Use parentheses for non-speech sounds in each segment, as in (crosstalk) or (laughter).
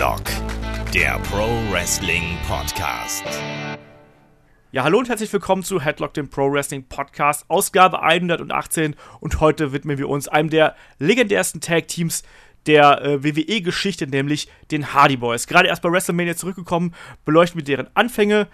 Headlock, der Pro Wrestling Podcast. Ja, hallo und herzlich willkommen zu Headlock, dem Pro Wrestling Podcast, Ausgabe 118. Und heute widmen wir uns einem der legendärsten Tag-Teams der äh, WWE-Geschichte, nämlich den Hardy Boys. Gerade erst bei WrestleMania zurückgekommen, beleuchten wir deren Anfänge,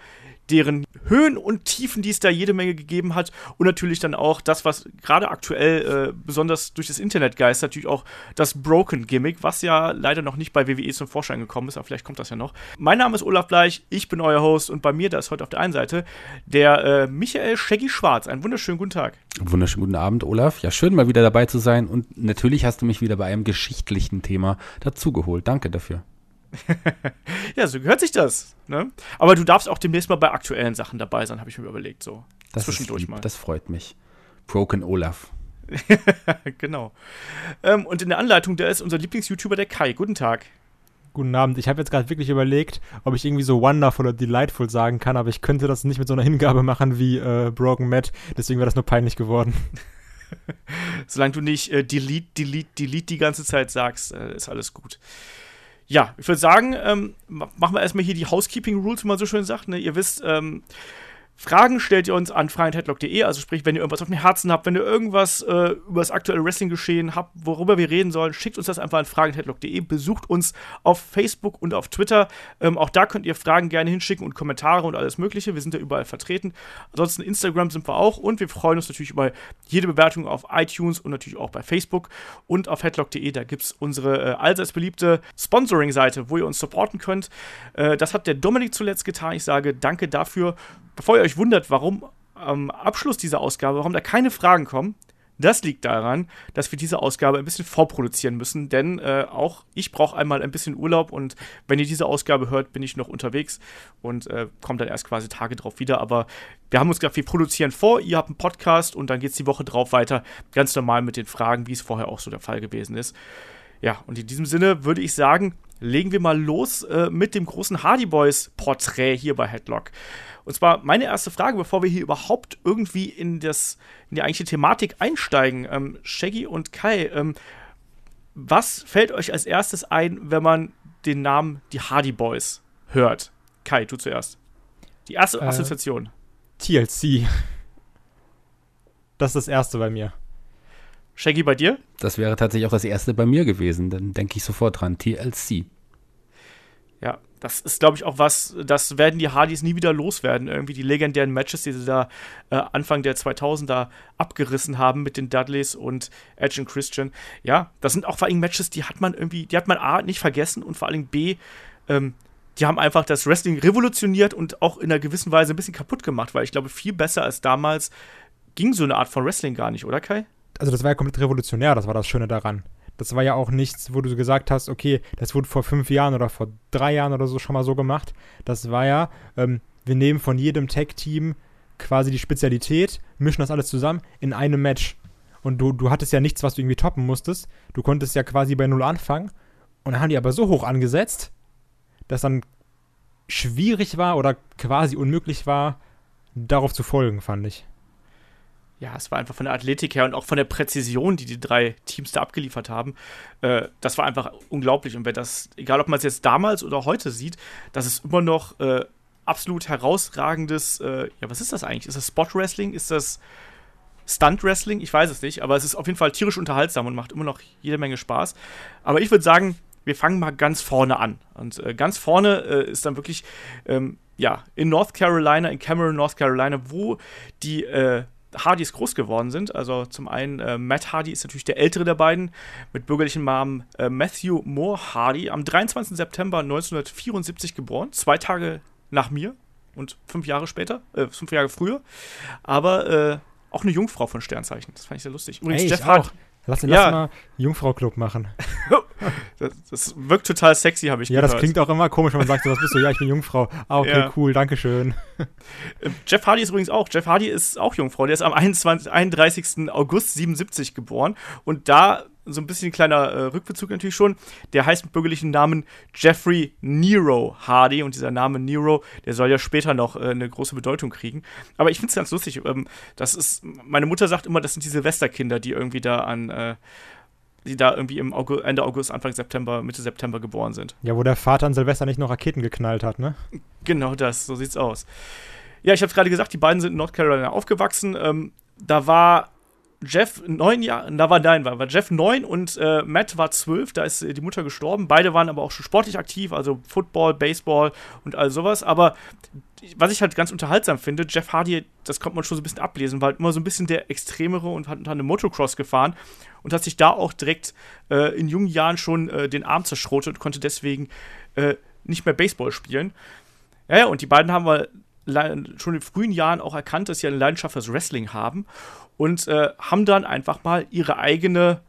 deren Höhen und Tiefen, die es da jede Menge gegeben hat und natürlich dann auch das, was gerade aktuell äh, besonders durch das Internet geistert, natürlich auch das Broken Gimmick, was ja leider noch nicht bei WWE zum Vorschein gekommen ist, aber vielleicht kommt das ja noch. Mein Name ist Olaf Bleich, ich bin euer Host und bei mir, da ist heute auf der einen Seite der äh, Michael Shaggy Schwarz. Einen wunderschönen guten Tag. Wunderschönen guten Abend, Olaf. Ja, schön mal wieder dabei zu sein und natürlich hast du mich wieder bei einem geschichtlichen Thema dazugeholt. Danke dafür. (laughs) ja, so gehört sich das. Ne? Aber du darfst auch demnächst mal bei aktuellen Sachen dabei sein, habe ich mir überlegt. So das zwischendurch lieb, mal. Das freut mich. Broken Olaf. (laughs) genau. Ähm, und in der Anleitung, da ist unser Lieblings-YouTuber, der Kai. Guten Tag. Guten Abend. Ich habe jetzt gerade wirklich überlegt, ob ich irgendwie so wonderful oder delightful sagen kann, aber ich könnte das nicht mit so einer Hingabe machen wie äh, Broken Matt. Deswegen wäre das nur peinlich geworden. (laughs) Solange du nicht äh, delete, delete, delete die ganze Zeit sagst, äh, ist alles gut. Ja, ich würde sagen, ähm, machen wir erstmal hier die Housekeeping Rules, wie man so schön sagt. Ne? Ihr wisst, ähm, Fragen stellt ihr uns an freiheadlock.de, also sprich, wenn ihr irgendwas auf dem Herzen habt, wenn ihr irgendwas äh, über das aktuelle Wrestling-Geschehen habt, worüber wir reden sollen, schickt uns das einfach an freiheadlock.de, besucht uns auf Facebook und auf Twitter. Ähm, auch da könnt ihr Fragen gerne hinschicken und Kommentare und alles Mögliche. Wir sind ja überall vertreten. Ansonsten Instagram sind wir auch und wir freuen uns natürlich über jede Bewertung auf iTunes und natürlich auch bei Facebook und auf headlock.de. Da gibt es unsere äh, allseits beliebte Sponsoring-Seite, wo ihr uns supporten könnt. Äh, das hat der Dominik zuletzt getan. Ich sage danke dafür bevor ihr euch wundert, warum am Abschluss dieser Ausgabe, warum da keine Fragen kommen, das liegt daran, dass wir diese Ausgabe ein bisschen vorproduzieren müssen, denn äh, auch ich brauche einmal ein bisschen Urlaub und wenn ihr diese Ausgabe hört, bin ich noch unterwegs und äh, kommt dann erst quasi Tage drauf wieder. Aber wir haben uns gedacht, wir produzieren vor, ihr habt einen Podcast und dann geht es die Woche drauf weiter, ganz normal mit den Fragen, wie es vorher auch so der Fall gewesen ist. Ja, und in diesem Sinne würde ich sagen, legen wir mal los äh, mit dem großen Hardy Boys Porträt hier bei Headlock. Und zwar meine erste Frage, bevor wir hier überhaupt irgendwie in, das, in die eigentliche Thematik einsteigen. Ähm, Shaggy und Kai, ähm, was fällt euch als erstes ein, wenn man den Namen die Hardy Boys hört? Kai, du zuerst. Die erste äh, Assoziation. TLC. Das ist das erste bei mir. Shaggy, bei dir? Das wäre tatsächlich auch das erste bei mir gewesen. Dann denke ich sofort dran. TLC. Ja, das ist, glaube ich, auch was, das werden die Hardys nie wieder loswerden. Irgendwie die legendären Matches, die sie da äh, Anfang der 2000er abgerissen haben mit den Dudleys und Edge und Christian. Ja, das sind auch vor allem Matches, die hat man irgendwie, die hat man A, nicht vergessen und vor allem B, ähm, die haben einfach das Wrestling revolutioniert und auch in einer gewissen Weise ein bisschen kaputt gemacht, weil ich glaube, viel besser als damals ging so eine Art von Wrestling gar nicht, oder Kai? Also das war ja komplett revolutionär, das war das Schöne daran. Das war ja auch nichts, wo du gesagt hast, okay, das wurde vor fünf Jahren oder vor drei Jahren oder so schon mal so gemacht. Das war ja, ähm, wir nehmen von jedem Tag-Team quasi die Spezialität, mischen das alles zusammen in einem Match. Und du, du hattest ja nichts, was du irgendwie toppen musstest. Du konntest ja quasi bei Null anfangen. Und dann haben die aber so hoch angesetzt, dass dann schwierig war oder quasi unmöglich war, darauf zu folgen, fand ich ja, es war einfach von der Athletik her und auch von der Präzision, die die drei Teams da abgeliefert haben, äh, das war einfach unglaublich. Und wer das, egal ob man es jetzt damals oder heute sieht, das ist immer noch äh, absolut herausragendes, äh, ja, was ist das eigentlich? Ist das Spot Wrestling? Ist das Stunt Wrestling? Ich weiß es nicht, aber es ist auf jeden Fall tierisch unterhaltsam und macht immer noch jede Menge Spaß. Aber ich würde sagen, wir fangen mal ganz vorne an. Und äh, ganz vorne äh, ist dann wirklich, ähm, ja, in North Carolina, in Cameron, North Carolina, wo die äh, Hardys groß geworden sind. Also zum einen äh, Matt Hardy ist natürlich der ältere der beiden, mit bürgerlichem Namen äh, Matthew Moore Hardy, am 23. September 1974 geboren, zwei Tage nach mir und fünf Jahre später, äh, fünf Jahre früher. Aber äh, auch eine Jungfrau von Sternzeichen. Das fand ich sehr lustig. Übrigens, Ey, Jeff Hardy. Lass, lass ja. mal Jungfrau-Club machen. (laughs) das, das, wirkt total sexy, habe ich ja, gehört. Ja, das klingt auch immer komisch, wenn man sagt, so, was bist du? Ja, ich bin Jungfrau. Ah, okay, ja. cool, danke schön. Äh, Jeff Hardy ist übrigens auch. Jeff Hardy ist auch Jungfrau. Der ist am 21, 31. August 77 geboren. Und da so ein bisschen kleiner äh, Rückbezug natürlich schon. Der heißt mit bürgerlichen Namen Jeffrey Nero Hardy und dieser Name Nero, der soll ja später noch äh, eine große Bedeutung kriegen. Aber ich finde es ganz lustig. Ähm, das ist, meine Mutter sagt immer, das sind die Silvesterkinder, die irgendwie da an, äh, die da irgendwie im August, Ende August, Anfang September, Mitte September geboren sind. Ja, wo der Vater an Silvester nicht noch Raketen geknallt hat, ne? Genau das, so sieht's aus. Ja, ich habe gerade gesagt, die beiden sind in North Carolina aufgewachsen. Ähm, da war Jeff neun Jahre, da war nein, war, war Jeff neun und äh, Matt war zwölf, da ist äh, die Mutter gestorben. Beide waren aber auch schon sportlich aktiv, also Football, Baseball und all sowas. Aber was ich halt ganz unterhaltsam finde, Jeff Hardy, das kommt man schon so ein bisschen ablesen, war halt immer so ein bisschen der Extremere und hat unter einem Motocross gefahren und hat sich da auch direkt äh, in jungen Jahren schon äh, den Arm zerschrotet und konnte deswegen äh, nicht mehr Baseball spielen. Ja, ja, und die beiden haben wir schon in frühen Jahren auch erkannt, dass sie eine Leidenschaft fürs Wrestling haben und äh, haben dann einfach mal ihre eigene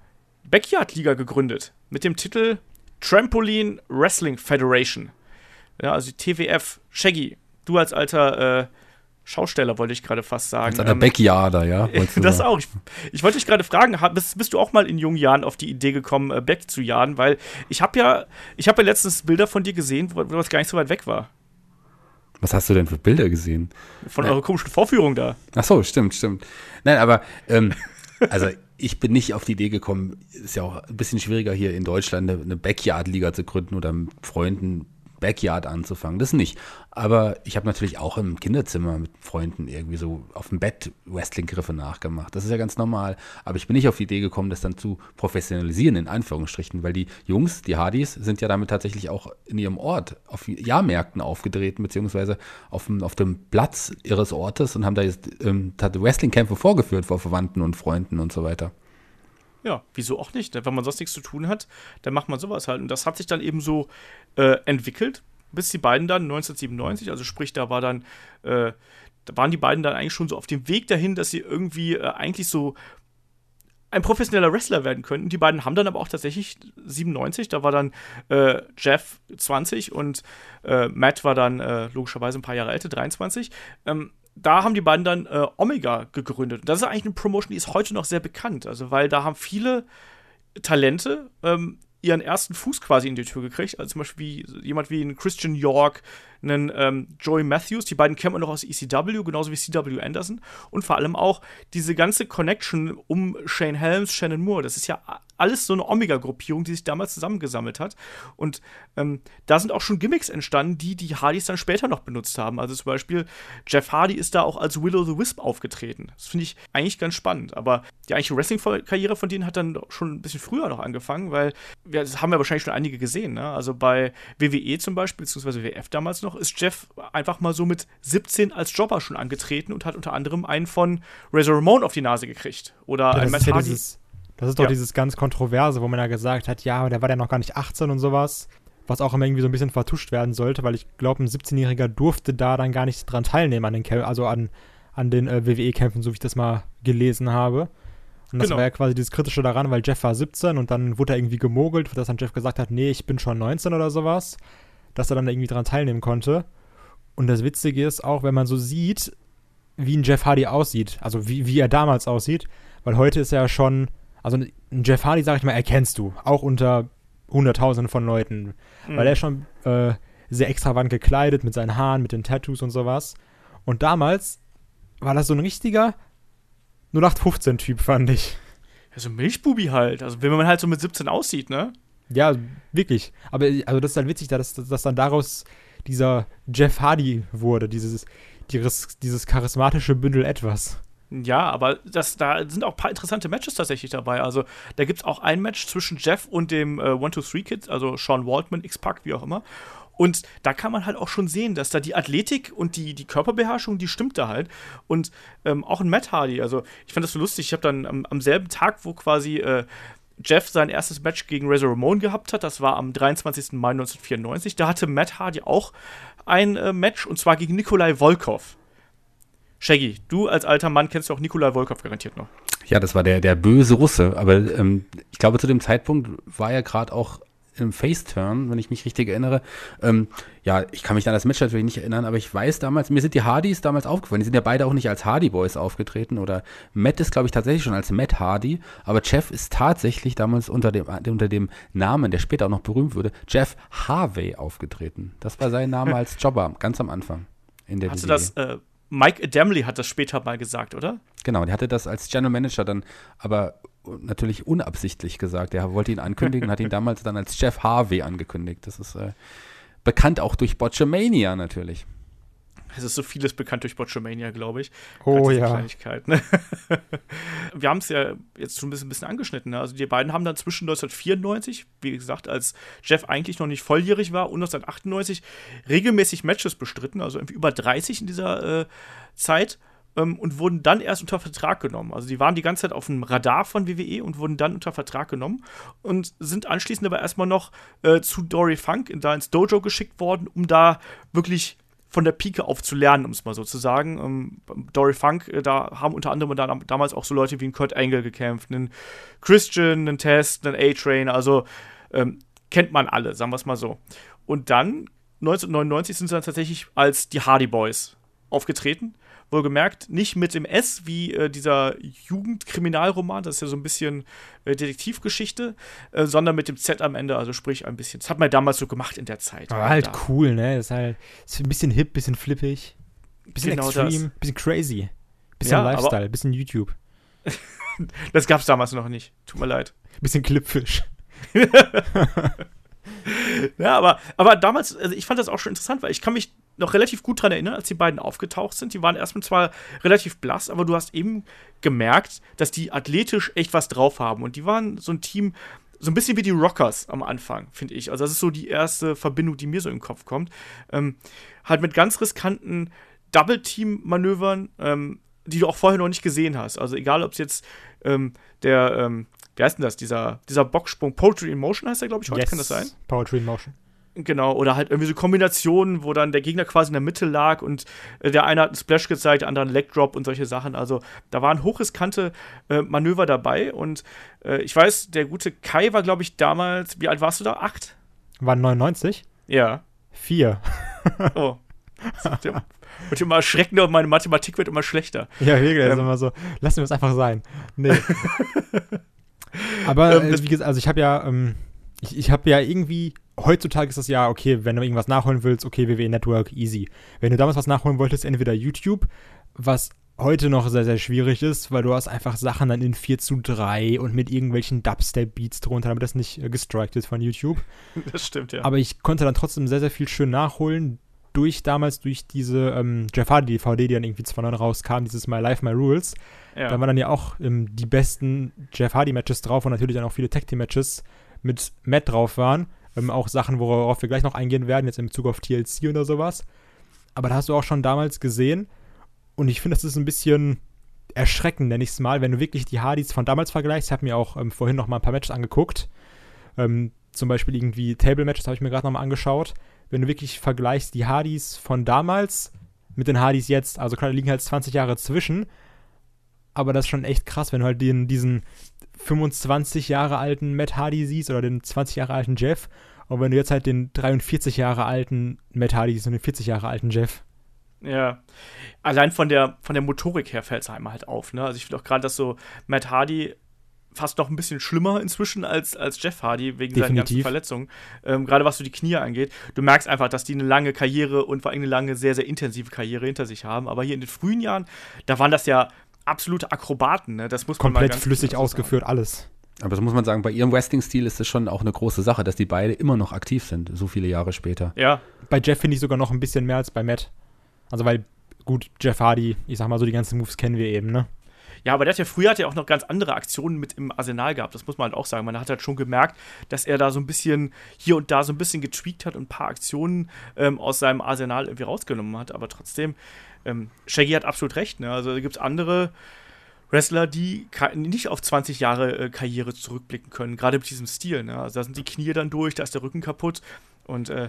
Backyard-Liga gegründet mit dem Titel Trampoline Wrestling Federation. Ja, also die TWF. Shaggy, du als alter äh, Schausteller wollte ich gerade fast sagen. Als alter ähm, Backyarder, ja. (laughs) Das auch. Ich, ich wollte dich gerade fragen, bist, bist, du auch mal in jungen Jahren auf die Idee gekommen, äh, Back zu jagen? Weil ich habe ja, ich habe ja letztens Bilder von dir gesehen, wo, wo das gar nicht so weit weg war. Was hast du denn für Bilder gesehen? Von eurer komischen Vorführung da. Ach so, stimmt, stimmt. Nein, aber ähm, (laughs) also ich bin nicht auf die Idee gekommen, ist ja auch ein bisschen schwieriger hier in Deutschland eine Backyard-Liga zu gründen oder mit Freunden Backyard anzufangen. Das nicht. Aber ich habe natürlich auch im Kinderzimmer mit Freunden irgendwie so auf dem Bett Wrestling-Griffe nachgemacht. Das ist ja ganz normal. Aber ich bin nicht auf die Idee gekommen, das dann zu professionalisieren, in Anführungsstrichen, weil die Jungs, die Hardys, sind ja damit tatsächlich auch in ihrem Ort auf Jahrmärkten aufgetreten, beziehungsweise auf dem, auf dem Platz ihres Ortes und haben da jetzt ähm, Wrestling-Kämpfe vorgeführt vor Verwandten und Freunden und so weiter. Ja, wieso auch nicht? Wenn man sonst nichts zu tun hat, dann macht man sowas halt. Und das hat sich dann eben so äh, entwickelt, bis die beiden dann 1997, also sprich, da war dann, äh, da waren die beiden dann eigentlich schon so auf dem Weg dahin, dass sie irgendwie äh, eigentlich so ein professioneller Wrestler werden könnten. Die beiden haben dann aber auch tatsächlich 97, da war dann äh, Jeff 20 und äh, Matt war dann äh, logischerweise ein paar Jahre älter, 23. Ähm, da haben die beiden dann äh, Omega gegründet. Das ist eigentlich eine Promotion, die ist heute noch sehr bekannt. Also, weil da haben viele Talente ähm, ihren ersten Fuß quasi in die Tür gekriegt. Also zum Beispiel wie, jemand wie ein Christian York, einen ähm, Joey Matthews, die beiden kennt man noch aus ECW, genauso wie CW Anderson. Und vor allem auch diese ganze Connection um Shane Helms, Shannon Moore. Das ist ja alles so eine Omega-Gruppierung, die sich damals zusammengesammelt hat. Und ähm, da sind auch schon Gimmicks entstanden, die die Hardys dann später noch benutzt haben. Also zum Beispiel Jeff Hardy ist da auch als Willow the Wisp aufgetreten. Das finde ich eigentlich ganz spannend. Aber die eigentliche Wrestling-Karriere von denen hat dann schon ein bisschen früher noch angefangen, weil wir, das haben wir wahrscheinlich schon einige gesehen. Ne? Also bei WWE zum Beispiel, beziehungsweise WF damals noch, noch, ist Jeff einfach mal so mit 17 als Jobber schon angetreten und hat unter anderem einen von Razor Ramon auf die Nase gekriegt. Oder ja, ein Matt Hardy. Dieses, das ist doch ja. dieses ganz Kontroverse, wo man ja gesagt hat, ja, der war ja noch gar nicht 18 und sowas. Was auch immer irgendwie so ein bisschen vertuscht werden sollte, weil ich glaube, ein 17-Jähriger durfte da dann gar nicht dran teilnehmen, an den, Kämp also an, an den äh, WWE-Kämpfen, so wie ich das mal gelesen habe. Und das genau. war ja quasi dieses Kritische daran, weil Jeff war 17 und dann wurde er irgendwie gemogelt, dass dann Jeff gesagt hat, nee, ich bin schon 19 oder sowas dass er dann irgendwie daran teilnehmen konnte. Und das Witzige ist auch, wenn man so sieht, wie ein Jeff Hardy aussieht, also wie, wie er damals aussieht, weil heute ist er ja schon, also ein Jeff Hardy, sag ich mal, erkennst du, auch unter Hunderttausenden von Leuten, mhm. weil er schon äh, sehr extravagant gekleidet mit seinen Haaren, mit den Tattoos und sowas. Und damals war das so ein richtiger 0815-Typ, fand ich. Ja, so ein Milchbubi halt. Also, wenn man halt so mit 17 aussieht, ne? Ja, wirklich. Aber also das ist halt witzig, dass, dass dann daraus dieser Jeff Hardy wurde, dieses, dieses, dieses charismatische Bündel etwas. Ja, aber das, da sind auch ein paar interessante Matches tatsächlich dabei. Also, da gibt es auch ein Match zwischen Jeff und dem äh, One-Two-Three-Kid, also Sean Waldman, X-Pac, wie auch immer. Und da kann man halt auch schon sehen, dass da die Athletik und die, die Körperbeherrschung, die stimmt da halt. Und ähm, auch ein Matt Hardy, also ich fand das so lustig. Ich habe dann am, am, selben Tag, wo quasi äh, Jeff sein erstes Match gegen Razor Ramon gehabt hat. Das war am 23. Mai 1994. Da hatte Matt Hardy auch ein äh, Match und zwar gegen Nikolai Volkov. Shaggy, du als alter Mann kennst ja auch Nikolai Volkov garantiert noch. Ja, das war der, der böse Russe. Aber ähm, ich glaube, zu dem Zeitpunkt war er gerade auch im Face-Turn, wenn ich mich richtig erinnere. Ähm, ja, ich kann mich an das Match natürlich nicht erinnern, aber ich weiß damals, mir sind die Hardys damals aufgefallen. Die sind ja beide auch nicht als Hardy Boys aufgetreten oder Matt ist, glaube ich, tatsächlich schon als Matt Hardy, aber Jeff ist tatsächlich damals unter dem, unter dem Namen, der später auch noch berühmt wurde, Jeff Harvey aufgetreten. Das war sein Name als (laughs) Jobber, ganz am Anfang. In der Hast du das, äh, Mike Adamley hat das später mal gesagt, oder? Genau, der hatte das als General Manager dann aber natürlich unabsichtlich gesagt. Er wollte ihn ankündigen, hat ihn (laughs) damals dann als Jeff Harvey angekündigt. Das ist äh, bekannt auch durch Botchamania natürlich. Es ist so vieles bekannt durch Botchamania, glaube ich. Oh ja. Kleinigkeit, ne? (laughs) Wir haben es ja jetzt schon ein bisschen, ein bisschen angeschnitten. Ne? Also die beiden haben dann zwischen 1994, wie gesagt, als Jeff eigentlich noch nicht volljährig war, und 1998 regelmäßig Matches bestritten, also irgendwie über 30 in dieser äh, Zeit ähm, und wurden dann erst unter Vertrag genommen. Also die waren die ganze Zeit auf dem Radar von WWE und wurden dann unter Vertrag genommen und sind anschließend aber erstmal noch äh, zu Dory Funk da ins Dojo geschickt worden, um da wirklich von der Pike auf zu lernen, um es mal so zu sagen. Ähm, Dory Funk, äh, da haben unter anderem da, damals auch so Leute wie ein Kurt Angle gekämpft, einen Christian, einen Test, einen A-Train, also ähm, kennt man alle, sagen wir es mal so. Und dann, 1999, sind sie dann tatsächlich als die Hardy Boys aufgetreten. Wohlgemerkt, nicht mit dem S wie äh, dieser Jugendkriminalroman, das ist ja so ein bisschen äh, Detektivgeschichte, äh, sondern mit dem Z am Ende, also sprich ein bisschen. Das hat man damals so gemacht in der Zeit. Aber halt Da. cool, ne? Das ist halt ist ein bisschen hip, bisschen flippig, bisschen Genau extreme, bisschen crazy, bisschen Ja, Lifestyle, bisschen YouTube, (laughs) Das gab es damals noch nicht. Tut mir leid. bisschen Clipfish. (laughs) Ja, aber, aber damals, also ich fand das auch schon interessant, weil ich kann mich noch relativ gut dran erinnern, als die beiden aufgetaucht sind. Die waren erstmal zwar relativ blass, aber du hast eben gemerkt, dass die athletisch echt was drauf haben. Und die waren so ein Team, so ein bisschen wie die Rockers am Anfang, finde ich. Also das ist so die erste Verbindung, die mir so im Kopf kommt. Ähm, halt mit ganz riskanten Double-Team-Manövern, ähm, die du auch vorher noch nicht gesehen hast. Also egal, ob es jetzt ähm, der, ähm, wie heißt denn das, dieser, dieser Boxsprung, Poetry in Motion heißt der, glaube ich, heute, kann das sein? Poetry in Motion. Genau, oder halt irgendwie so Kombinationen, wo dann der Gegner quasi in der Mitte lag und äh, der eine hat einen Splash gezeigt, der andere einen Leg Drop und solche Sachen. Also da waren hochriskante äh, Manöver dabei und äh, ich weiß, der gute Kai war, glaube ich, damals, wie alt warst du da? Acht? War 99? Ja. Vier. Oh. Das wird immer erschreckender und meine Mathematik wird immer schlechter. Ja, wirklich, das ist Ähm. immer so, lassen wir es einfach sein. Nee. (laughs) Aber Ähm, äh, wie gesagt, also ich habe ja, ähm, ich, ich habe ja irgendwie, heutzutage ist das ja, okay, wenn du irgendwas nachholen willst, okay, WWE Network, easy. Wenn du damals was nachholen wolltest, entweder YouTube, was heute noch sehr, sehr schwierig ist, weil du hast einfach Sachen dann in 4 zu 3 und mit irgendwelchen Dubstep-Beats drunter, damit das nicht äh, gestrikt ist von YouTube. (laughs) Das stimmt, ja. Aber ich konnte dann trotzdem sehr, sehr viel schön nachholen. Durch damals, durch diese ähm, Jeff Hardy DVD, die dann irgendwie 2009 rauskam, dieses My Life, My Rules. ja. Da waren dann ja auch ähm, die besten Jeff Hardy-Matches drauf und natürlich dann auch viele Tag-Team-Matches mit Matt drauf waren. Ähm, auch Sachen, worauf wir gleich noch eingehen werden, jetzt in Bezug auf TLC oder sowas. Aber da hast du auch schon damals gesehen. Und ich finde, das ist ein bisschen erschreckend, nenne ich es mal, wenn du wirklich die Hardys von damals vergleichst. Ich habe mir auch ähm, vorhin noch mal ein paar Matches angeguckt. Ähm, zum Beispiel irgendwie Table-Matches habe ich mir gerade noch mal angeschaut. Wenn du wirklich vergleichst die Hardys von damals mit den Hardys jetzt, also da liegen halt 20 Jahre zwischen, aber das ist schon echt krass, wenn du halt den, diesen 25 Jahre alten Matt Hardy siehst oder den 20 Jahre alten Jeff und wenn du jetzt halt den 43 Jahre alten Matt Hardy siehst und den 40 Jahre alten Jeff. Ja. Allein von der, von der Motorik her fällt es einem halt auf, ne? Also ich finde auch gerade, dass so Matt Hardy fast noch ein bisschen schlimmer inzwischen als, als Jeff Hardy wegen seinen ganzen Definitiv. Verletzungen. Ähm, gerade was so die Knie angeht. Du merkst einfach, dass die eine lange Karriere und vor allem eine lange, sehr, sehr intensive Karriere hinter sich haben. Aber hier in den frühen Jahren, da waren das ja absolute Akrobaten, ne? Das muss man mal Komplett ganz flüssig ausgeführt, alles. Aber so muss man sagen, bei ihrem Wrestling-Stil ist es schon auch eine große Sache, dass die beide immer noch aktiv sind, so viele Jahre später. Ja, Bei Jeff finde ich sogar noch ein bisschen mehr als bei Matt. Also weil, gut, Jeff Hardy, ich sag mal so, die ganzen Moves kennen wir eben, ne? Ja, aber der hat ja früher hat er auch noch ganz andere Aktionen mit im Arsenal gehabt. Das muss man halt auch sagen. Man hat halt schon gemerkt, dass er da so ein bisschen hier und da so ein bisschen getweakt hat und ein paar Aktionen ähm, aus seinem Arsenal irgendwie rausgenommen hat. Aber trotzdem, ähm, Shaggy hat absolut recht. Ne? Also da gibt es andere Wrestler, die nicht auf 20 Jahre äh, Karriere zurückblicken können, gerade mit diesem Stil. Ne? Also da sind die Knie dann durch, da ist der Rücken kaputt. Und äh,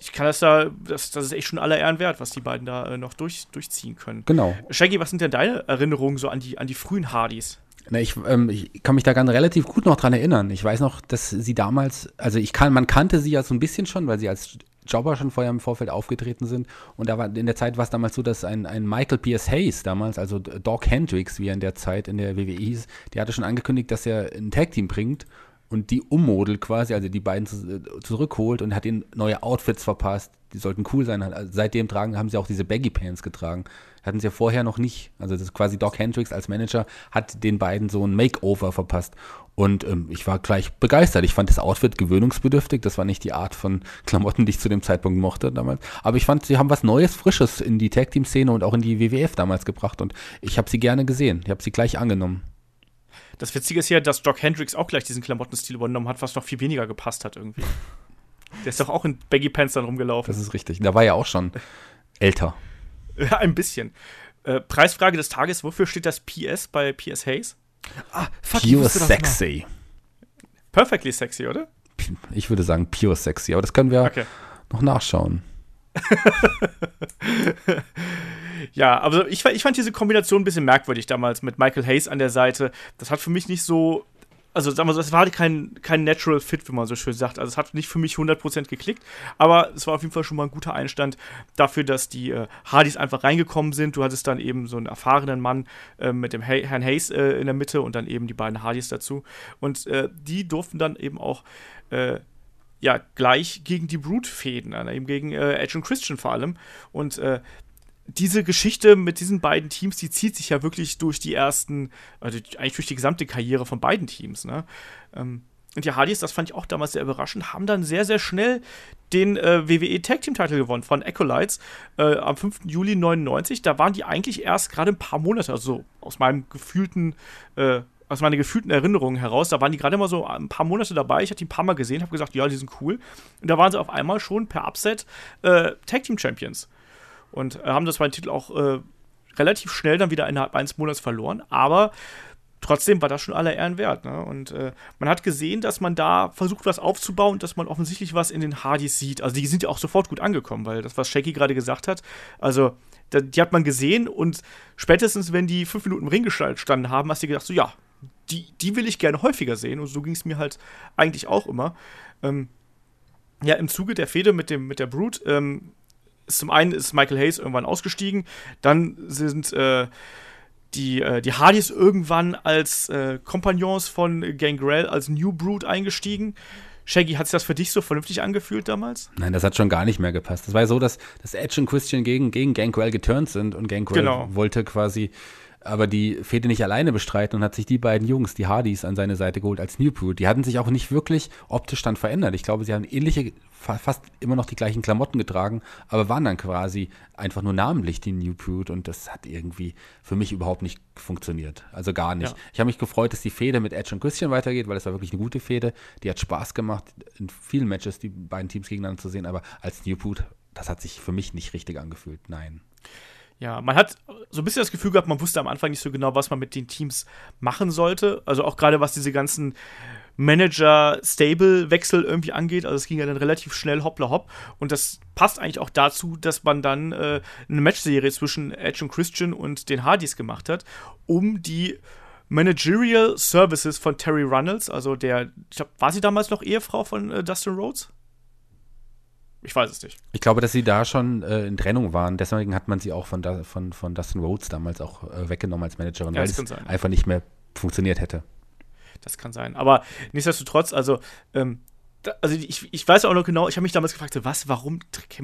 ich kann das da, das, das ist echt schon aller Ehren wert, was die beiden da äh, noch durch, durchziehen können. Genau. Shaggy, was sind denn deine Erinnerungen so an die, an die frühen Hardys? Na, ich, ähm, ich kann mich da ganz relativ gut noch dran erinnern. Ich weiß noch, dass sie damals, also ich kann, man kannte sie ja so ein bisschen schon, weil sie als Jobber schon vorher im Vorfeld aufgetreten sind. Und da war in der Zeit war es damals so, dass ein, ein Michael Pierce Hayes damals, also Doc Hendricks, wie er in der Zeit in der WWE hieß, der hatte schon angekündigt, dass er ein Tag-Team bringt und die ummodelt quasi, also die beiden zu, zurückholt und hat ihnen neue Outfits verpasst. Die sollten cool sein. Also seitdem tragen, haben sie auch diese Baggy Pants getragen. Hatten sie ja vorher noch nicht. Also das ist quasi Doc Hendricks als Manager hat den beiden so ein Makeover verpasst. Und ähm, ich war gleich begeistert. Ich fand das Outfit gewöhnungsbedürftig. Das war nicht die Art von (laughs) Klamotten, die ich zu dem Zeitpunkt mochte damals. Aber ich fand, sie haben was Neues, Frisches in die Tag-Team-Szene und auch in die WWF damals gebracht. Und ich habe sie gerne gesehen. Ich habe sie gleich angenommen. Das Witzige ist ja, dass Doc Hendricks auch gleich diesen Klamottenstil übernommen hat, was noch viel weniger gepasst hat irgendwie. (laughs) Der ist doch auch in Baggy Pants dann rumgelaufen. Das ist richtig. Da war ja auch schon (laughs) älter. Ja, ein bisschen. Äh, Preisfrage des Tages: Wofür steht das PS bei PS Hayes? Ah, fuck, ich Pure sexy. Perfectly sexy, oder? Ich würde sagen pure sexy. Aber das können wir Okay. noch nachschauen. (laughs) Ja, also ich, ich fand diese Kombination ein bisschen merkwürdig damals mit Michael Hayes an der Seite. Das hat für mich nicht so. Also sagen wir so, es war kein, kein Natural Fit, wie man so schön sagt. Also es hat nicht für mich 100% geklickt, aber es war auf jeden Fall schon mal ein guter Einstand dafür, dass die äh, Hardys einfach reingekommen sind. Du hattest dann eben so einen erfahrenen Mann äh, mit dem Hay Herrn Hayes äh, in der Mitte und dann eben die beiden Hardys dazu. Und äh, die durften dann eben auch äh, ja, gleich gegen die Brute fäden, äh, eben gegen Edge und Christian vor allem. Und diese Geschichte mit diesen beiden Teams, die zieht sich ja wirklich durch die ersten, also eigentlich durch die gesamte Karriere von beiden Teams. Ne? Ähm, und die Hardys, das fand ich auch damals sehr überraschend, haben dann sehr, sehr schnell den äh, WWE Tag Team Title gewonnen von Acolytes äh, am 5. Juli 99. Da waren die eigentlich erst gerade ein paar Monate, also aus meinem gefühlten, äh, aus meiner gefühlten Erinnerung heraus, da waren die gerade mal so ein paar Monate dabei. Ich hatte die ein paar Mal gesehen, habe gesagt, ja, die sind cool. Und da waren sie auf einmal schon per Upset äh, Tag Team Champions und äh, haben das beiden Titel auch äh, relativ schnell dann wieder innerhalb eines Monats verloren, aber trotzdem war das schon aller Ehren wert. Ne? Und äh, man hat gesehen, dass man da versucht, was aufzubauen, dass man offensichtlich was in den Hardys sieht. Also die sind ja auch sofort gut angekommen, weil das, was Shaggy gerade gesagt hat, also da, die hat man gesehen und spätestens, wenn die fünf Minuten im Ring gestanden haben, hast du gedacht, so ja, die, die will ich gerne häufiger sehen. Und so ging es mir halt eigentlich auch immer. Ähm, ja, im Zuge der Fehde mit, mit der Brute, ähm, zum einen ist Michael Hayes irgendwann ausgestiegen, dann sind äh, die, äh, die Hardys irgendwann als äh, Kompagnons von Gangrel als New Brood eingestiegen. Shaggy, hat sich das für dich so vernünftig angefühlt damals? Nein, das hat schon gar nicht mehr gepasst. Das war so, dass, dass Edge und Christian gegen, gegen Gangrel geturnt sind und Gangrel Genau. wollte quasi aber die Fehde nicht alleine bestreiten und hat sich die beiden Jungs, die Hardys, an seine Seite geholt als New Brood. Die hatten sich auch nicht wirklich optisch dann verändert. Ich glaube, sie haben ähnliche, fa fast immer noch die gleichen Klamotten getragen, aber waren dann quasi einfach nur namentlich die New Brood und das hat irgendwie für mich überhaupt nicht funktioniert. Also gar nicht. Ja. Ich habe mich gefreut, dass die Fehde mit Edge und Christian weitergeht, weil es war wirklich eine gute Fehde. Die hat Spaß gemacht, in vielen Matches die beiden Teams gegeneinander zu sehen, aber als New Brood, das hat sich für mich nicht richtig angefühlt. Nein. Ja, man hat so ein bisschen das Gefühl gehabt, man wusste am Anfang nicht so genau, was man mit den Teams machen sollte. Also auch gerade was diese ganzen Manager-Stable-Wechsel irgendwie angeht. Also es ging ja dann relativ schnell hoppla hopp. Und das passt eigentlich auch dazu, dass man dann äh, eine Matchserie zwischen Edge und Christian und den Hardys gemacht hat, um die Managerial Services von Terry Runnels, also der, ich glaub, war sie damals noch Ehefrau von äh, Dustin Rhodes? Ich weiß es nicht. Ich glaube, dass sie da schon äh, in Trennung waren. Deswegen hat man sie auch von, da, von, von Dustin Rhodes damals auch äh, weggenommen als Managerin, Ja, weil es sein. einfach nicht mehr funktioniert hätte. Das kann sein. Aber nichtsdestotrotz, also, ähm, da, also ich, ich weiß auch noch genau, ich habe mich damals gefragt, was, warum,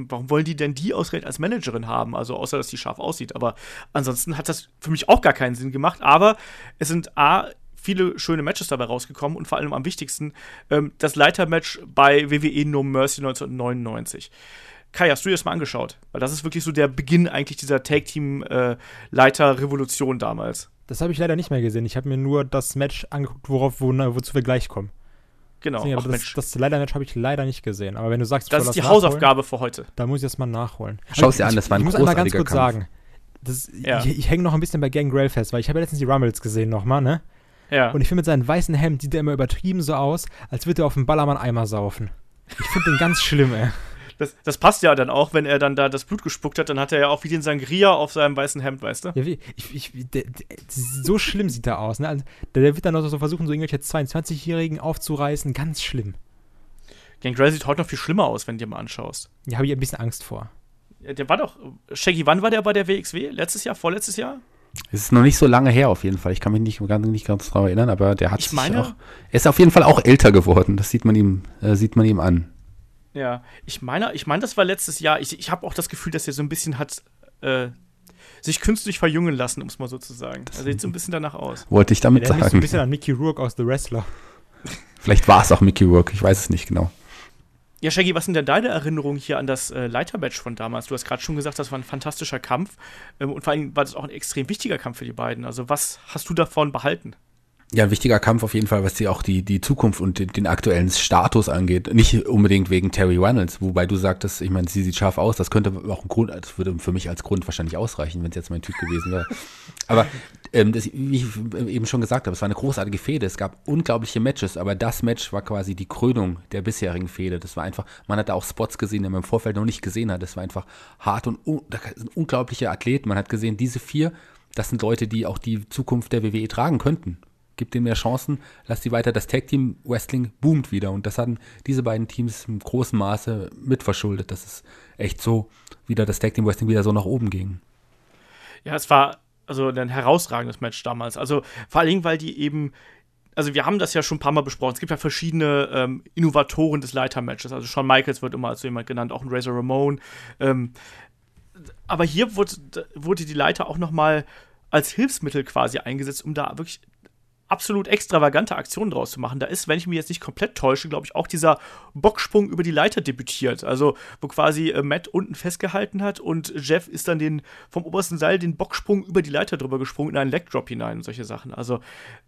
warum wollen die denn die ausgerechnet als Managerin haben? Also außer, dass die scharf aussieht. Aber ansonsten hat das für mich auch gar keinen Sinn gemacht. Aber es sind A, viele schöne Matches dabei rausgekommen und vor allem am wichtigsten ähm, das Leitermatch bei WWE No Mercy 1999. Kai, hast du dir das mal angeschaut? Weil das ist wirklich so der Beginn eigentlich dieser Tag-Team-Leiter-Revolution damals. Das habe ich leider nicht mehr gesehen. Ich habe mir nur das Match angeguckt, worauf, wo, wozu wir gleich kommen. Genau. Deswegen, Ach, aber das, das Leiter-Match habe ich leider nicht gesehen. Aber wenn du sagst, das ist die nachholen, Hausaufgabe für heute. Da muss ich das mal nachholen. Schau es dir an, das war ein Ich muss einmal ganz großartiger kurz Kampf. sagen, das, Ja. ich, ich hänge noch ein bisschen bei Gangrel fest, weil ich habe ja letztens die Rumbles gesehen nochmal, ne? Ja. Und ich finde, mit seinem weißen Hemd sieht er immer übertrieben so aus, als würde er auf dem Ballermann Eimer saufen. Ich finde den ganz schlimm, ey. Das, das passt ja dann auch, wenn er dann da das Blut gespuckt hat, dann hat er ja auch wie den Sangria auf seinem weißen Hemd, weißt du? Ja, wie, ich, ich, der, der, so schlimm sieht er aus, ne? Also, der, der wird dann noch so versuchen, so irgendwelche 22-Jährigen aufzureißen. Ganz schlimm. Gangrel sieht heute noch viel schlimmer aus, wenn du dir mal anschaust. Ja, habe ich ein bisschen Angst vor. Ja, Der war doch. Shaggy, wann war der bei der WXW? Letztes Jahr? Vorletztes Jahr? Es ist noch nicht so lange her auf jeden Fall. Ich kann mich nicht ganz, nicht ganz daran erinnern, aber der hat Ich sich meine- auch. Er ist auf jeden Fall auch älter geworden. Das sieht man ihm, äh, sieht man ihm an. Ja. Ich meine, ich meine, das war letztes Jahr. Ich, ich habe auch das Gefühl, dass er so ein bisschen hat. Äh, sich künstlich verjüngen lassen, um es mal so zu sagen. Das sieht so ein bisschen danach aus. Wollte ich damit Der sagen. so ein bisschen an Mickey Rourke aus The Wrestler. (laughs) Vielleicht war es auch Mickey Rourke, ich weiß es nicht genau. Ja, Shaggy, was sind denn deine Erinnerungen hier an das äh, Leitermatch von damals? Du hast gerade schon gesagt, das war ein fantastischer Kampf. Ähm, und vor allem war das auch ein extrem wichtiger Kampf für die beiden. Also, was hast du davon behalten? Ja, ein wichtiger Kampf auf jeden Fall, was die auch die, die Zukunft und den, den aktuellen Status angeht. Nicht unbedingt wegen Terry Reynolds, wobei du sagtest, ich meine, sie sieht scharf aus, das könnte auch ein Grund, das würde für mich als Grund wahrscheinlich ausreichen, wenn es jetzt mein Typ gewesen wäre. (laughs) Aber ähm, das, wie ich eben schon gesagt habe, es war eine großartige Fehde, es gab unglaubliche Matches, aber das Match war quasi die Krönung der bisherigen Fehde. Das war einfach, man hatte auch Spots gesehen, die man im Vorfeld noch nicht gesehen hat. Das war einfach hart und un, das sind unglaubliche Athleten. Man hat gesehen, diese vier, das sind Leute, die auch die Zukunft der WWE tragen könnten gibt denen mehr Chancen, lass die weiter. Das Tag Team Wrestling boomt wieder und das hatten diese beiden Teams im großen Maße mitverschuldet, dass es echt so wieder das Tag Team Wrestling wieder so nach oben ging. Ja, es war also ein herausragendes Match damals. Also vor allen Dingen, weil die eben also wir haben das ja schon ein paar Mal besprochen. Es gibt ja verschiedene ähm, Innovatoren des Leitermatches. Also Shawn Michaels wird immer als so jemand genannt, auch ein Razor Ramon. Ähm, aber hier wurde, wurde die Leiter auch noch mal als Hilfsmittel quasi eingesetzt, um da wirklich absolut extravagante Aktionen draus zu machen. Da ist, wenn ich mich jetzt nicht komplett täusche, glaube ich, auch dieser Bocksprung über die Leiter debütiert. Also, wo quasi äh, Matt unten festgehalten hat und Jeff ist dann den vom obersten Seil den Bocksprung über die Leiter drüber gesprungen in einen Legdrop hinein und solche Sachen. Also,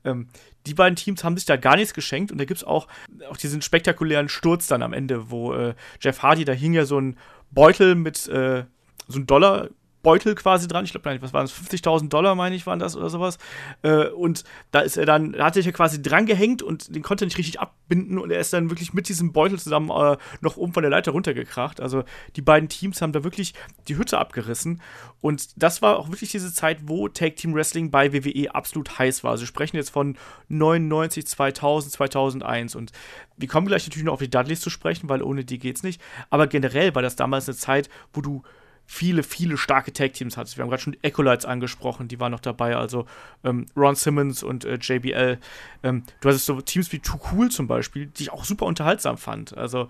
ähm, die beiden Teams haben sich da gar nichts geschenkt und da gibt es auch, auch diesen spektakulären Sturz dann am Ende, wo äh, Jeff Hardy, da hing ja so ein Beutel mit äh, so ein Dollar Beutel quasi dran. Ich glaube, was waren das? 50.000 Dollar, meine ich, waren das oder sowas. Äh, und da ist er dann, da hat er sich ja quasi dran gehängt und den konnte er nicht richtig abbinden und er ist dann wirklich mit diesem Beutel zusammen äh, noch oben von der Leiter runtergekracht. Also die beiden Teams haben da wirklich die Hütte abgerissen. Und das war auch wirklich diese Zeit, wo Tag Team Wrestling bei WWE absolut heiß war. Also wir sprechen jetzt von 99, 2000, 2001 und wir kommen gleich natürlich noch auf die Dudleys zu sprechen, weil ohne die geht's nicht. Aber generell war das damals eine Zeit, wo du viele, viele starke Tag-Teams hattest. Wir haben gerade schon die Ecolites angesprochen, die waren noch dabei, also ähm, Ron Simmons und äh, JBL. Ähm, du hattest so Teams wie Too Cool zum Beispiel, die ich auch super unterhaltsam fand. Also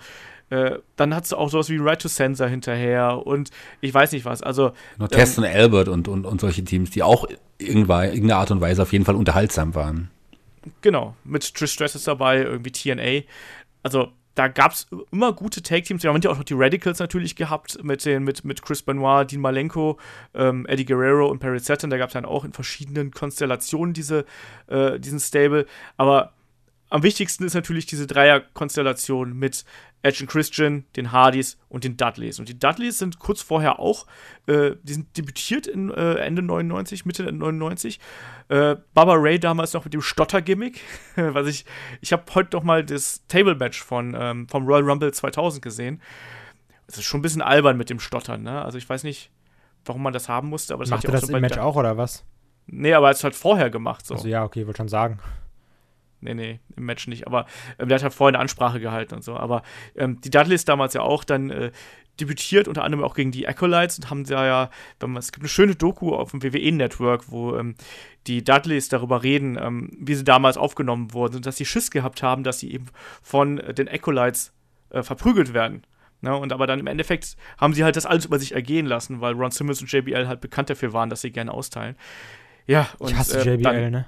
äh, dann hattest du auch sowas wie Right to Sensor hinterher und ich weiß nicht was. Also Test ähm, und Albert und, und, und solche Teams, die auch irgendwann, irgendeiner Art und Weise auf jeden Fall unterhaltsam waren. Genau, mit Trish Stratus dabei, irgendwie TNA. Also da gab es immer gute Tag-Teams. Wir haben ja auch noch die Radicals natürlich gehabt mit, den, mit, mit Chris Benoit, Dean Malenko, ähm, Eddie Guerrero und Perry Saturn. Da gab es dann auch in verschiedenen Konstellationen diese, äh, diesen Stable. Aber am wichtigsten ist natürlich diese Dreier-Konstellation mit Edge und Christian, den Hardys und den Dudleys. Und die Dudleys sind kurz vorher auch, äh, die sind debütiert in äh, Ende 99, Mitte 99. Äh, Baba Ray damals noch mit dem Stotter-Gimmick, (laughs) was ich, ich habe heute noch mal das Table-Match von, ähm, vom Royal Rumble 2000 gesehen. Es ist schon ein bisschen albern mit dem Stottern, ne? Also ich weiß nicht, warum man das haben musste, aber das Macht er das so im Match auch, oder was? Nee, aber es hat vorher gemacht, so. Also ja, okay, wollte schon sagen. Nee, nee, im Match nicht. Aber ähm, der hat halt vorher eine Ansprache gehalten und so. Aber ähm, die Dudleys damals ja auch dann äh, debütiert, unter anderem auch gegen die Acolytes und haben da ja, es gibt eine schöne Doku auf dem WWE-Network, wo ähm, die Dudleys darüber reden, ähm, wie sie damals aufgenommen wurden und dass sie Schiss gehabt haben, dass sie eben von äh, den Acolytes äh, verprügelt werden. Ne? Und aber dann im Endeffekt haben sie halt das alles über sich ergehen lassen, weil Ron Simmons und JBL halt bekannt dafür waren, dass sie gerne austeilen. Ja, und ich hasse äh, JBL, dann, ne?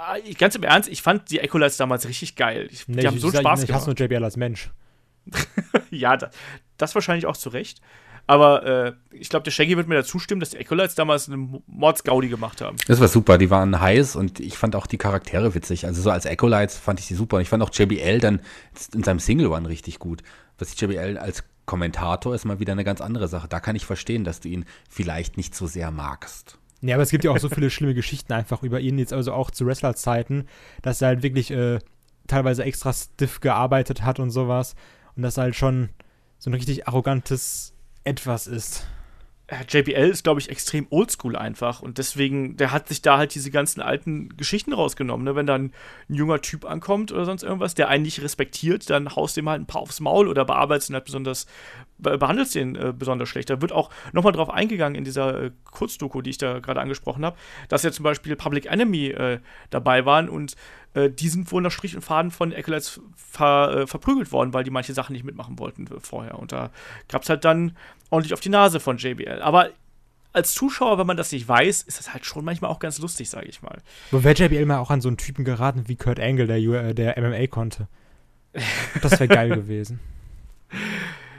Ah, ganz im Ernst, ich fand die Ecolites damals richtig geil. Ich, nee, die haben ich, so einen ich, Spaß ich gemacht. hasse nur JBL als Mensch. (laughs) ja, das, das wahrscheinlich auch zu Recht. Aber äh, ich glaube, der Shaggy wird mir da zustimmen, dass die Ecolites damals eine Mordsgaudi gemacht haben. Das war super, die waren heiß und ich fand auch die Charaktere witzig. Also so als Ecolites fand ich die super. Und ich fand auch JBL dann in seinem Single One richtig gut. Was ich JBL als Kommentator ist mal wieder eine ganz andere Sache. Da kann ich verstehen, dass du ihn vielleicht nicht so sehr magst. Ja, aber es gibt ja auch so viele schlimme Geschichten einfach über ihn, jetzt also auch zu Wrestler-Zeiten, dass er halt wirklich äh, teilweise extra stiff gearbeitet hat und sowas. Und dass er halt schon so ein richtig arrogantes Etwas ist. JBL ist, glaube ich, extrem oldschool einfach und deswegen, der hat sich da halt diese ganzen alten Geschichten rausgenommen. Ne? Wenn dann ein junger Typ ankommt oder sonst irgendwas, der einen nicht respektiert, dann haust dem halt ein paar aufs Maul oder bearbeitest ihn halt besonders, behandelst den äh, besonders schlecht. Da wird auch nochmal drauf eingegangen in dieser äh, Kurzdoku, die ich da gerade angesprochen habe, dass ja zum Beispiel Public Enemy äh, dabei waren und äh, die sind wohl nach Strich und Faden von Acolytes ver, äh, verprügelt worden, weil die manche Sachen nicht mitmachen wollten vorher. Und da gab es halt dann ordentlich auf die Nase von JBL. Aber als Zuschauer, wenn man das nicht weiß, ist das halt schon manchmal auch ganz lustig, sage ich mal. Wo wäre JBL mal auch an so einen Typen geraten wie Kurt Angle, der, äh, der MMA konnte. Das wäre geil (laughs) gewesen.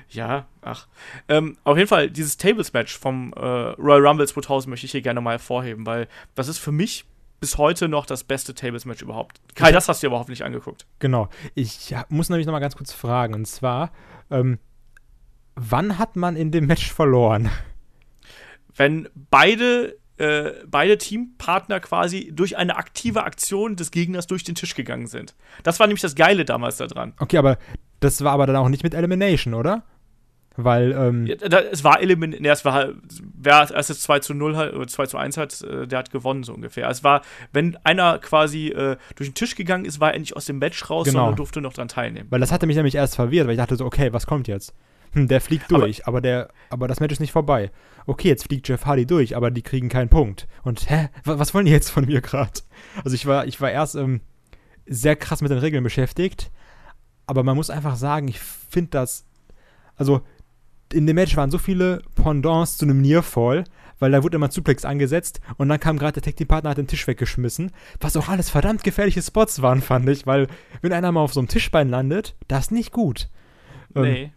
Ja, ach. Ähm, auf jeden Fall, dieses Tables-Match vom äh, Royal Rumble 2000 möchte ich hier gerne mal hervorheben, weil das ist für mich bis heute noch das beste Tables-Match überhaupt. Kai, das hast du dir überhaupt nicht angeguckt. Genau. Ich muss nämlich noch mal ganz kurz fragen. Und zwar, ähm, wann hat man in dem Match verloren? Wenn beide, äh, beide Teampartner quasi durch eine aktive Aktion des Gegners durch den Tisch gegangen sind. Das war nämlich das Geile damals daran. Okay, aber das war aber dann auch nicht mit Elimination, oder? Weil, ähm ja, da, es war eliminiert, nee, es war halt, wer erst jetzt 2 zu 0 hat, oder 2 zu 1 hat, der hat gewonnen, so ungefähr. Es war, wenn einer quasi äh, durch den Tisch gegangen ist, war er nicht aus dem Match raus, Genau. sondern durfte noch dran teilnehmen. Weil das hatte mich nämlich erst verwirrt, weil ich dachte so, okay, was kommt jetzt? Hm, der fliegt Aber- durch, aber, der, aber das Match ist nicht vorbei. Okay, jetzt fliegt Jeff Hardy durch, aber die kriegen keinen Punkt. Und hä, wa- was wollen die jetzt von mir gerade? Also ich war, ich war erst ähm, sehr krass mit den Regeln beschäftigt, aber man muss einfach sagen, ich finde das, also in dem Match waren so viele Pendants zu einem Nearfall, weil da wurde immer ein Suplex angesetzt und dann kam gerade der Tag Team Partner hat den Tisch weggeschmissen, was auch alles verdammt gefährliche Spots waren, fand ich, weil wenn einer mal auf so einem Tischbein landet, das ist nicht gut. Ähm, Nee.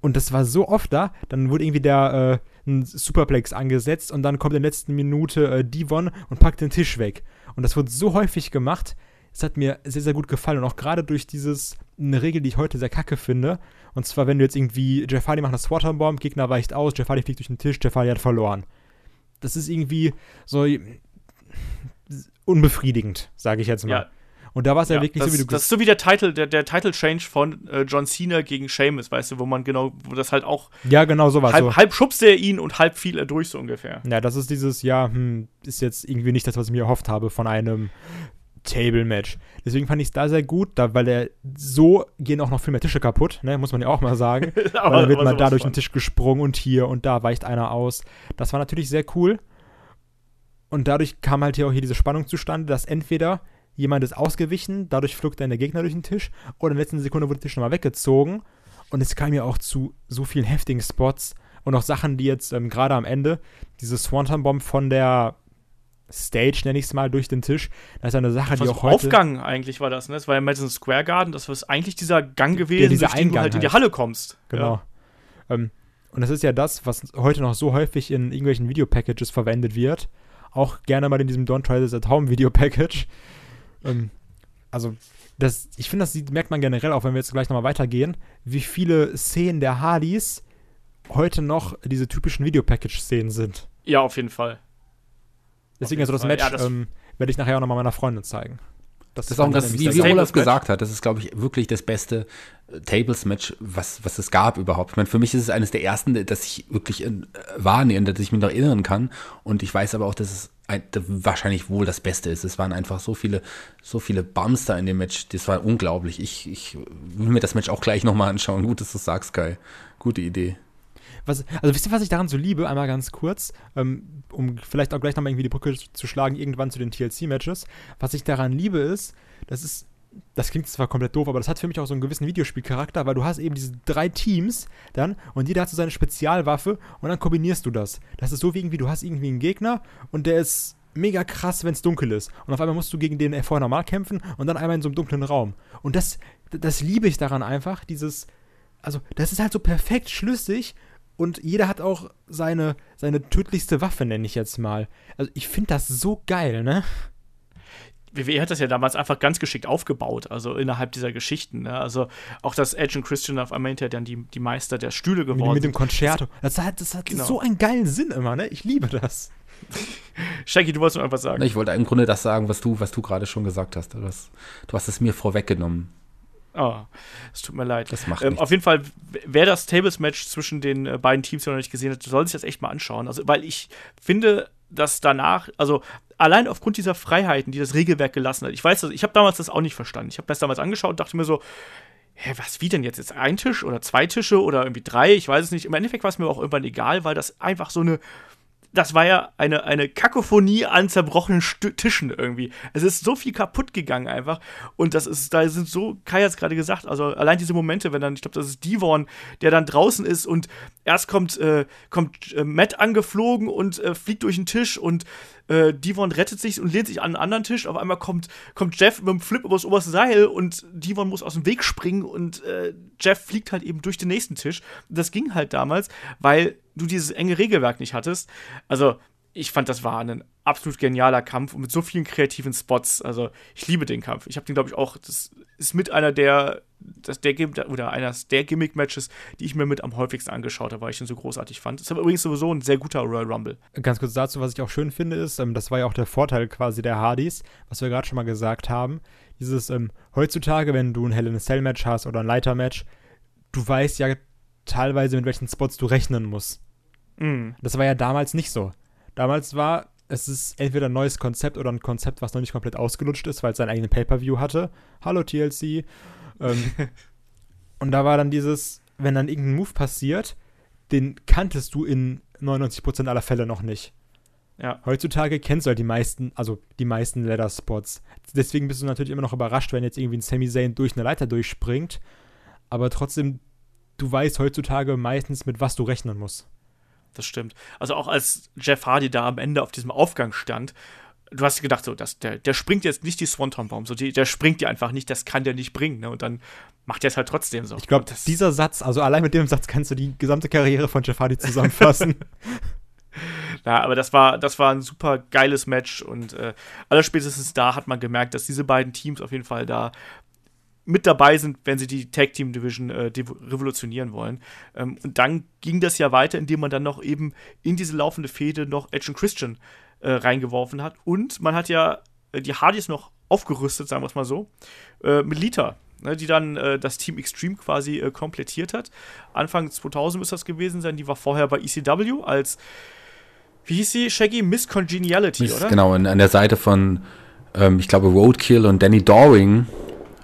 Und das war so oft da, dann wurde irgendwie der äh, ein Superplex angesetzt und dann kommt in der letzten Minute äh, Devon und packt den Tisch weg. Und das wurde so häufig gemacht, es hat mir sehr, sehr gut gefallen. Und auch gerade durch dieses, eine Regel, die ich heute sehr kacke finde. Und zwar, wenn du jetzt irgendwie, Jeff Hardy macht eine Swatter-Bomb, Gegner weicht aus, Jeff Hardy fliegt durch den Tisch, Jeff Hardy hat verloren. Das ist irgendwie so unbefriedigend, sage ich jetzt mal. Ja. Und da war es ja, Ja, wirklich das, so, wie du das ist so wie der Title, der, der Title Change von äh, John Cena gegen Sheamus, weißt du, wo man genau, wo das halt auch Ja, genau so war halb, so. halb schubste er ihn und halb fiel er durch, so ungefähr. Ja, das ist dieses, ja, hm, ist jetzt irgendwie nicht das, was ich mir erhofft habe von einem Table-Match. Deswegen fand ich es da sehr gut, da, weil er so gehen auch noch viel mehr Tische kaputt, ne, muss man ja auch mal sagen. (laughs) weil dann wird aber mal da durch den Tisch gesprungen und hier und da weicht einer aus. Das war natürlich sehr cool. Und dadurch kam halt hier auch hier diese Spannung zustande, dass entweder jemand ist ausgewichen, dadurch flog dann der Gegner durch den Tisch, oder in der letzten Sekunde wurde der Tisch nochmal weggezogen. Und es kam ja auch zu so vielen heftigen Spots und auch Sachen, die jetzt ähm, gerade am Ende, diese Swanton Bomb von der Stage, nenne ich es mal, durch den Tisch, das ist eine Sache, die auch heute. Aufgang eigentlich war das, ne? Das war ja Madison Square Garden, das war eigentlich dieser Gang gewesen, Ja, dieser durch den du Eingang halt in die halt. Halle kommst. Genau. Ähm, und das ist ja das, was heute noch so häufig in irgendwelchen Videopackages verwendet wird. Auch gerne mal in diesem Don't Try This at Home Videopackage. ähm, also, das, ich finde, das sieht, merkt man generell, auch wenn wir jetzt gleich nochmal weitergehen, wie viele Szenen der Hardys heute noch diese typischen Videopackage-Szenen sind. Ja, auf jeden Fall. Deswegen, also das Fall. Match Ja, das- ähm, werde ich nachher auch nochmal meiner Freundin zeigen. Das ist auch, das, wie, wie Olaf gesagt hat, das ist, glaube ich, wirklich das beste äh, Tables-Match, was, was es gab überhaupt. Ich meine, für mich ist es eines der ersten, das ich wirklich äh, wahrnehme, dass ich mich noch erinnern kann. Und ich weiß aber auch, dass es ein, da wahrscheinlich wohl das Beste ist. Es waren einfach so viele, so viele Bums da in dem Match. Das war unglaublich. Ich, ich will mir das Match auch gleich nochmal anschauen. Gut, dass du es sagst, Kai. Gute Idee. Was, also wisst ihr, was ich daran so liebe? Einmal ganz kurz, ähm, um vielleicht auch gleich nochmal irgendwie die Brücke zu schlagen, irgendwann zu den TLC-Matches. Was ich daran liebe ist, das ist, das klingt zwar komplett doof, aber das hat für mich auch so einen gewissen Videospielcharakter, weil du hast eben diese drei Teams dann und jeder hat so seine Spezialwaffe und dann kombinierst du das. Das ist so wie irgendwie, du hast irgendwie einen Gegner und der ist mega krass, wenn es dunkel ist. Und auf einmal musst du gegen den vorher normal kämpfen und dann einmal in so einem dunklen Raum. Und das, das liebe ich daran einfach, dieses, also das ist halt so perfekt schlüssig und jeder hat auch seine, seine tödlichste Waffe, nenne ich jetzt mal. Also ich finde das so geil, ne? WWE hat das ja damals einfach ganz geschickt aufgebaut, also innerhalb dieser Geschichten. Ne? Also auch das Edge und Christian auf einmal hinterher dann die, die Meister der Stühle Mit, geworden mit dem sind. Concerto. Das hat, das hat Genau. so einen geilen Sinn immer, ne? Ich liebe das. (laughs) Shaggy, du wolltest noch irgendwas sagen. Ich wollte im Grunde das sagen, was du, was du gerade schon gesagt hast. Du hast, du hast es mir vorweggenommen. Oh, es tut mir leid. Das macht ähm, nichts. auf jeden Fall, wer das Tables-Match zwischen den äh, beiden Teams noch nicht gesehen hat, soll sich das echt mal anschauen. Also, weil ich finde, dass danach, also allein aufgrund dieser Freiheiten, die das Regelwerk gelassen hat, ich weiß, also ich habe damals das auch nicht verstanden. Ich habe das damals angeschaut und dachte mir so, hä, was, wie denn jetzt? Jetzt ein Tisch oder zwei Tische oder irgendwie drei? Ich weiß es nicht. Im Endeffekt war es mir auch irgendwann egal, weil das einfach so eine das war ja eine, eine Kakophonie an zerbrochenen Stü Tischen irgendwie. Es ist so viel kaputt gegangen einfach. Und das ist, da sind so, Kai hat es gerade gesagt, also allein diese Momente, wenn dann, ich glaube, das ist Devon, der dann draußen ist und erst kommt, äh, kommt äh, Matt angeflogen und äh, fliegt durch den Tisch und äh, Devon rettet sich und lehnt sich an einen anderen Tisch. Auf einmal kommt, kommt Jeff mit dem Flip übers oberste Seil und Devon muss aus dem Weg springen und äh, Jeff fliegt halt eben durch den nächsten Tisch. Das ging halt damals, weil du dieses enge Regelwerk nicht hattest. Also, ich fand, das war ein absolut genialer Kampf und mit so vielen kreativen Spots. Also, ich liebe den Kampf. Ich habe den, glaube ich, auch, das ist mit einer der, das, der oder eines der Gimmick-Matches, die ich mir mit am häufigsten angeschaut habe, weil ich den so großartig fand. Das ist aber übrigens sowieso ein sehr guter Royal Rumble. Ganz kurz dazu, was ich auch schön finde, ist, ähm, das war ja auch der Vorteil quasi der Hardys, was wir gerade schon mal gesagt haben. Dieses, ähm, heutzutage, wenn du ein Hell in a Cell-Match hast oder ein Leiter-Match, du weißt ja teilweise, mit welchen Spots du rechnen musst. Mhm. Das war ja damals nicht so. Damals war, es ist entweder ein neues Konzept oder ein Konzept, was noch nicht komplett ausgelutscht ist, weil es seinen eigenen Pay-Per-View hatte. Hallo TLC. Ähm, (laughs) und da war dann dieses, wenn dann irgendein Move passiert, den kanntest du in 99% aller Fälle noch nicht. Ja. Heutzutage kennst du halt die meisten, also die meisten Leather-Spots. Deswegen bist du natürlich immer noch überrascht, wenn jetzt irgendwie ein Sami Zayn durch eine Leiter durchspringt. Aber trotzdem, du weißt heutzutage meistens, mit was du rechnen musst das stimmt. Also auch als Jeff Hardy da am Ende auf diesem Aufgang stand, du hast gedacht, so, dass der, der springt jetzt nicht die Swanton-Baum, so, die, der springt die einfach nicht, das kann der nicht bringen, ne? Und dann macht er es halt trotzdem so. Ich glaube, dieser Satz, also allein mit dem Satz kannst du die gesamte Karriere von Jeff Hardy zusammenfassen. (laughs) (laughs) ja, aber das war, das war ein super geiles Match und äh, allerspätestens da hat man gemerkt, dass diese beiden Teams auf jeden Fall da mit dabei sind, wenn sie die Tag Team Division äh, revolutionieren wollen. Ähm, und dann ging das ja weiter, indem man dann noch eben in diese laufende Fehde noch Edge und Christian äh, reingeworfen hat. Und man hat ja äh, die Hardys noch aufgerüstet, sagen wir es mal so, äh, mit Lita. Ne, die dann äh, das Team Extreme quasi äh, komplettiert hat. Anfang 2000 müsste das gewesen sein. Die war vorher bei ECW als, wie hieß sie? Shaggy Miss Congeniality, Miss, oder? Genau, an der Seite von, ähm, ich glaube, Roadkill und Danny Doring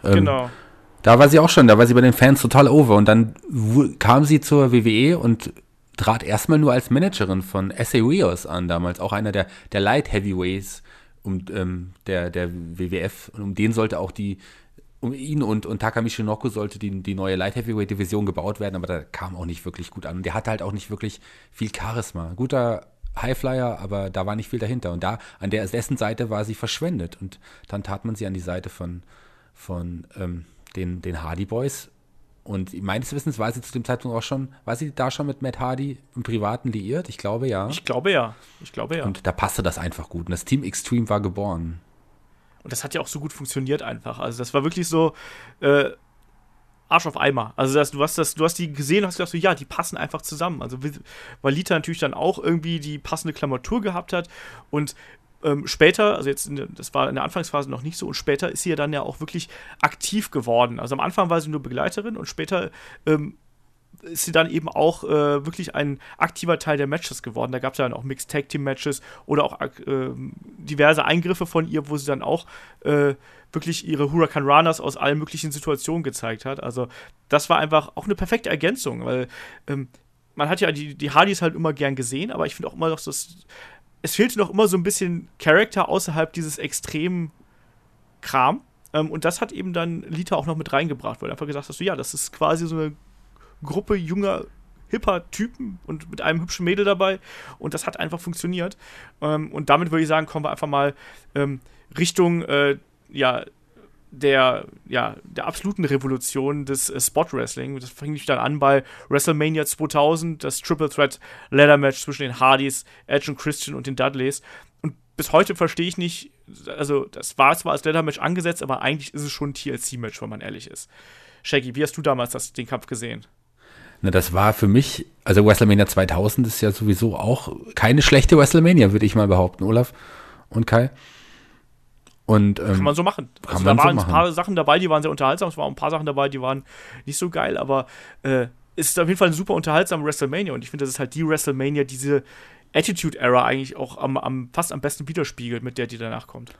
ähm, genau. Da war sie auch schon, da war sie bei den Fans total over und dann kam sie zur WWE und trat erstmal nur als Managerin von SA Rios an, damals auch einer der, der Light Heavyweights um, ähm, der, der WWF und um den sollte auch die, um ihn und, und Taka Michinoku sollte die, die neue Light Heavyweight Division gebaut werden, aber da kam auch nicht wirklich gut an. Und der hatte halt auch nicht wirklich viel Charisma. Guter Highflyer, aber da war nicht viel dahinter. Und da, an der, dessen Seite war sie verschwendet. Und dann tat man sie an die Seite von, von ähm, den, den Hardy Boys. Und meines Wissens war sie zu dem Zeitpunkt auch schon, war sie da schon mit Matt Hardy im Privaten liiert? Ich glaube ja. Ich glaube ja. Ich glaube ja. Und da passte das einfach gut. Und das Team Extreme war geboren. Und das hat ja auch so gut funktioniert einfach. Also das war wirklich so äh, Arsch auf Eimer. Also das, du hast das, du hast die gesehen, hast gedacht so, ja, die passen einfach zusammen. Also weil Lita natürlich dann auch irgendwie die passende Klammertour gehabt hat und ähm, später, also jetzt, der, das war in der Anfangsphase noch nicht so, und später ist sie ja dann ja auch wirklich aktiv geworden. Also am Anfang war sie nur Begleiterin und später ähm, ist sie dann eben auch äh, wirklich ein aktiver Teil der Matches geworden. Da gab es ja dann auch Mixed Tag Team Matches oder auch äh, diverse Eingriffe von ihr, wo sie dann auch äh, wirklich ihre Huracan Runners aus allen möglichen Situationen gezeigt hat. Also das war einfach auch eine perfekte Ergänzung, weil ähm, man hat ja die, die Hardys halt immer gern gesehen, aber ich finde auch immer noch, dass es fehlte noch immer so ein bisschen Charakter außerhalb dieses extremen Kram. Ähm, und das hat eben dann Lita auch noch mit reingebracht, weil er einfach gesagt hat, so, ja, das ist quasi so eine Gruppe junger, hipper Typen und mit einem hübschen Mädel dabei. Und das hat einfach funktioniert. Ähm, und damit würde ich sagen, kommen wir einfach mal ähm, Richtung, äh, ja, der, ja, der absoluten Revolution des äh, Spot Wrestling. Das fing dann an bei WrestleMania 2000, das Triple Threat Ladder Match zwischen den Hardys, Edge und Christian und den Dudleys. Und bis heute verstehe ich nicht, also das war zwar als Ladder Match angesetzt, aber eigentlich ist es schon ein TLC Match, wenn man ehrlich ist. Shaggy, wie hast du damals das, den Kampf gesehen? Na, das war für mich, also WrestleMania 2000 ist ja sowieso auch keine schlechte WrestleMania, würde ich mal behaupten, Olaf und Kai. Und, ähm, kann man so machen. Also da waren so ein paar Sachen dabei, die waren sehr unterhaltsam. Es waren ein paar Sachen dabei, die waren nicht so geil, aber äh, es ist auf jeden Fall ein super unterhaltsamer WrestleMania. Und ich finde, das ist halt die WrestleMania, diese Attitude-Era eigentlich auch am, am, fast am besten widerspiegelt, mit der die danach kommt.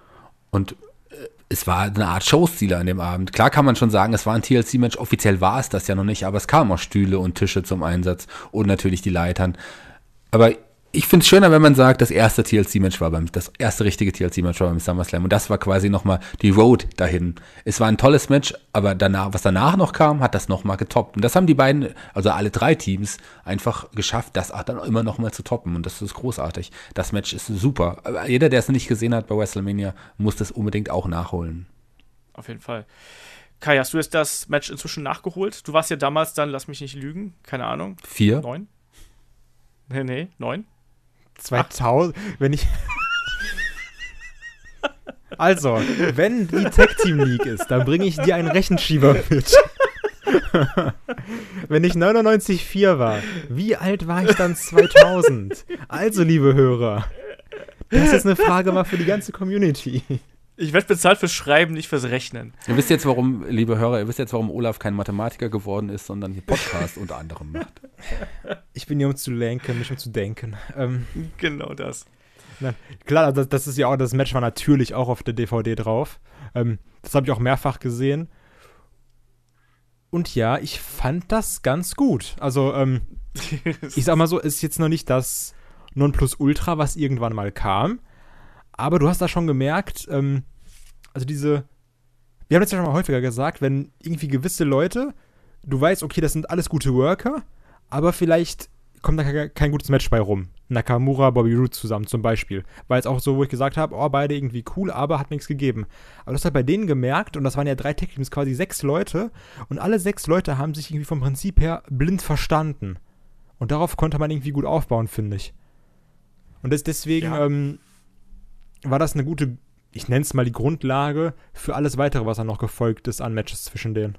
Und äh, es war eine Art Showstil an dem Abend. Klar kann man schon sagen, es war ein TLC-Match. Offiziell war es das ja noch nicht, aber es kamen auch Stühle und Tische zum Einsatz und natürlich die Leitern. Aber ich finde es schöner, wenn man sagt, das erste TLC-Match war beim, das erste richtige TLC-Match war beim SummerSlam und das war quasi nochmal die Road dahin. Es war ein tolles Match, aber danach, was danach noch kam, hat das nochmal getoppt. Und das haben die beiden, also alle drei Teams, einfach geschafft, das auch dann immer nochmal zu toppen und das ist großartig. Das Match ist super. Aber jeder, der es nicht gesehen hat bei WrestleMania, muss das unbedingt auch nachholen. Auf jeden Fall. Kai, hast du jetzt das Match inzwischen nachgeholt? Du warst ja damals dann, lass mich nicht lügen, keine Ahnung. Vier? Neun? Nee, nee, neun. 2000, wenn ich. Also, wenn die Tag Team League ist, dann bringe ich dir einen Rechenschieber mit. wenn ich 99,4 war, wie alt war ich dann 2000? Also, liebe Hörer, das ist eine Frage mal für die ganze Community. Ich werde bezahlt fürs Schreiben, nicht fürs Rechnen. Ihr wisst jetzt, warum, liebe Hörer, ihr wisst jetzt, warum Olaf kein Mathematiker geworden ist, sondern hier Podcast unter anderem macht. Ich bin hier, um zu lenken, nicht um zu denken. Ähm, Genau das. na, klar, das, das ist ja auch, das Match war natürlich auch auf der DVD drauf. Ähm, das habe ich auch mehrfach gesehen. Und ja, ich fand das ganz gut. Also, ähm, (laughs) ich sag mal so, ist jetzt noch nicht das Nonplusultra, was irgendwann mal kam. Aber du hast da schon gemerkt, ähm, also diese, wir haben jetzt ja schon mal häufiger gesagt, wenn irgendwie gewisse Leute, du weißt, okay, das sind alles gute Worker, aber vielleicht kommt da kein, gutes Match bei rum. Nakamura, Bobby Roode zusammen zum Beispiel. War jetzt auch so, wo ich gesagt habe, oh, beide irgendwie cool, aber hat nichts gegeben. Aber das hat bei denen gemerkt, und das waren ja drei Tech-Teams, quasi sechs Leute, und alle sechs Leute haben sich irgendwie vom Prinzip her blind verstanden. Und darauf konnte man irgendwie gut aufbauen, finde ich. Und das, deswegen Ja. ähm, war das eine gute, ich nenne es mal die Grundlage für alles weitere, was dann noch gefolgt ist an Matches zwischen denen.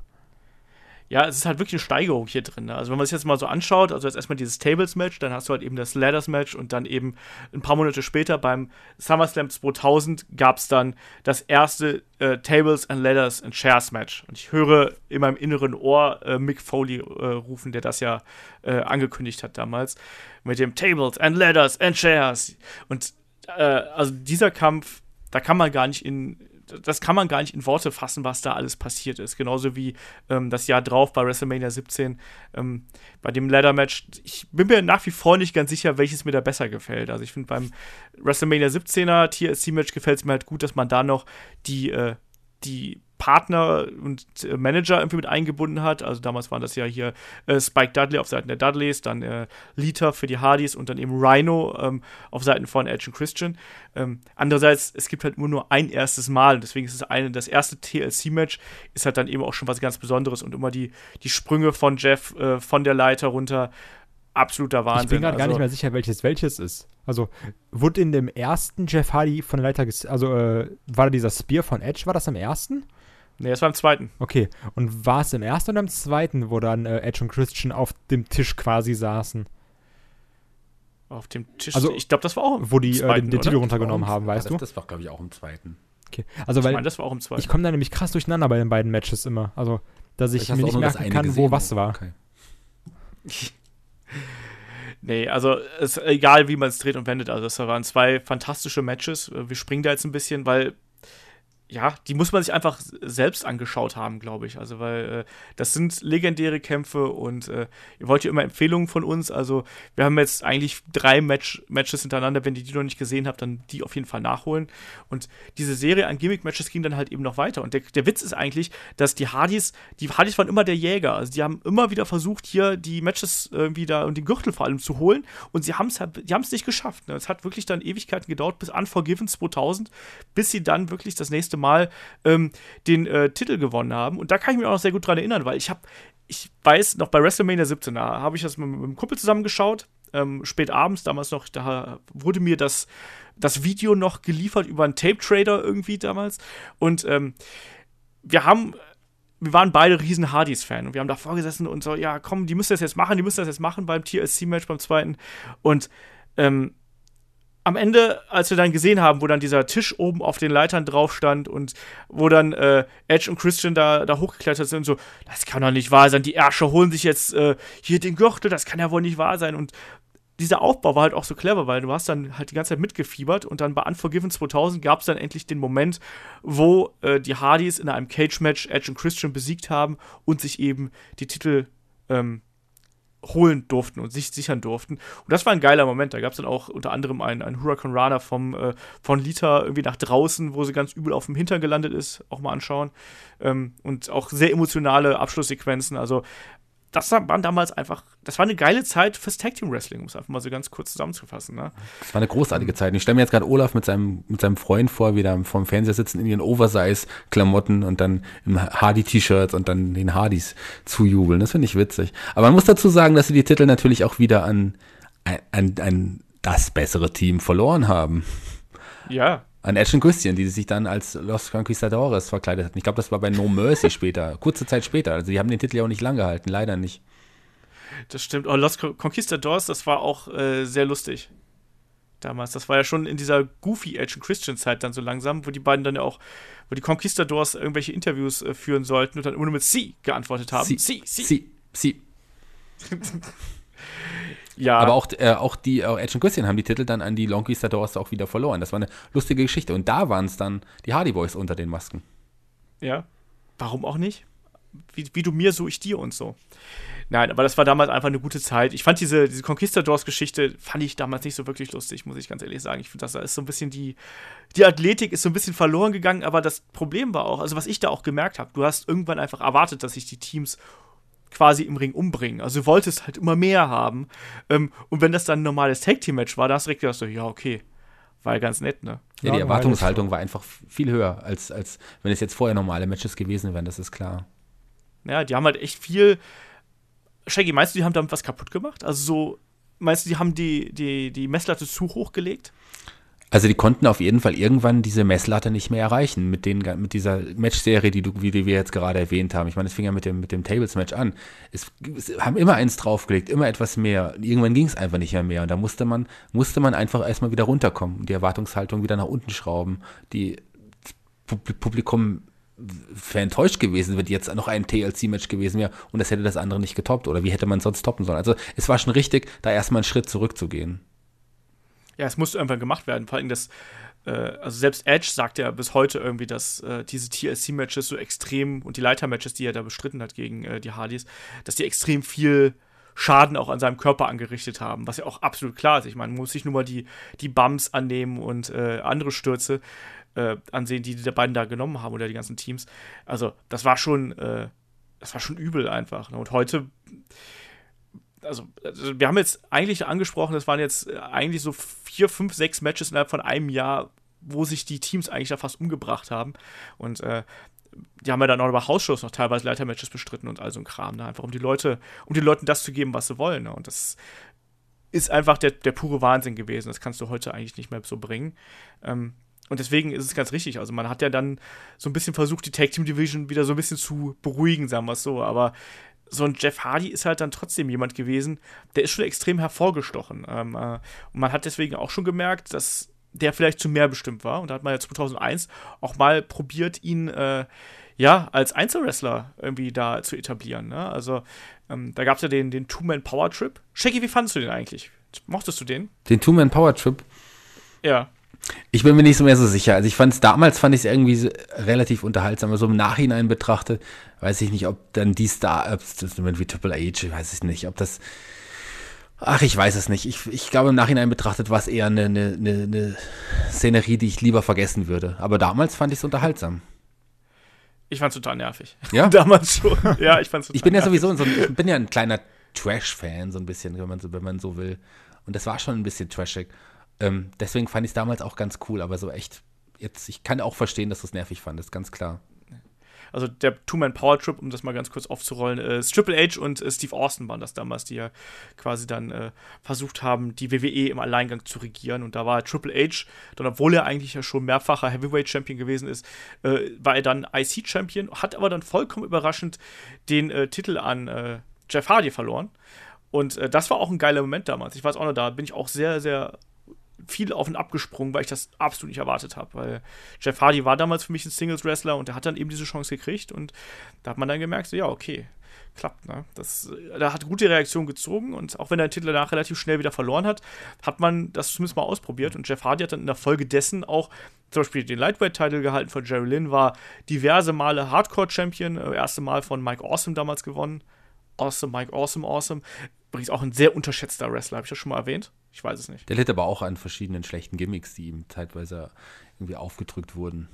Ja, es ist halt wirklich eine Steigerung hier drin. Ne? Also wenn man sich jetzt mal so anschaut, also jetzt erstmal dieses Tables-Match, dann hast du halt eben das Ladders-Match und dann eben ein paar Monate später beim SummerSlam 2000 gab es dann das erste äh, Tables and Ladders and Chairs-Match. Und ich höre in meinem inneren Ohr äh, Mick Foley äh, rufen, der das ja äh, angekündigt hat damals, mit dem Tables and Ladders and Chairs. Und äh, also dieser Kampf, da kann man gar nicht in das kann man gar nicht in Worte fassen, was da alles passiert ist. Genauso wie ähm, das Jahr drauf bei WrestleMania 17, ähm, bei dem Ladder-Match. Ich bin mir nach wie vor nicht ganz sicher, welches mir da besser gefällt. Also ich finde beim WrestleMania 17er TLC-Match gefällt es mir halt gut, dass man da noch die, äh, die Partner und äh, Manager irgendwie mit eingebunden hat. Also damals waren das ja hier äh, Spike Dudley auf Seiten der Dudleys, dann äh, Lita für die Hardys und dann eben Rhino ähm, auf Seiten von Edge und Christian. Ähm, andererseits, es gibt halt nur nur ein erstes Mal und deswegen ist es eine, das erste TLC-Match ist halt dann eben auch schon was ganz Besonderes und immer die, die Sprünge von Jeff äh, von der Leiter runter. Absoluter Wahnsinn. Ich bin gerade gar Also- nicht mehr sicher, welches welches ist. Also, wurde in dem ersten Jeff Hardy von der Leiter, also äh, war da dieser Spear von Edge, war das im ersten? Nee, das war im zweiten. Okay, und war es im ersten oder im zweiten, wo dann äh, Edge und Christian auf dem Tisch quasi saßen, Auf dem Tisch. Also, ich glaube, das war auch im wo die äh, zweiten, den, den oder? Titel runtergenommen haben, weißt das, du? Das war, glaube ich, auch im zweiten. Okay, also Ich weil meine, das war auch im zweiten. ich komme da nämlich krass durcheinander bei den beiden Matches immer. Also, dass ich hast mir nicht merken kann, wo gesehen. was war. Okay. (laughs) Nee, also es ist egal, wie man es dreht und wendet. Also das waren zwei fantastische Matches. Wir springen da jetzt ein bisschen, weil ja, die muss man sich einfach selbst angeschaut haben, glaube ich. Also, weil äh, das sind legendäre Kämpfe und äh, ihr wollt ja immer Empfehlungen von uns. Also, wir haben jetzt eigentlich drei Match Matches hintereinander. Wenn ihr die noch nicht gesehen habt, dann die auf jeden Fall nachholen. Und diese Serie an Gimmick-Matches ging dann halt eben noch weiter. Und der, der Witz ist eigentlich, dass die Hardys, die Hardys waren immer der Jäger. Also, die haben immer wieder versucht, hier die Matches irgendwie da und den Gürtel vor allem zu holen. Und sie haben es halt, die haben es nicht geschafft. Ne? Es hat wirklich dann Ewigkeiten gedauert, bis Unforgiven 2000, bis sie dann wirklich das nächste Mal ähm, den äh, Titel gewonnen haben. Und da kann ich mich auch noch sehr gut dran erinnern, weil ich habe, ich weiß, noch bei WrestleMania 17, da habe ich das mit, mit einem Kumpel zusammengeschaut, ähm, spät abends, damals noch, da wurde mir das, das Video noch geliefert über einen Tape-Trader irgendwie damals. Und ähm, wir haben wir waren beide riesen Hardys-Fan und wir haben davor gesessen und so, ja, komm, die müssen das jetzt machen, die müssen das jetzt machen beim TLC-Match, beim zweiten. Und ähm, am Ende, als wir dann gesehen haben, wo dann dieser Tisch oben auf den Leitern drauf stand und wo dann äh, Edge und Christian da, da hochgeklettert sind, so, das kann doch nicht wahr sein, die Ärsche holen sich jetzt äh, hier den Gürtel, das kann ja wohl nicht wahr sein. Und dieser Aufbau war halt auch so clever, weil du hast dann halt die ganze Zeit mitgefiebert und dann bei Unforgiven 2000 gab es dann endlich den Moment, wo äh, die Hardys in einem Cage-Match Edge und Christian besiegt haben und sich eben die Titel ähm, holen durften und sich sichern durften. Und das war ein geiler Moment. Da gab es dann auch unter anderem einen, einen Huracan Runner vom, äh, von Lita irgendwie nach draußen, wo sie ganz übel auf dem Hintern gelandet ist. Auch mal anschauen. Ähm, und auch sehr emotionale Abschlusssequenzen. Also das waren damals einfach, das war eine geile Zeit fürs Tag Team Wrestling, um es einfach mal so ganz kurz zusammenzufassen. Ne? Das war eine großartige Zeit. Ich stelle mir jetzt gerade Olaf mit seinem, mit seinem Freund vor, wie da vorm Fernseher sitzen in ihren Oversize-Klamotten und dann im Hardy-T-Shirts und dann den Hardys zujubeln. Das finde ich witzig. Aber man muss dazu sagen, dass sie die Titel natürlich auch wieder an, an, an das bessere Team verloren haben. Ja, an Edge und Christian, die sich dann als Los Conquistadores verkleidet hatten. Ich glaube, das war bei No Mercy (laughs) später, kurze Zeit später. Also die haben den Titel ja auch nicht lang gehalten, leider nicht. Das stimmt. Oh, Los Conquistadores, das war auch äh, sehr lustig. Damals. Das war ja schon in dieser goofy Edge und Christian Zeit dann so langsam, wo die beiden dann ja auch, wo die Conquistadors irgendwelche Interviews äh, führen sollten und dann immer nur mit Sie geantwortet haben. Sie, Sie, Sie. Sie, Sie. Ja. Aber auch, äh, auch die äh, Edge und Christian haben die Titel dann an die Long Conquistadors auch wieder verloren. Das war eine lustige Geschichte. Und da waren es dann die Hardy Boys unter den Masken. Ja. Warum auch nicht? Wie, wie du mir, so ich dir und so. Nein, aber das war damals einfach eine gute Zeit. Ich fand diese, diese Conquistadors-Geschichte, fand ich damals nicht so wirklich lustig, muss ich ganz ehrlich sagen. Ich finde, das ist so ein bisschen die, die Athletik ist so ein bisschen verloren gegangen, aber das Problem war auch, also was ich da auch gemerkt habe, du hast irgendwann einfach erwartet, dass sich die Teams quasi im Ring umbringen. Also du wolltest halt immer mehr haben. Ähm, und wenn das dann ein normales Tag-Team-Match war, da hast du direkt gedacht, so, ja, okay. War ja ganz nett, ne? Ja, die Erwartungshaltung war einfach viel höher, als, als wenn es jetzt vorher normale Matches gewesen wären, das ist klar. Ja, die haben halt echt viel. Shaggy, meinst du, die haben damit was kaputt gemacht? Also so, meinst du, die haben die, die, die Messlatte zu hoch gelegt? Also die konnten auf jeden Fall irgendwann diese Messlatte nicht mehr erreichen mit, den, mit dieser Match-Serie, die, du, die wir jetzt gerade erwähnt haben. Ich meine, es fing ja mit dem, mit dem Tables-Match an. Es, es, haben immer eins draufgelegt, immer etwas mehr. Irgendwann ging es einfach nicht mehr mehr. Und da musste man, musste man einfach erstmal wieder runterkommen und die Erwartungshaltung wieder nach unten schrauben. Die Publikum wäre enttäuscht gewesen, wenn jetzt noch ein TLC-Match gewesen wäre und das hätte das andere nicht getoppt. Oder wie hätte man sonst toppen sollen? Also es war schon richtig, da erstmal einen Schritt zurückzugehen ja, es musste irgendwann gemacht werden. Vor allem das, äh, also selbst Edge sagt ja bis heute irgendwie, dass äh, diese TLC-Matches so extrem und die Leiter-Matches, die er da bestritten hat gegen äh, die Hardys, dass die extrem viel Schaden auch an seinem Körper angerichtet haben, was ja auch absolut klar ist. Ich meine, man muss sich nur mal die, die Bumps annehmen und äh, andere Stürze äh, ansehen, die die beiden da genommen haben oder die ganzen Teams. Also, das war schon, äh, das war schon übel einfach. Ne? Und heute also, also, wir haben jetzt eigentlich angesprochen, das waren jetzt äh, eigentlich so vier, fünf, sechs Matches innerhalb von einem Jahr, wo sich die Teams eigentlich da fast umgebracht haben. Und äh, die haben ja dann auch über Hausshows noch teilweise Leitermatches bestritten und all so ein Kram, ne? einfach um die Leute, um den Leuten das zu geben, was sie wollen. Ne? Und das ist einfach der, der pure Wahnsinn gewesen. Das kannst du heute eigentlich nicht mehr so bringen. Ähm, und deswegen ist es ganz richtig. Also man hat ja dann so ein bisschen versucht, die Tag Team Division wieder so ein bisschen zu beruhigen, sagen wir es so. Aber so ein Jeff Hardy ist halt dann trotzdem jemand gewesen, der ist schon extrem hervorgestochen. Ähm, äh, und man hat deswegen auch schon gemerkt, dass der vielleicht zu mehr bestimmt war. Und da hat man ja 2001 auch mal probiert, ihn äh, ja als Einzelwrestler irgendwie da zu etablieren. Ne? Also ähm, da gab es ja den, den Two-Man-Power-Trip. Shaggy, wie fandest du den eigentlich? Mochtest du den? Den Two-Man-Power-Trip? Ja. Ich bin mir nicht so mehr so sicher. Also ich fand es damals fand ich es irgendwie so relativ unterhaltsam, aber so im Nachhinein betrachtet, weiß ich nicht, ob dann die Star, wie Triple H, weiß ich nicht, ob das. Ach, ich weiß es nicht. Ich, ich glaube, im Nachhinein betrachtet war es eher eine, eine, eine Szenerie, die ich lieber vergessen würde. Aber damals fand ich es unterhaltsam. Ich fand es total nervig. Ja? (laughs) damals schon. Ja, ich fand es Ich bin ja sowieso so ein, bin ja ein kleiner Trash-Fan, so ein bisschen, wenn man so, wenn man so will. Und das war schon ein bisschen trashig. Ähm, deswegen fand ich es damals auch ganz cool, aber so echt, jetzt, ich kann auch verstehen, dass du es nervig fandest, ganz klar. Also der Two-Man-Power-Trip, um das mal ganz kurz aufzurollen, äh, Triple H und äh, Steve Austin waren das damals, die ja quasi dann äh, versucht haben, die WWE im Alleingang zu regieren. Und da war Triple H, dann obwohl er eigentlich ja schon mehrfacher Heavyweight-Champion gewesen ist, äh, war er dann IC-Champion, hat aber dann vollkommen überraschend den äh, Titel an äh, Jeff Hardy verloren. Und das war auch ein geiler Moment damals. Ich weiß auch noch, da bin ich auch sehr, sehr viel auf und abgesprungen, weil ich das absolut nicht erwartet habe. Weil Jeff Hardy war damals für mich ein Singles-Wrestler und der hat dann eben diese Chance gekriegt und da hat man dann gemerkt, so, ja, okay, klappt. Ne? Das, da hat gute Reaktion gezogen und auch wenn er den Titel danach relativ schnell wieder verloren hat, hat man das zumindest mal ausprobiert und Jeff Hardy hat dann in der Folge dessen auch zum Beispiel den Lightweight-Titel gehalten von Jerry Lynn, war diverse Male Hardcore-Champion, äh, erste Mal von Mike Awesome damals gewonnen. Awesome, Mike Awesome, Awesome übrigens auch ein sehr unterschätzter Wrestler, habe ich das schon mal erwähnt? Ich weiß es nicht. Der litt aber auch an verschiedenen schlechten Gimmicks, die ihm zeitweise irgendwie aufgedrückt wurden.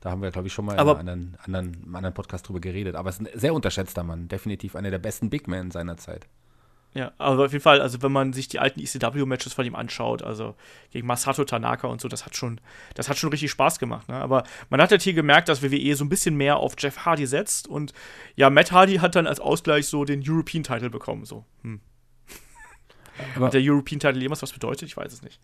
Da haben wir, glaube ich, schon mal aber, in einem anderen, anderen, anderen Podcast drüber geredet. Aber es ist ein sehr unterschätzter Mann. Definitiv einer der besten Big Men seiner Zeit. Ja, aber auf jeden Fall, also wenn man sich die alten ECW-Matches von ihm anschaut, also gegen Masato Tanaka und so, das hat schon, das hat schon richtig Spaß gemacht. Ne? Aber man hat halt hier gemerkt, dass WWE so ein bisschen mehr auf Jeff Hardy setzt und ja, Matt Hardy hat dann als Ausgleich so den European-Title bekommen. So. Hm. Aber hat der European-Title jemals was bedeutet? Ich weiß es nicht.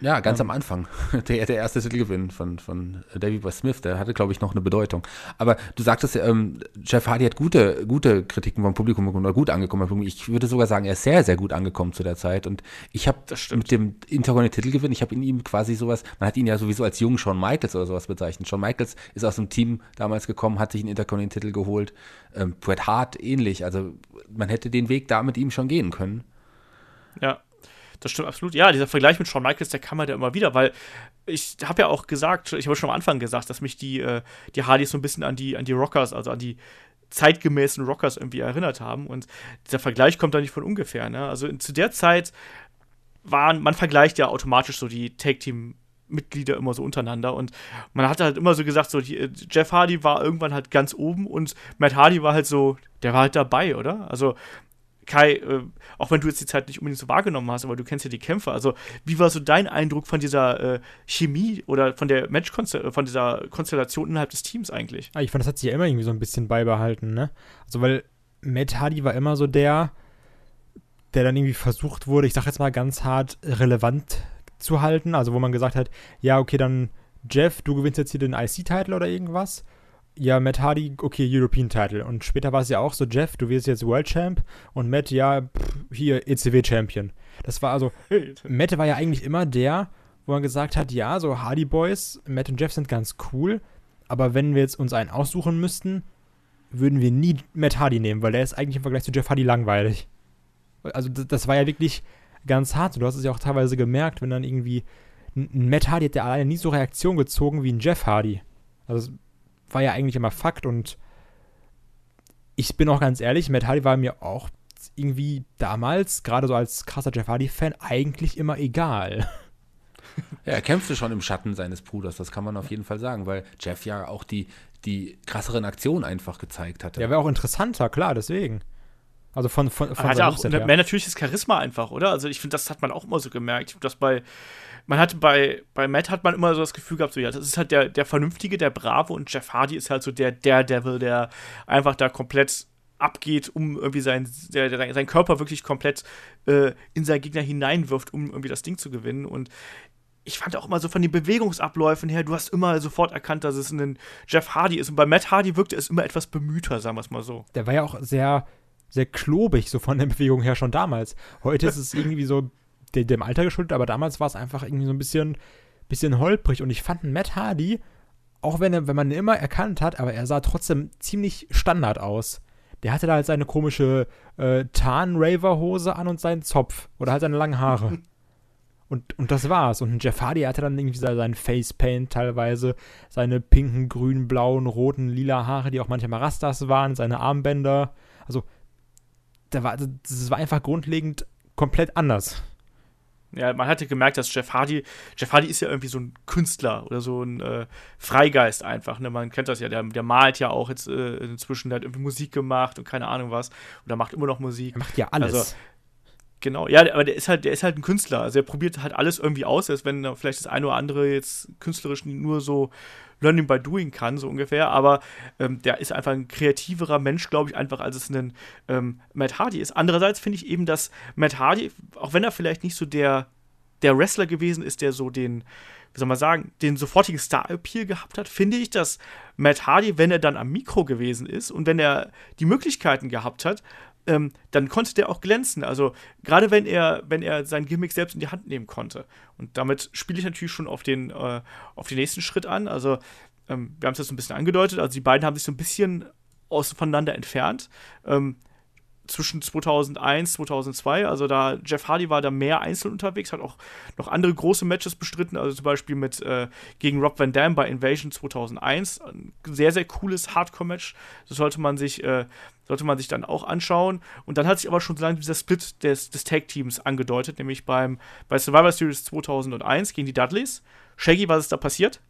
Ja, ganz ähm. am Anfang. (laughs) Der, der erste Titelgewinn von, von Davey Boy Smith, der hatte, glaube ich, noch eine Bedeutung. Aber du sagtest ähm, Jeff Hardy hat gute, gute Kritiken vom Publikum bekommen oder gut angekommen. Ich würde sogar sagen, er ist sehr, sehr gut angekommen zu der Zeit. Und ich habe mit dem Intercontinental Titelgewinn, ich habe in ihm quasi sowas, man hat ihn ja sowieso als jungen Shawn Michaels oder sowas bezeichnet. Shawn Michaels ist aus dem Team damals gekommen, hat sich einen Intercontinental Titel geholt. Ähm, Bret Hart ähnlich. Also man hätte den Weg da mit ihm schon gehen können. Ja, das stimmt absolut. Ja, dieser Vergleich mit Shawn Michaels, der kam halt ja immer wieder, weil ich habe ja auch gesagt, ich habe schon am Anfang gesagt, dass mich die, äh, die Hardys so ein bisschen an die, an die Rockers, also an die zeitgemäßen Rockers irgendwie erinnert haben. Und dieser Vergleich kommt da nicht von ungefähr. Ne? Also in, zu der Zeit waren, man vergleicht ja automatisch so die Take-Team- Mitglieder immer so untereinander und man hat halt immer so gesagt, so die, Jeff Hardy war irgendwann halt ganz oben und Matt Hardy war halt so, der war halt dabei, oder? Also Kai, äh, auch wenn du jetzt die Zeit nicht unbedingt so wahrgenommen hast, aber du kennst ja die Kämpfe. Also, wie war so dein Eindruck von dieser äh, Chemie oder von der Match von dieser Konstellation innerhalb des Teams eigentlich? Ah, ich fand, das hat sich ja immer irgendwie so ein bisschen beibehalten, ne? Also, weil Matt Hardy war immer so der, der dann irgendwie versucht wurde, ich sag jetzt mal ganz hart, relevant zu halten. Also, wo man gesagt hat, ja, okay, dann Jeff, du gewinnst jetzt hier den IC-Title oder irgendwas ja, Matt Hardy, okay, European Title. Und später war es ja auch so, Jeff, du wirst jetzt World Champ und Matt, ja, pff, hier ECW Champion. Das war also, Matt war ja eigentlich immer der, wo man gesagt hat, ja, so Hardy Boys, Matt und Jeff sind ganz cool, aber wenn wir jetzt uns einen aussuchen müssten, würden wir nie Matt Hardy nehmen, weil der ist eigentlich im Vergleich zu Jeff Hardy langweilig. Also das, das war ja wirklich ganz hart. Du hast es ja auch teilweise gemerkt, wenn dann irgendwie ein Matt Hardy hat ja alleine nie so Reaktion gezogen wie ein Jeff Hardy. Also war ja eigentlich immer Fakt und ich bin auch ganz ehrlich, Matt Hardy war mir auch irgendwie damals, gerade so als krasser Jeff Hardy-Fan, eigentlich immer egal. (laughs) Ja, er kämpfte schon im Schatten seines Bruders, das kann man auf jeden Fall sagen, weil Jeff ja auch die, die krasseren Aktionen einfach gezeigt hatte. Ja, wäre auch interessanter, klar, deswegen. Also von, von, von hat ja auch mehr natürliches Charisma einfach, oder? Also ich finde, das hat man auch immer so gemerkt. Ich habe das bei man hatte bei, bei Matt hat man immer so das Gefühl gehabt, so ja, das ist halt der, der Vernünftige, der Brave und Jeff Hardy ist halt so der Daredevil, der einfach da komplett abgeht, um irgendwie sein, der, der, sein Körper wirklich komplett äh, in seinen Gegner hineinwirft, um irgendwie das Ding zu gewinnen. Und ich fand auch immer so von den Bewegungsabläufen her, du hast immer sofort erkannt, dass es ein Jeff Hardy ist. Und bei Matt Hardy wirkte es immer etwas bemühter, sagen wir es mal so. Der war ja auch sehr, sehr klobig, so von der Bewegung her schon damals. Heute ist es irgendwie so dem Alter geschuldet, aber damals war es einfach irgendwie so ein bisschen, bisschen holprig. Und ich fand Matt Hardy, auch wenn, er, wenn man ihn immer erkannt hat, aber er sah trotzdem ziemlich Standard aus. Der hatte da halt seine komische äh, Tarn-Raver-Hose an und seinen Zopf. Oder halt seine langen Haare. (laughs) Und, und das war's. Und Jeff Hardy hatte dann irgendwie seinen Facepaint teilweise, seine pinken, grünen, blauen, roten, lila Haare, die auch manchmal Rastas waren, seine Armbänder. Also, da war, das war einfach grundlegend komplett anders. Ja, man hatte gemerkt, dass Jeff Hardy, Jeff Hardy ist ja irgendwie so ein Künstler oder so ein äh, Freigeist einfach. Ne? Man kennt das ja, der, der malt ja auch jetzt äh, inzwischen, der hat irgendwie Musik gemacht und keine Ahnung was. Oder macht immer noch Musik. Er macht ja alles. Also, genau, ja, aber der ist halt, der ist halt ein Künstler. Also er probiert halt alles irgendwie aus, als wenn vielleicht das eine oder andere jetzt künstlerisch nur so Learning by Doing kann, so ungefähr. Aber ähm, der ist einfach ein kreativerer Mensch, glaube ich, einfach als es ein ähm, Matt Hardy ist. Andererseits finde ich eben, dass Matt Hardy, auch wenn er vielleicht nicht so der, der Wrestler gewesen ist, der so den, wie soll man sagen, den sofortigen Star-Appeal gehabt hat, finde ich, dass Matt Hardy, wenn er dann am Mikro gewesen ist und wenn er die Möglichkeiten gehabt hat, ähm, dann konnte der auch glänzen. Also gerade wenn er, wenn er sein Gimmick selbst in die Hand nehmen konnte. Und damit spiele ich natürlich schon auf den, äh, auf den nächsten Schritt an. Also ähm, wir haben es jetzt ein bisschen angedeutet, also die beiden haben sich so ein bisschen voneinander entfernt. Ähm, zwischen 2001, 2002. Also da Jeff Hardy war da mehr einzeln unterwegs, hat auch noch andere große Matches bestritten, also zum Beispiel mit äh, gegen Rob Van Dam bei Invasion 2001. Ein sehr, sehr cooles Hardcore-Match. Das sollte man sich, äh, sollte man sich dann auch anschauen. Und dann hat sich aber schon so lange dieser Split des, des Tag-Teams angedeutet, nämlich beim, bei Survivor Series 2001 gegen die Dudleys. Shaggy, was ist da passiert?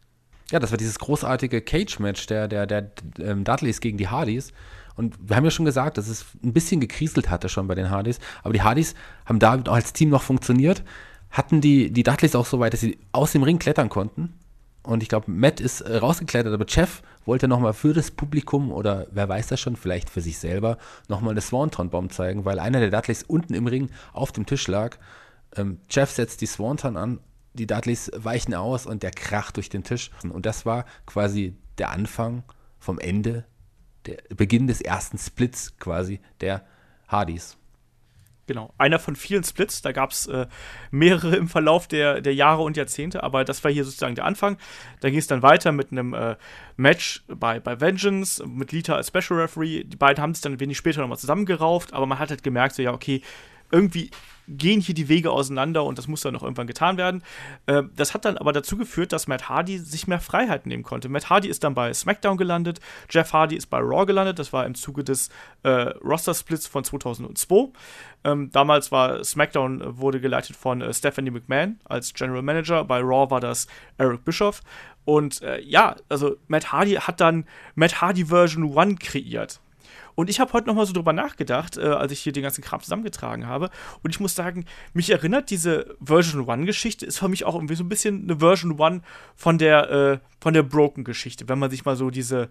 Ja, das war dieses großartige Cage-Match der, der, der ähm, Dudleys gegen die Hardys. Und wir haben ja schon gesagt, dass es ein bisschen gekriselt hatte schon bei den Hardys. Aber die Hardys haben da als Team noch funktioniert. Hatten die, die Dudleys auch so weit, dass sie aus dem Ring klettern konnten. Und ich glaube, Matt ist äh, rausgeklettert, aber Jeff wollte nochmal für das Publikum oder wer weiß das schon, vielleicht für sich selber, nochmal eine Swanton-Bomb zeigen, weil einer der Dudleys unten im Ring auf dem Tisch lag. Ähm, Jeff setzt die Swanton an, die Dudleys weichen aus und der kracht durch den Tisch. Und das war quasi der Anfang vom Ende der Beginn des ersten Splits quasi der Hardys. Genau, einer von vielen Splits. Da gab es äh, mehrere im Verlauf der, der Jahre und Jahrzehnte, aber das war hier sozusagen der Anfang. Da ging es dann weiter mit einem äh, Match bei, bei Vengeance mit Lita als Special Referee. Die beiden haben sich dann wenig später nochmal zusammengerauft, aber man hat halt gemerkt, so ja, okay, irgendwie gehen hier die Wege auseinander und das muss dann noch irgendwann getan werden. Äh, das hat dann aber dazu geführt, dass Matt Hardy sich mehr Freiheit nehmen konnte. Matt Hardy ist dann bei SmackDown gelandet, Jeff Hardy ist bei Raw gelandet, das war im Zuge des äh, Roster-Splits von 2002. Ähm, damals war SmackDown äh, wurde geleitet von äh, Stephanie McMahon als General Manager, bei Raw war das Eric Bischoff. Und äh, ja, also Matt Hardy hat dann Matt Hardy Version 1 kreiert. Und ich habe heute nochmal so drüber nachgedacht, äh, als ich hier den ganzen Kram zusammengetragen habe. Und ich muss sagen, mich erinnert diese Version 1-Geschichte, ist für mich auch irgendwie so ein bisschen eine Version 1 von der, äh, von der Broken-Geschichte, wenn man sich mal so diese,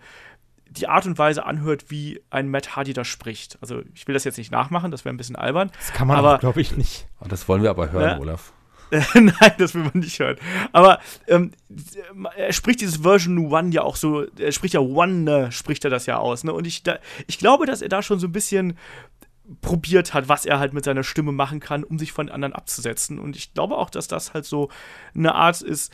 die Art und Weise anhört, wie ein Matt Hardy da spricht. Also ich will das jetzt nicht nachmachen, das wäre ein bisschen albern. Das kann man aber, glaube ich, nicht. Oh, das wollen wir aber hören, Ne? Olaf. (laughs) Nein, das will man nicht hören. Aber ähm, er spricht dieses Version One ja auch so, er spricht ja One, spricht er das ja aus. Ne? Und ich, da, ich glaube, dass er da schon so ein bisschen probiert hat, was er halt mit seiner Stimme machen kann, um sich von anderen abzusetzen. Und ich glaube auch, dass das halt so eine Art ist,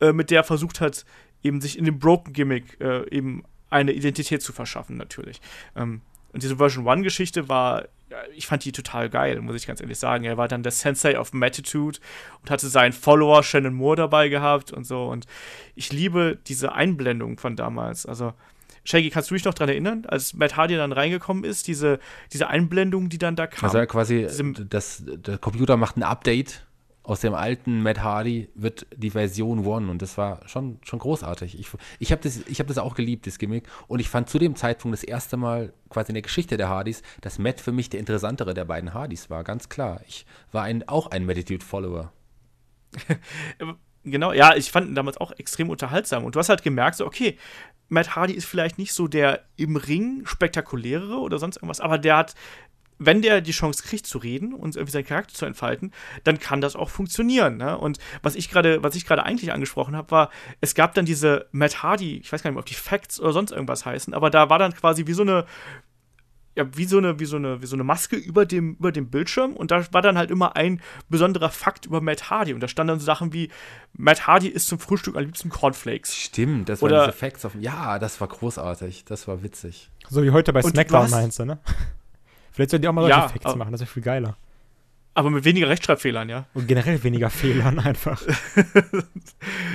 äh, mit der er versucht hat, eben sich in dem Broken Gimmick äh, eben eine Identität zu verschaffen, natürlich. Ähm, und diese Version 1-Geschichte war, ja, ich fand die total geil, muss ich ganz ehrlich sagen. Er war dann der Sensei of Matitude und hatte seinen Follower Shannon Moore dabei gehabt und so. Und ich liebe diese Einblendung von damals. Also, Shaggy, kannst du dich noch dran erinnern, als Matt Hardy dann reingekommen ist, diese, diese Einblendung, die dann da kam? Also quasi, das, der Computer macht ein Update. Aus dem alten Matt Hardy wird die Version One und das war schon, schon großartig. Ich, ich habe das, hab das auch geliebt, das Gimmick. Und ich fand zu dem Zeitpunkt das erste Mal quasi in der Geschichte der Hardys, dass Matt für mich der interessantere der beiden Hardys war, ganz klar. Ich war ein, auch ein Matitude-Follower. (laughs) Genau, ja, ich fand ihn damals auch extrem unterhaltsam. Und du hast halt gemerkt, so, okay, Matt Hardy ist vielleicht nicht so der im Ring spektakulärere oder sonst irgendwas, aber der hat, wenn der die Chance kriegt zu reden und irgendwie seinen Charakter zu entfalten, dann kann das auch funktionieren. Ne? Und was ich gerade, was ich gerade eigentlich angesprochen habe, war, es gab dann diese Matt Hardy, ich weiß gar nicht mehr, ob die Facts oder sonst irgendwas heißen, aber da war dann quasi wie so eine ja, wie so eine, wie so eine, wie so eine Maske über dem, über dem Bildschirm und da war dann halt immer ein besonderer Fakt über Matt Hardy und da standen dann so Sachen wie Matt Hardy isst zum Frühstück am liebsten Cornflakes. Stimmt, das Oder- waren diese Facts auf. Ja, das war großartig. Das war witzig. So wie heute bei SmackDown meinst du, ne? Vielleicht sollten die auch mal solche Ja, Facts aber- machen, das ist ja viel geiler. Aber mit weniger Rechtschreibfehlern, ja. Und generell weniger Fehlern (laughs) einfach.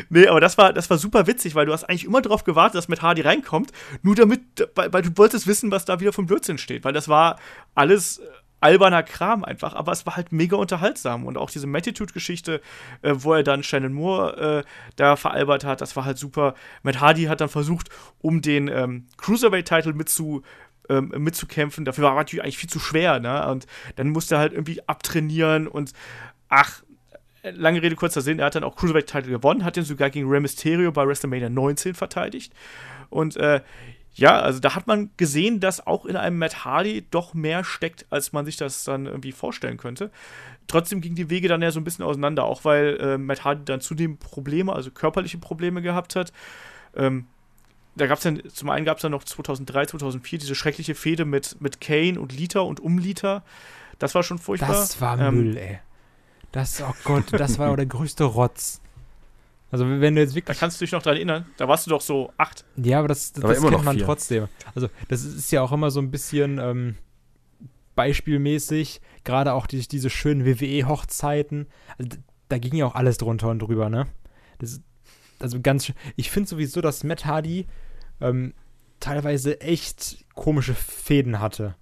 Nee, aber das war, das war super witzig, weil du hast eigentlich immer darauf gewartet, dass Matt Hardy reinkommt, nur damit, weil, weil du wolltest wissen, was da wieder vom Blödsinn steht, weil das war alles äh, alberner Kram einfach, aber es war halt mega unterhaltsam und auch diese Matitude-Geschichte, äh, wo er dann Shannon Moore äh, da veralbert hat, das war halt super. Matt Hardy hat dann versucht, um den ähm, Cruiserweight-Title mitzu ähm, mitzukämpfen. Dafür war natürlich eigentlich viel zu schwer, ne? Und dann musste er halt irgendwie abtrainieren und ach, lange Rede, kurzer Sinn, er hat dann auch Cruiserweight-Title gewonnen, hat den sogar gegen Rey Mysterio bei WrestleMania 19 verteidigt. Und äh, ja, also da hat man gesehen, dass auch in einem Matt Hardy doch mehr steckt, als man sich das dann irgendwie vorstellen könnte. Trotzdem gingen die Wege dann ja so ein bisschen auseinander, auch weil äh, Matt Hardy dann zudem Probleme, also körperliche Probleme gehabt hat. Ähm, da gab es dann, zum einen gab es dann noch 2003, 2004 diese schreckliche Fehde mit, mit Kane und Lita und um Lita. Das war schon furchtbar. Das war Ähm, Müll, ey. Das, oh Gott, das war der größte Rotz. Also wenn du jetzt Da wirklich. kannst du dich noch dran erinnern. Da warst du doch so acht. Ja, aber das, das, Aber das immer kennt noch man vier. trotzdem. Also das ist ja auch immer so ein bisschen, ähm, beispielmäßig, gerade auch die, diese schönen WWE-Hochzeiten, also, da ging ja auch alles drunter und drüber, ne? Das, also ganz, ich finde sowieso, dass Matt Hardy ähm, teilweise echt komische Fäden hatte.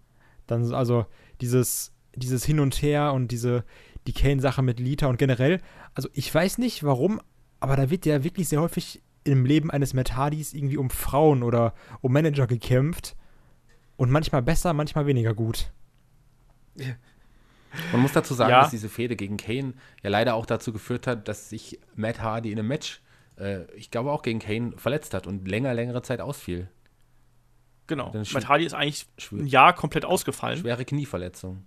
Dann, also dieses, dieses Hin und Her und diese, die Kane-Sache mit Lita und generell, also ich weiß nicht warum, aber da wird ja wirklich sehr häufig im Leben eines Matt Hardys irgendwie um Frauen oder um Manager gekämpft. Und manchmal besser, manchmal weniger gut. Man muss dazu sagen, Ja. dass diese Fehde gegen Kane ja leider auch dazu geführt hat, dass sich Matt Hardy in einem Match, äh, ich glaube auch gegen Kane, verletzt hat und länger, längere Zeit ausfiel. Genau. Matt Hardy ist eigentlich ein Jahr komplett ausgefallen. Schwere Knieverletzung.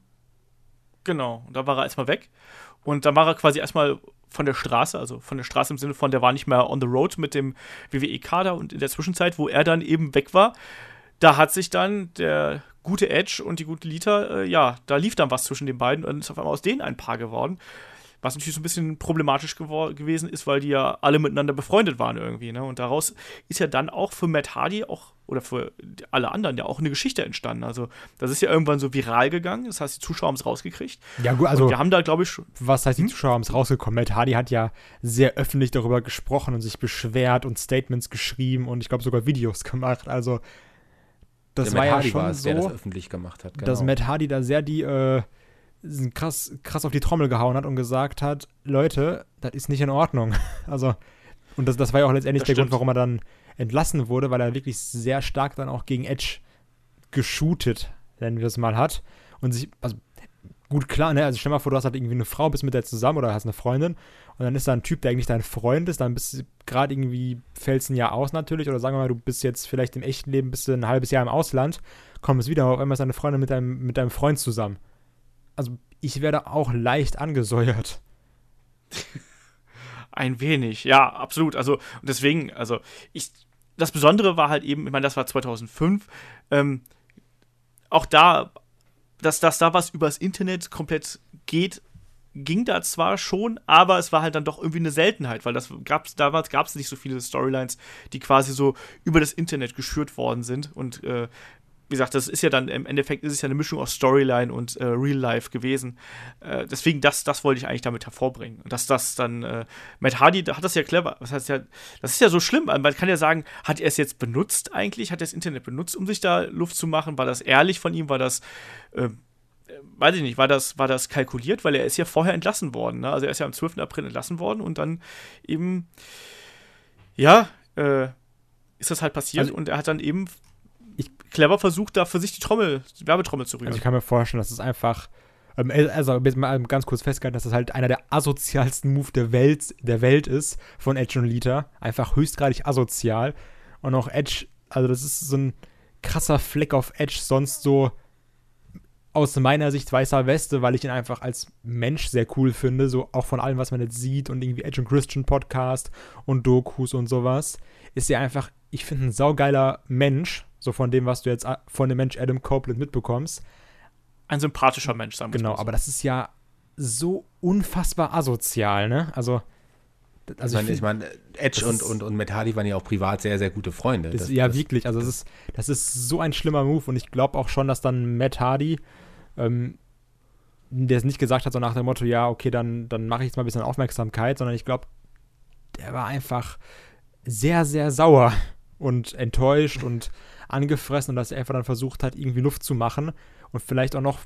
Genau. Und da war er erstmal weg. Und dann war er quasi erstmal von der Straße, also von der Straße im Sinne von, der war nicht mehr on the road mit dem WWE-Kader. Und in der Zwischenzeit, wo er dann eben weg war, da hat sich dann der gute Edge und die gute Lita, äh, ja, da lief dann was zwischen den beiden und ist auf einmal aus denen ein Paar geworden. Was natürlich so ein bisschen problematisch gewesen ist, weil die ja alle miteinander befreundet waren irgendwie. Ne? Und daraus ist ja dann auch für Matt Hardy auch, oder für alle anderen ja auch eine Geschichte entstanden. Also das ist ja irgendwann so viral gegangen. Das heißt, die Zuschauer haben es rausgekriegt. Ja, gut, also und wir haben da, glaube ich, schon. was heißt, die Hm? Zuschauer haben es rausgekommen. Matt Hardy hat ja sehr öffentlich darüber gesprochen und sich beschwert und Statements geschrieben und ich glaube sogar Videos gemacht. Also, das Der war Matt ja Hardy schon war es, der das so, öffentlich gemacht hat. dass genau. Matt Hardy da sehr die, äh, krass, krass auf die Trommel gehauen hat und gesagt hat: Leute, das ist nicht in Ordnung. (laughs) Also, und das, das war ja auch letztendlich Das der Grund, stimmt. warum er dann entlassen wurde, weil er wirklich sehr stark dann auch gegen Edge geshootet, nennen wir es mal, hat. Und sich, also gut, klar, ne? Also stell mal vor, du hast halt irgendwie eine Frau, bist mit der zusammen oder hast eine Freundin und dann ist da ein Typ, der eigentlich dein Freund ist, dann bist du gerade irgendwie, fällst ein Jahr aus natürlich oder sagen wir mal, du bist jetzt vielleicht im echten Leben, bist du ein halbes Jahr im Ausland, kommst wieder, auf einmal ist deine Freundin mit deinem, mit deinem Freund zusammen. Also ich werde auch leicht angesäuert. (laughs) Ein wenig, ja, absolut. Also, und deswegen, also, ich, das Besondere war halt eben, ich meine, das war 2005, ähm, auch da, dass, dass da was übers Internet komplett geht, ging da zwar schon, aber es war halt dann doch irgendwie eine Seltenheit, weil das gab's, damals gab es nicht so viele Storylines, die quasi so über das Internet geschürt worden sind. Und äh, wie gesagt, das ist ja dann im Endeffekt ist es ja eine Mischung aus Storyline und äh, Real Life gewesen. Äh, deswegen, das, das wollte ich eigentlich damit hervorbringen. Und dass das dann, äh, Matt Hardy da hat das ja clever. Das heißt ja, das ist ja so schlimm. Man kann ja sagen, hat er es jetzt benutzt eigentlich? Hat er das Internet benutzt, um sich da Luft zu machen? War das ehrlich von ihm? War das, äh, weiß ich nicht, war das, war das kalkuliert? Weil er ist ja vorher entlassen worden. Ne? Also er ist ja am 12. April entlassen worden und dann eben, ja, äh, ist das halt passiert Also- und er hat dann eben clever versucht, da für sich die Trommel, die Werbetrommel zu rühren. Also ich kann mir vorstellen, dass es einfach, ähm, also jetzt mal ganz kurz festgehalten, dass das halt einer der asozialsten Move der Welt, der Welt ist von Edge und Lita. Einfach höchstgradig asozial. Und auch Edge, also das ist so ein krasser Fleck auf Edge, sonst so aus meiner Sicht weißer Weste, weil ich ihn einfach als Mensch sehr cool finde, so auch von allem, was man jetzt sieht und irgendwie Edge und Christian Podcast und Dokus und sowas, ist er einfach, ich finde, ein saugeiler Mensch, so von dem, was du jetzt a- von dem Mensch Adam Copeland mitbekommst. Ein sympathischer Mensch, sagen wir Genau, mal so. aber das ist ja so unfassbar asozial, ne? Also, also ich meine, ich mein, Edge das und, und, und Matt Hardy waren ja auch privat sehr, sehr gute Freunde. das, Das- ja, das- wirklich. Also, das ist, das ist so ein schlimmer Move und ich glaube auch schon, dass dann Matt Hardy, ähm, der es nicht gesagt hat, so nach dem Motto, ja, okay, dann, dann mache ich jetzt mal ein bisschen Aufmerksamkeit, sondern ich glaube, der war einfach sehr, sehr sauer und enttäuscht und angefressen und dass er einfach dann versucht hat, irgendwie Luft zu machen und vielleicht auch noch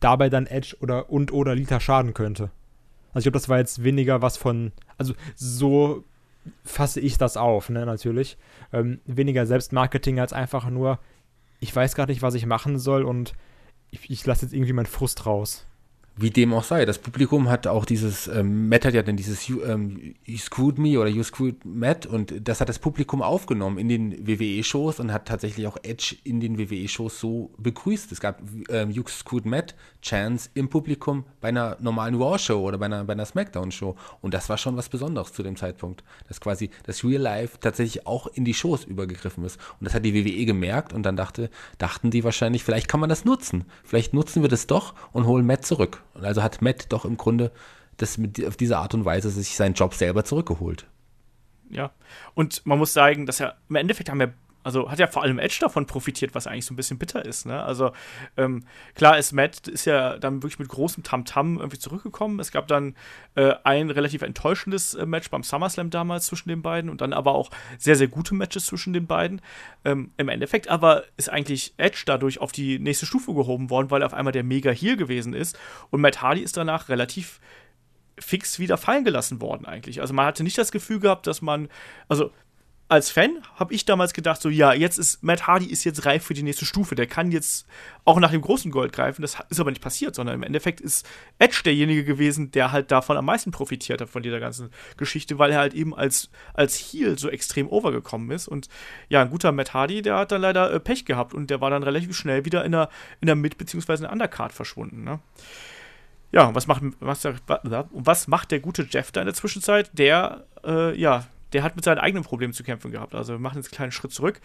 dabei dann Edge oder und oder Lita schaden könnte. Also ich glaube, das war jetzt weniger was von, also so fasse ich das auf, ne, natürlich. Ähm, weniger Selbstmarketing als einfach nur, ich weiß gar nicht, was ich machen soll und ich, ich lasse jetzt irgendwie meinen Frust raus. Wie dem auch sei. Das Publikum hat auch dieses, ähm, Matt hat ja dann dieses You, ähm, you Screwed Me oder You Screwed Matt und das hat das Publikum aufgenommen in den WWE-Shows und hat tatsächlich auch Edge in den WWE-Shows so begrüßt. Es gab ähm, You Screwed Matt Chance im Publikum bei einer normalen Raw-Show oder bei einer, bei einer Smackdown-Show und das war schon was Besonderes zu dem Zeitpunkt, dass quasi das Real Life tatsächlich auch in die Shows übergegriffen ist und das hat die WWE gemerkt und dann dachte, dachten die wahrscheinlich, vielleicht kann man das nutzen. Vielleicht nutzen wir das doch und holen Matt zurück. Und also hat Matt doch im Grunde das mit, auf diese Art und Weise sich seinen Job selber zurückgeholt. Ja. Und man muss sagen, dass ja im Endeffekt haben ja also hat ja vor allem Edge davon profitiert, was eigentlich so ein bisschen bitter ist. Ne? Also ähm, klar ist Matt ist ja dann wirklich mit großem Tamtam -Tam irgendwie zurückgekommen. Es gab dann äh, ein relativ enttäuschendes äh, Match beim SummerSlam damals zwischen den beiden und dann aber auch sehr, sehr gute Matches zwischen den beiden. Ähm, Im Endeffekt aber ist eigentlich Edge dadurch auf die nächste Stufe gehoben worden, weil er auf einmal der Mega Heel gewesen ist und Matt Hardy ist danach relativ fix wieder fallen gelassen worden eigentlich. Also man hatte nicht das Gefühl gehabt, dass man, also als Fan habe ich damals gedacht, so ja, jetzt ist Matt Hardy ist jetzt reif für die nächste Stufe. Der kann jetzt auch nach dem großen Gold greifen. Das ist aber nicht passiert, sondern im Endeffekt ist Edge derjenige gewesen, der halt davon am meisten profitiert hat von dieser ganzen Geschichte, weil er halt eben als, als Heel so extrem overgekommen ist. Und ja, ein guter Matt Hardy, der hat dann leider äh, Pech gehabt und der war dann relativ schnell wieder in der, in der Mid- bzw. in der Undercard verschwunden. Ne? Ja, was macht, was, was macht der gute Jeff da in der Zwischenzeit? Der, äh, ja, der hat mit seinen eigenen Problemen zu kämpfen gehabt. Also wir machen jetzt einen kleinen Schritt zurück.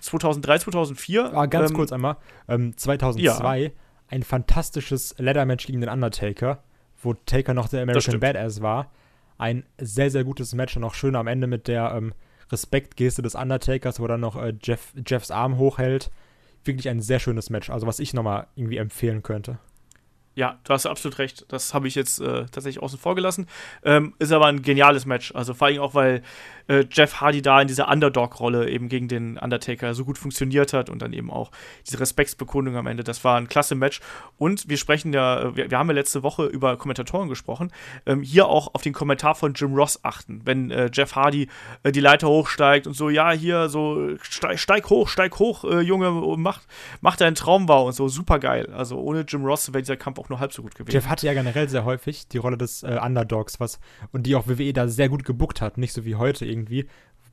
2003, 2004. Ah, ganz ähm, kurz einmal. Ähm, 2002 ja. ein fantastisches Leather-Match gegen den Undertaker, wo Taker noch der American Badass war. Ein sehr, sehr gutes Match und auch schön am Ende mit der ähm, Respektgeste des Undertakers, wo er dann noch äh, Jeff, Jeffs Arm hochhält. Wirklich ein sehr schönes Match, also was ich nochmal irgendwie empfehlen könnte. Ja, du hast absolut recht. Das habe ich jetzt äh, tatsächlich außen vor gelassen. Ähm, ist aber ein geniales Match. Also vor allem auch, weil äh, Jeff Hardy da in dieser Underdog-Rolle eben gegen den Undertaker so gut funktioniert hat und dann eben auch diese Respektsbekundung am Ende. Das war ein klasse Match. Und wir sprechen ja, äh, wir, wir haben ja letzte Woche über Kommentatoren gesprochen. Ähm, hier auch auf den Kommentar von Jim Ross achten. Wenn äh, Jeff Hardy äh, die Leiter hochsteigt und so, ja, hier so, steig, steig hoch, steig hoch, äh, Junge, mach, mach deinen Traum wahr und so. Super geil. Also ohne Jim Ross wäre dieser Kampf auch nur halb so gut gewesen. Jeff hatte ja generell sehr häufig die Rolle des äh, Underdogs, was und die auch WWE da sehr gut gebuckt hat, nicht so wie heute irgendwie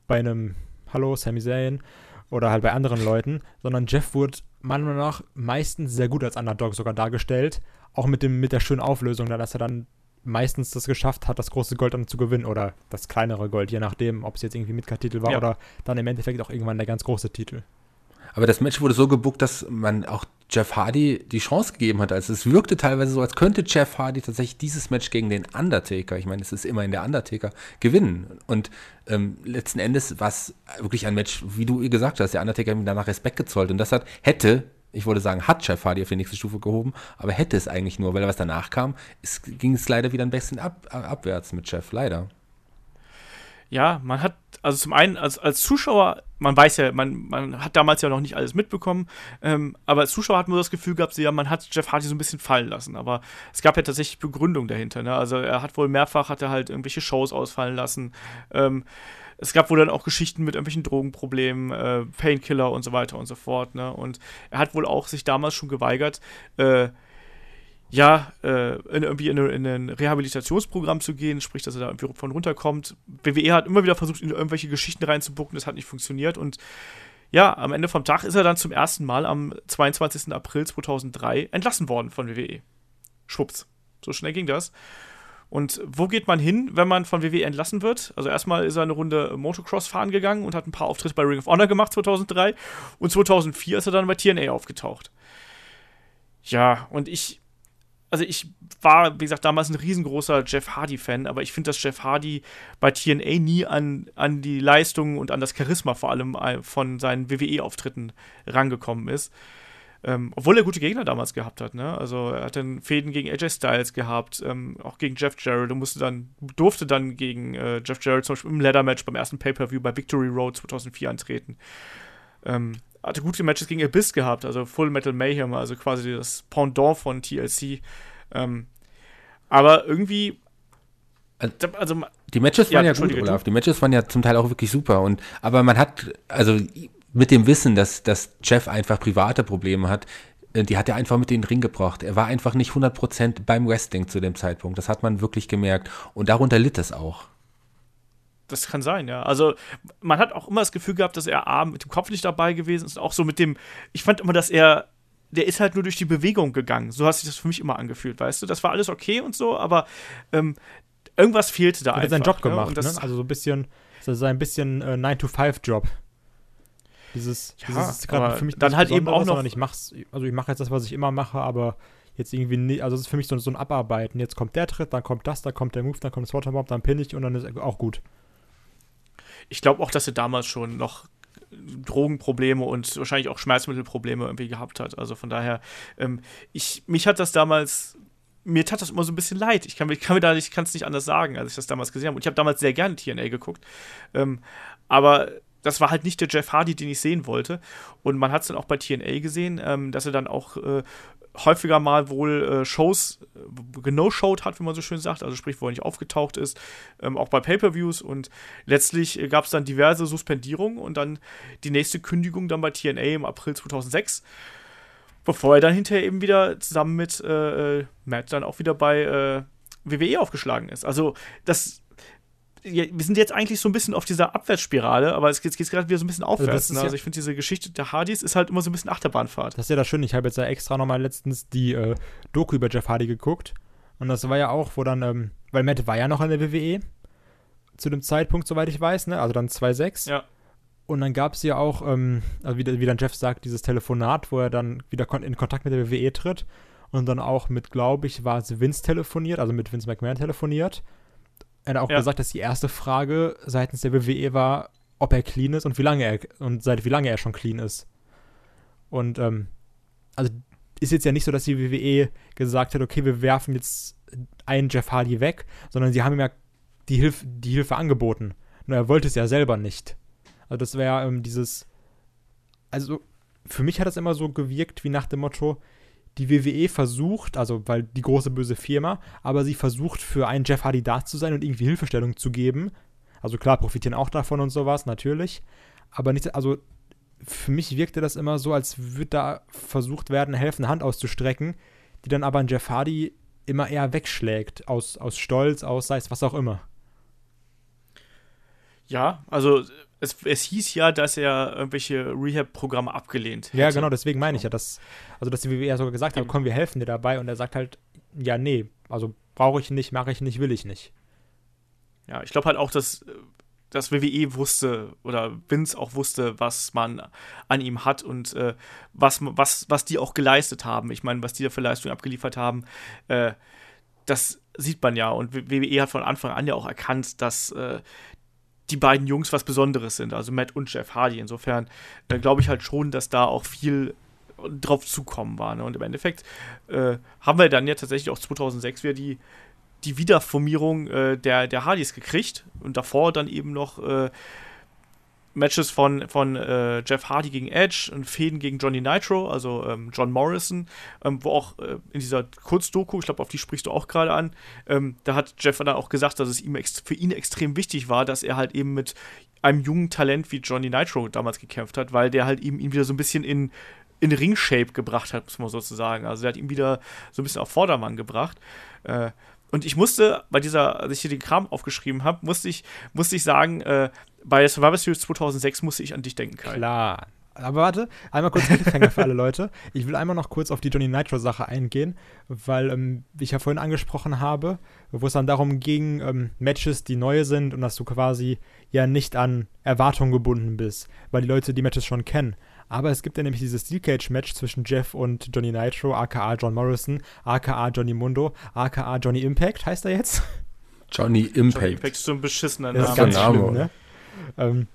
bei einem Hallo Sami Zayn oder halt bei anderen Leuten, sondern Jeff wurde meiner Meinung nach meistens sehr gut als Underdog sogar dargestellt, auch mit dem mit der schönen Auflösung, dass er dann meistens das geschafft hat, das große Gold dann zu gewinnen oder das kleinere Gold, je nachdem, ob es jetzt irgendwie Mitkartitel war ja. oder dann im Endeffekt auch irgendwann der ganz große Titel. Aber das Match wurde so gebuckt, dass man auch Jeff Hardy die Chance gegeben hat. Also es wirkte teilweise so, als könnte Jeff Hardy tatsächlich dieses Match gegen den Undertaker, ich meine, es ist immerhin der Undertaker, gewinnen. Und ähm, letzten Endes war es wirklich ein Match, wie du gesagt hast, der Undertaker ihm danach Respekt gezollt. Und das hat, hätte, ich würde sagen, hat Jeff Hardy auf die nächste Stufe gehoben, aber hätte es eigentlich nur, weil was danach kam, es ging es leider wieder ein bisschen ab, abwärts mit Jeff, leider ja, man hat, also zum einen als, als Zuschauer, man weiß ja, man, man hat damals ja noch nicht alles mitbekommen, ähm, aber als Zuschauer hat man das Gefühl gehabt, ja, man hat Jeff Hardy so ein bisschen fallen lassen, aber es gab ja tatsächlich Begründung dahinter, ne? Also er hat wohl mehrfach, hat er halt irgendwelche Shows ausfallen lassen, ähm, es gab wohl dann auch Geschichten mit irgendwelchen Drogenproblemen, äh, Painkiller und so weiter und so fort, ne? Und er hat wohl auch sich damals schon geweigert, äh, ja, äh, in, irgendwie in, in, ein Rehabilitationsprogramm zu gehen, sprich, dass er da irgendwie von runterkommt. WWE hat immer wieder versucht, in irgendwelche Geschichten reinzubucken, das hat nicht funktioniert und ja, am Ende vom Tag ist er dann zum ersten Mal am 22. April 2003 entlassen worden von WWE. Schwupps. So schnell ging das. Und wo geht man hin, wenn man von WWE entlassen wird? Also erstmal ist er eine Runde Motocross fahren gegangen und hat ein paar Auftritte bei Ring of Honor gemacht 2003 und 2004 ist er dann bei TNA aufgetaucht. Ja, und ich also ich war, wie gesagt, damals ein riesengroßer Jeff Hardy-Fan, aber ich finde, dass Jeff Hardy bei TNA nie an, an die Leistungen und an das Charisma vor allem äh, von seinen WWE-Auftritten rangekommen ist. Ähm, obwohl er gute Gegner damals gehabt hat, ne? Also er hat dann Fäden gegen AJ Styles gehabt, ähm, auch gegen Jeff Jarrett und musste dann, durfte dann gegen äh, Jeff Jarrett zum Beispiel im Leather-Match beim ersten Pay-Per-View bei Victory Road 2004 antreten. Ähm, hatte gute Matches gegen Abyss gehabt, also Full Metal Mayhem, also quasi das Pendant von TLC. Ähm, aber irgendwie. Also, die Matches waren ja, ja gut, Olaf. Die Matches waren ja zum Teil auch wirklich super. Und, aber man hat, also mit dem Wissen, dass, dass Jeff einfach private Probleme hat, äh, die hat er einfach mit in den Ring gebracht. Er war einfach nicht 100% beim Wrestling zu dem Zeitpunkt. Das hat man wirklich gemerkt. Und darunter litt es auch das kann sein, ja. Also man hat auch immer das Gefühl gehabt, dass er A, mit dem Kopf nicht dabei gewesen ist, auch so mit dem, ich fand immer, dass er, der ist halt nur durch die Bewegung gegangen. So hat sich das für mich immer angefühlt, weißt du? Das war alles okay und so, aber ähm, irgendwas fehlte da er hat seinen Job ne? gemacht, ne? Also so ein bisschen, so ein bisschen äh, 9-to-5-Job. Dieses, ja, dieses gerade für mich dann halt eben auch noch. Ich mach's, also ich mache jetzt das, was ich immer mache, aber jetzt irgendwie nicht, also es ist für mich so, so ein Abarbeiten. Jetzt kommt der Tritt, dann kommt das, dann kommt der Move, dann kommt das Waterbomb, dann pinne ich und dann ist auch gut ich glaube auch, dass er damals schon noch Drogenprobleme und wahrscheinlich auch Schmerzmittelprobleme irgendwie gehabt hat. Also von daher, ähm, ich, mich hat das damals mir tat das immer so ein bisschen leid. Ich kann, ich kann kann es nicht anders sagen, als ich das damals gesehen habe. Und ich habe damals sehr gerne TNA geguckt. Ähm, aber das war halt nicht der Jeff Hardy, den ich sehen wollte. Und man hat es dann auch bei TNA gesehen, ähm, dass er dann auch äh, häufiger mal wohl äh, Shows äh, geno-showed hat, wie man so schön sagt, also sprich, wo er nicht aufgetaucht ist, ähm, auch bei Pay-Per-Views und letztlich äh, gab es dann diverse Suspendierungen und dann die nächste Kündigung dann bei TNA im April 2006, bevor er dann hinterher eben wieder zusammen mit äh, äh, Matt dann auch wieder bei WWE aufgeschlagen ist. Also das wir sind jetzt eigentlich so ein bisschen auf dieser Abwärtsspirale, aber es geht, geht gerade wieder so ein bisschen aufwärts. Also, ne? also ich finde, diese Geschichte der Hardys ist halt immer so ein bisschen Achterbahnfahrt. Das ist ja das Schöne. Ich habe jetzt ja extra nochmal letztens die äh, Doku über Jeff Hardy geguckt. Und das war ja auch, wo dann, ähm, weil Matt war ja noch in der WWE zu dem Zeitpunkt, soweit ich weiß, ne? Also dann 2.6. Ja. Und dann gab es ja auch, ähm, also wie, wie dann Jeff sagt, dieses Telefonat, wo er dann wieder in Kontakt mit der WWE tritt und dann auch mit, glaube ich, war es Vince telefoniert, also mit Vince McMahon telefoniert er hat auch ja. gesagt, dass die erste Frage seitens der WWE war, ob er clean ist und wie lange er und seit wie lange er schon clean ist. Und ähm, also ist jetzt ja nicht so, dass die WWE gesagt hat, okay, wir werfen jetzt einen Jeff Hardy weg, sondern sie haben ihm ja die, Hilf die Hilfe angeboten. Nur er wollte es ja selber nicht. Also das wäre ähm, dieses, also für mich hat das immer so gewirkt wie nach dem Motto, die WWE versucht, also weil die große böse Firma, aber sie versucht für einen Jeff Hardy da zu sein und irgendwie Hilfestellung zu geben. Also klar, profitieren auch davon und sowas, natürlich. Aber nicht, also für mich wirkte das immer so, als würde da versucht werden, eine helfende Hand auszustrecken, die dann aber ein Jeff Hardy immer eher wegschlägt, aus, aus Stolz, aus sei es was auch immer. Ja, also es, es hieß ja, dass er irgendwelche Rehab-Programme abgelehnt hätte. Ja, genau, deswegen meine ich ja, dass, also dass die WWE ja sogar gesagt hat, komm, wir helfen dir dabei und er sagt halt, ja, nee, also brauche ich nicht, mache ich nicht, will ich nicht. Ja, ich glaube halt auch, dass, dass WWE wusste oder Vince auch wusste, was man an ihm hat und äh, was, was, was die auch geleistet haben. Ich meine, was die da für Leistungen abgeliefert haben, äh, das sieht man ja. Und WWE hat von Anfang an ja auch erkannt, dass äh, die beiden Jungs was Besonderes sind, also Matt und Jeff Hardy. Insofern äh, glaube ich halt schon, dass da auch viel drauf zukommen war. Ne? Und im Endeffekt äh, haben wir dann ja tatsächlich auch 2006 wieder die, die Wiederformierung äh, der, der Hardys gekriegt und davor dann eben noch äh, Matches von, von äh, Jeff Hardy gegen Edge und Fäden gegen Johnny Nitro, also ähm, John Morrison, ähm, wo auch äh, in dieser Kurzdoku, ich glaube, auf die sprichst du auch gerade an, ähm, da hat Jeff dann auch gesagt, dass es ihm für ihn extrem wichtig war, dass er halt eben mit einem jungen Talent wie Johnny Nitro damals gekämpft hat, weil der halt eben ihn wieder so ein bisschen in, in Ring-Shape gebracht hat, muss man sozusagen. Also er hat ihn wieder so ein bisschen auf Vordermann gebracht. Äh, und ich musste bei dieser, als ich hier den Kram aufgeschrieben habe, musste ich, musste ich sagen, äh, bei Survivor Series 2006 musste ich an dich denken, Kai. Klar. Aber warte, einmal kurz Cliffhanger für alle Leute. Ich will einmal noch kurz auf die Johnny Nitro-Sache eingehen, weil ähm, ich ja vorhin angesprochen habe, wo es dann darum ging, ähm, Matches, die neue sind und dass du quasi ja nicht an Erwartungen gebunden bist, weil die Leute die Matches schon kennen. Aber es gibt ja nämlich dieses Steel Cage Match zwischen Jeff und Johnny Nitro, aka John Morrison, aka Johnny Mundo, aka Johnny Impact, heißt er jetzt? Johnny Impact. Johnny Impact ist so ein beschissener Name. Das ist ganz Name, schlimm, ne? Ähm,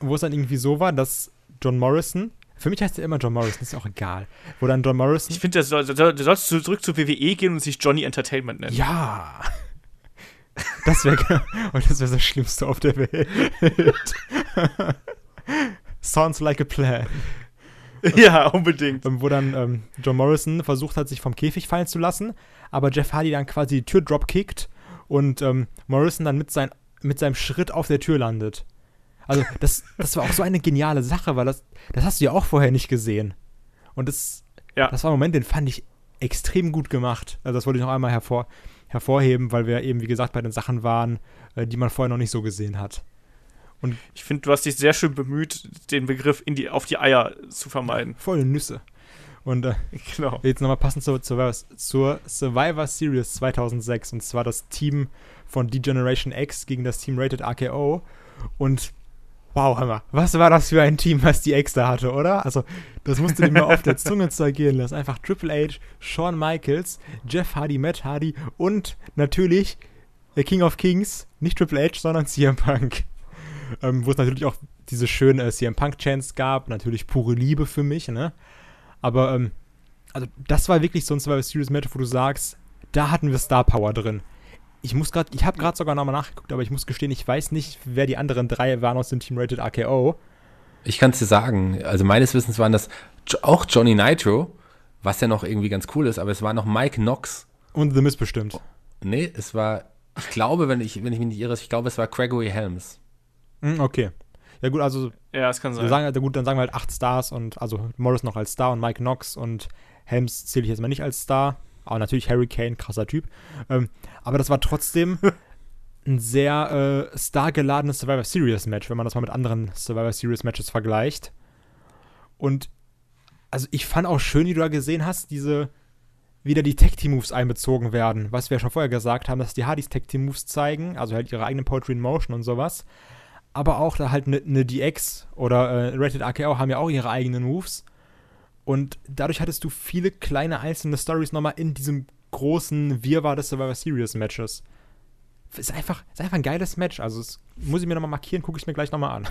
wo es dann irgendwie so war, dass John Morrison für mich heißt er immer John Morrison, ist auch egal. Wo dann John Morrison. Ich finde, du sollst zurück zur WWE gehen und sich Johnny Entertainment nennen. Ja. Das wäre (laughs) oh, das wäre das Schlimmste auf der Welt. Sounds like a plan. (laughs) ja, unbedingt. Wo dann ähm, John Morrison versucht hat, sich vom Käfig fallen zu lassen, aber Jeff Hardy dann quasi die Tür dropkickt und ähm, Morrison dann mit, sein, mit seinem Schritt auf der Tür landet. Also, (laughs) das, das war auch so eine geniale Sache, weil das, das hast du ja auch vorher nicht gesehen. Und das, ja. das war ein Moment, den fand ich extrem gut gemacht. Also, das wollte ich noch einmal hervor, hervorheben, weil wir eben, wie gesagt, bei den Sachen waren, äh, die man vorher noch nicht so gesehen hat. Und ich finde, du hast dich sehr schön bemüht, den Begriff in die, auf die Eier zu vermeiden. Volle Nüsse. Und äh, (laughs) genau. jetzt nochmal passend zur, zur, zur Survivor Series 2006. Und zwar das Team von D-Generation X gegen das Team Rated RKO. Und wow, Hammer. Was war das für ein Team, was die X da hatte, oder? Also, das musste dir mal auf der Zunge (laughs) zergehen lassen. Einfach Triple H, Shawn Michaels, Jeff Hardy, Matt Hardy und natürlich der King of Kings, nicht Triple H, sondern (laughs) CM Punk ähm, wo es natürlich auch diese schönen äh, CM Punk Chants gab, natürlich pure Liebe für mich, ne? Aber ähm, also das war wirklich so ein Survivor Series Match, wo du sagst, da hatten wir Star Power drin. Ich muss gerade, ich habe gerade sogar nochmal nachgeguckt, aber ich muss gestehen, ich weiß nicht, wer die anderen drei waren aus dem Team Rated RKO. Ich kann es dir sagen, also meines Wissens waren das auch Johnny Nitro, was ja noch irgendwie ganz cool ist, aber es war noch Mike Knox. Und The Miz bestimmt. Nee, es war, ich glaube, wenn ich, wenn ich mich nicht irre, ich glaube, es war Gregory Helms. Mm, okay. Ja gut, also Ja, das kann sein. wir sagen, halt, gut, dann sagen wir halt acht Stars und also Morris noch als Star und Mike Knox und Helms zähle ich jetzt mal nicht als Star. Aber natürlich Harry Kane, krasser Typ. Ähm, aber das war trotzdem (laughs) ein sehr äh, stargeladenes Survivor Series Match, wenn man das mal mit anderen Survivor Series Matches vergleicht. Und also ich fand auch schön, wie du da gesehen hast, diese wieder die Tag Team Moves einbezogen werden, was wir ja schon vorher gesagt haben, dass die Hardys Tag Team Moves zeigen, also halt ihre eigenen Poetry in Motion und sowas. Aber auch da halt eine ne DX oder äh, Rated RKO haben ja auch ihre eigenen Moves. Und dadurch hattest du viele kleine einzelne Stories nochmal in diesem großen Wirrwarr des Survivor Series Matches. Ist einfach, ist einfach ein geiles Match. Also, das muss ich mir nochmal markieren, gucke ich mir gleich nochmal an.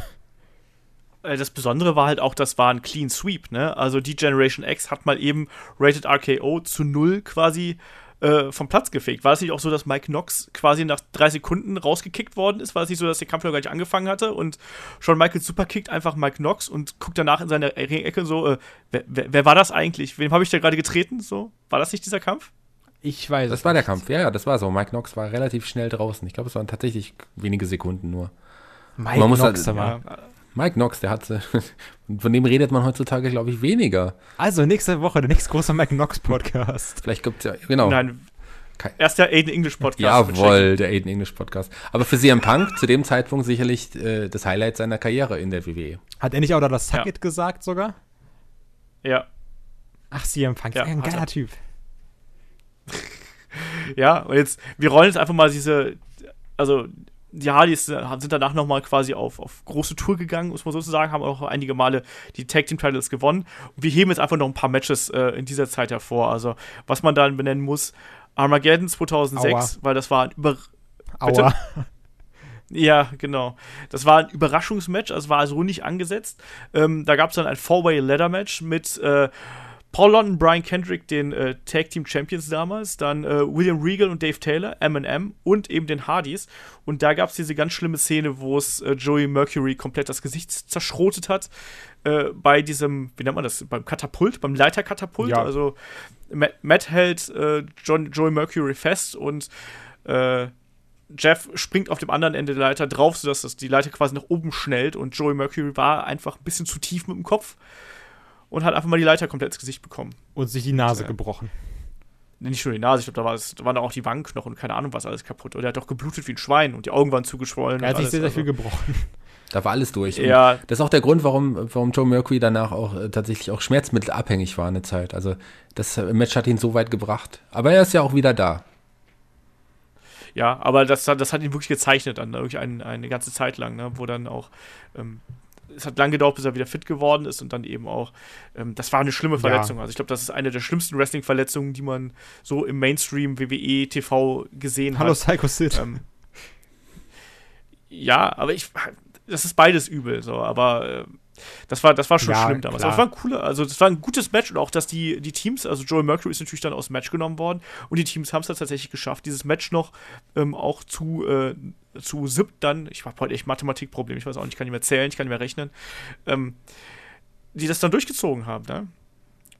Äh, das Besondere war halt auch, das war ein Clean Sweep, ne? Also die Generation X hat mal eben Rated RKO zu null quasi äh, vom Platz gefegt. War es nicht auch so, dass Mike Knox quasi nach drei Sekunden rausgekickt worden ist? War es nicht so, dass der Kampf noch gar nicht angefangen hatte und schon Michael superkickt einfach Mike Knox und guckt danach in seine Ecke so, äh, wer, wer, wer, war das eigentlich? Wem habe ich da gerade getreten? So, war das nicht dieser Kampf? Ich weiß. Das war der Kampf, ja, ja, das war so. Mike Knox war relativ schnell draußen. Ich glaube, es waren tatsächlich wenige Sekunden nur. Mike Man muss Knox, halt- aber. Ja. Mike Knox, der hatte, (laughs) von dem redet man heutzutage, glaube ich, weniger. Also, nächste Woche der nächste große Mike Knox Podcast. Vielleicht gibt es ja, genau. Nein, Kein- erst der Aiden English Podcast. Jawohl, der Aiden English Podcast. Aber für CM Punk zu dem Zeitpunkt sicherlich äh, das Highlight seiner Karriere in der. WWE. Hat er nicht auch da das Suck Ja. Gesagt sogar? Ja. Ach, CM Punk, Ja, ein hat geiler er. Typ. (laughs) Ja, und jetzt, wir rollen jetzt einfach mal diese, also die Hardys äh, sind danach nochmal quasi auf, auf große Tour gegangen, muss man sozusagen, haben auch einige Male die Tag Team Titles gewonnen. Und wir heben jetzt einfach noch ein paar Matches äh, in dieser Zeit hervor. Also, was man dann benennen muss, Armageddon 2006, Aua. weil das war ein über? Aua. (laughs) ja, genau. Das war ein Überraschungsmatch, also war also nicht angesetzt. Ähm, da gab es dann ein Four-Way-Ladder-Match mit äh, Paul London, Brian Kendrick, den äh, Tag Team Champions damals, dann äh, William Regal und Dave Taylor, M&M und eben den Hardys. Und da gab es diese ganz schlimme Szene, wo es äh, Joey Mercury komplett das Gesicht zerschrotet hat. Äh, bei diesem, wie nennt man das, beim Katapult, beim Leiterkatapult. Ja. Also Matt, Matt hält äh, John, Joey Mercury fest und äh, Jeff springt auf dem anderen Ende der Leiter drauf, sodass das die Leiter quasi nach oben schnellt und Joey Mercury war einfach ein bisschen zu tief mit dem Kopf und hat einfach mal die Leiter komplett ins Gesicht bekommen. Und sich die Nase Ja. gebrochen. Nicht nur die Nase, ich glaube, da, war es- da waren auch die Wangenknochen und keine Ahnung was alles kaputt. Und er hat doch geblutet wie ein Schwein und die Augen waren zugeschwollen. Er hat und sich sehr, sehr also. viel gebrochen. Da war alles durch. Und Ja, Das ist auch der Grund, warum, warum Joe Mercury danach auch äh, tatsächlich auch schmerzmittelabhängig war eine Zeit. Also das äh, Match hat ihn so weit gebracht. Aber er ist ja auch wieder da. ja, aber das, hat- das hat ihn wirklich gezeichnet dann, wirklich ein, eine ganze Zeit lang, ne, wo dann auch, ähm, es hat lange gedauert, bis er wieder fit geworden ist und dann eben auch, ähm, das war eine schlimme Verletzung. Also ich glaube, das ist eine der schlimmsten Wrestling-Verletzungen, die man so im Mainstream WWE TV gesehen Hallo hat. Psycho Sid. Ähm, ja, aber ich, das ist beides übel, so, aber äh, das war, das war schon Ja, schlimm damals. klar. Aber es war ein cooler, also das war ein gutes Match und auch, dass die, die Teams, also Joel Mercury ist natürlich dann aus dem Match genommen worden und die Teams haben es dann tatsächlich geschafft, dieses Match noch ähm, auch zu, äh, zu SIP dann, ich habe heute echt Mathematikprobleme, ich weiß auch nicht, ich kann nicht mehr zählen, ich kann nicht mehr rechnen, ähm, die das dann durchgezogen haben, ne?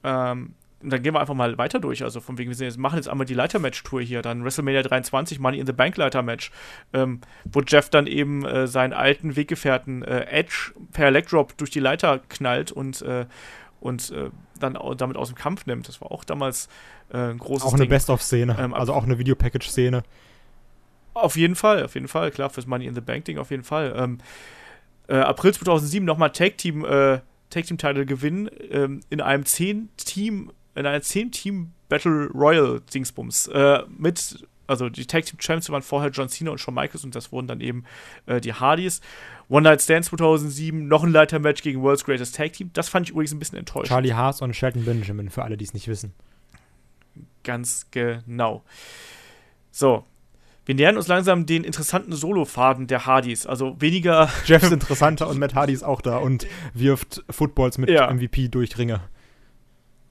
Ähm, und dann gehen wir einfach mal weiter durch. Also von wegen, wir jetzt, machen jetzt einmal die Leitermatch-Tour hier, dann WrestleMania 23, Money in the Bank Leitermatch, ähm, wo Jeff dann eben äh, seinen alten Weggefährten äh, Edge per Legdrop durch die Leiter knallt und, äh, und äh, dann damit aus dem Kampf nimmt. Das war auch damals äh, ein großes auch eine. Best-of-Szene. Ähm, also auch eine Videopackage-Szene. Auf jeden Fall, auf jeden Fall, klar, fürs Money in the Bank Ding auf jeden Fall. Ähm, äh, April 2007 nochmal Tag Team, äh, Tag Team Title gewinnen ähm, in einem 10 Team, in einer 10 Team Battle Royal Dingsbums äh, mit, also die Tag Team Champs waren vorher John Cena und Shawn Michaels und das wurden dann eben äh, die Hardys. One Night Stand 2007, noch ein Leitermatch gegen World's Greatest Tag Team. Das fand ich übrigens ein bisschen enttäuschend. Charlie Haas und Shelton Benjamin, für alle, die es nicht wissen. Ganz genau. So. wir nähern uns langsam den interessanten Solofaden der Hardys. Also weniger. Jeff ist (laughs) interessanter und Matt Hardy ist auch da und wirft Footballs mit Ja. MVP durch Ringe.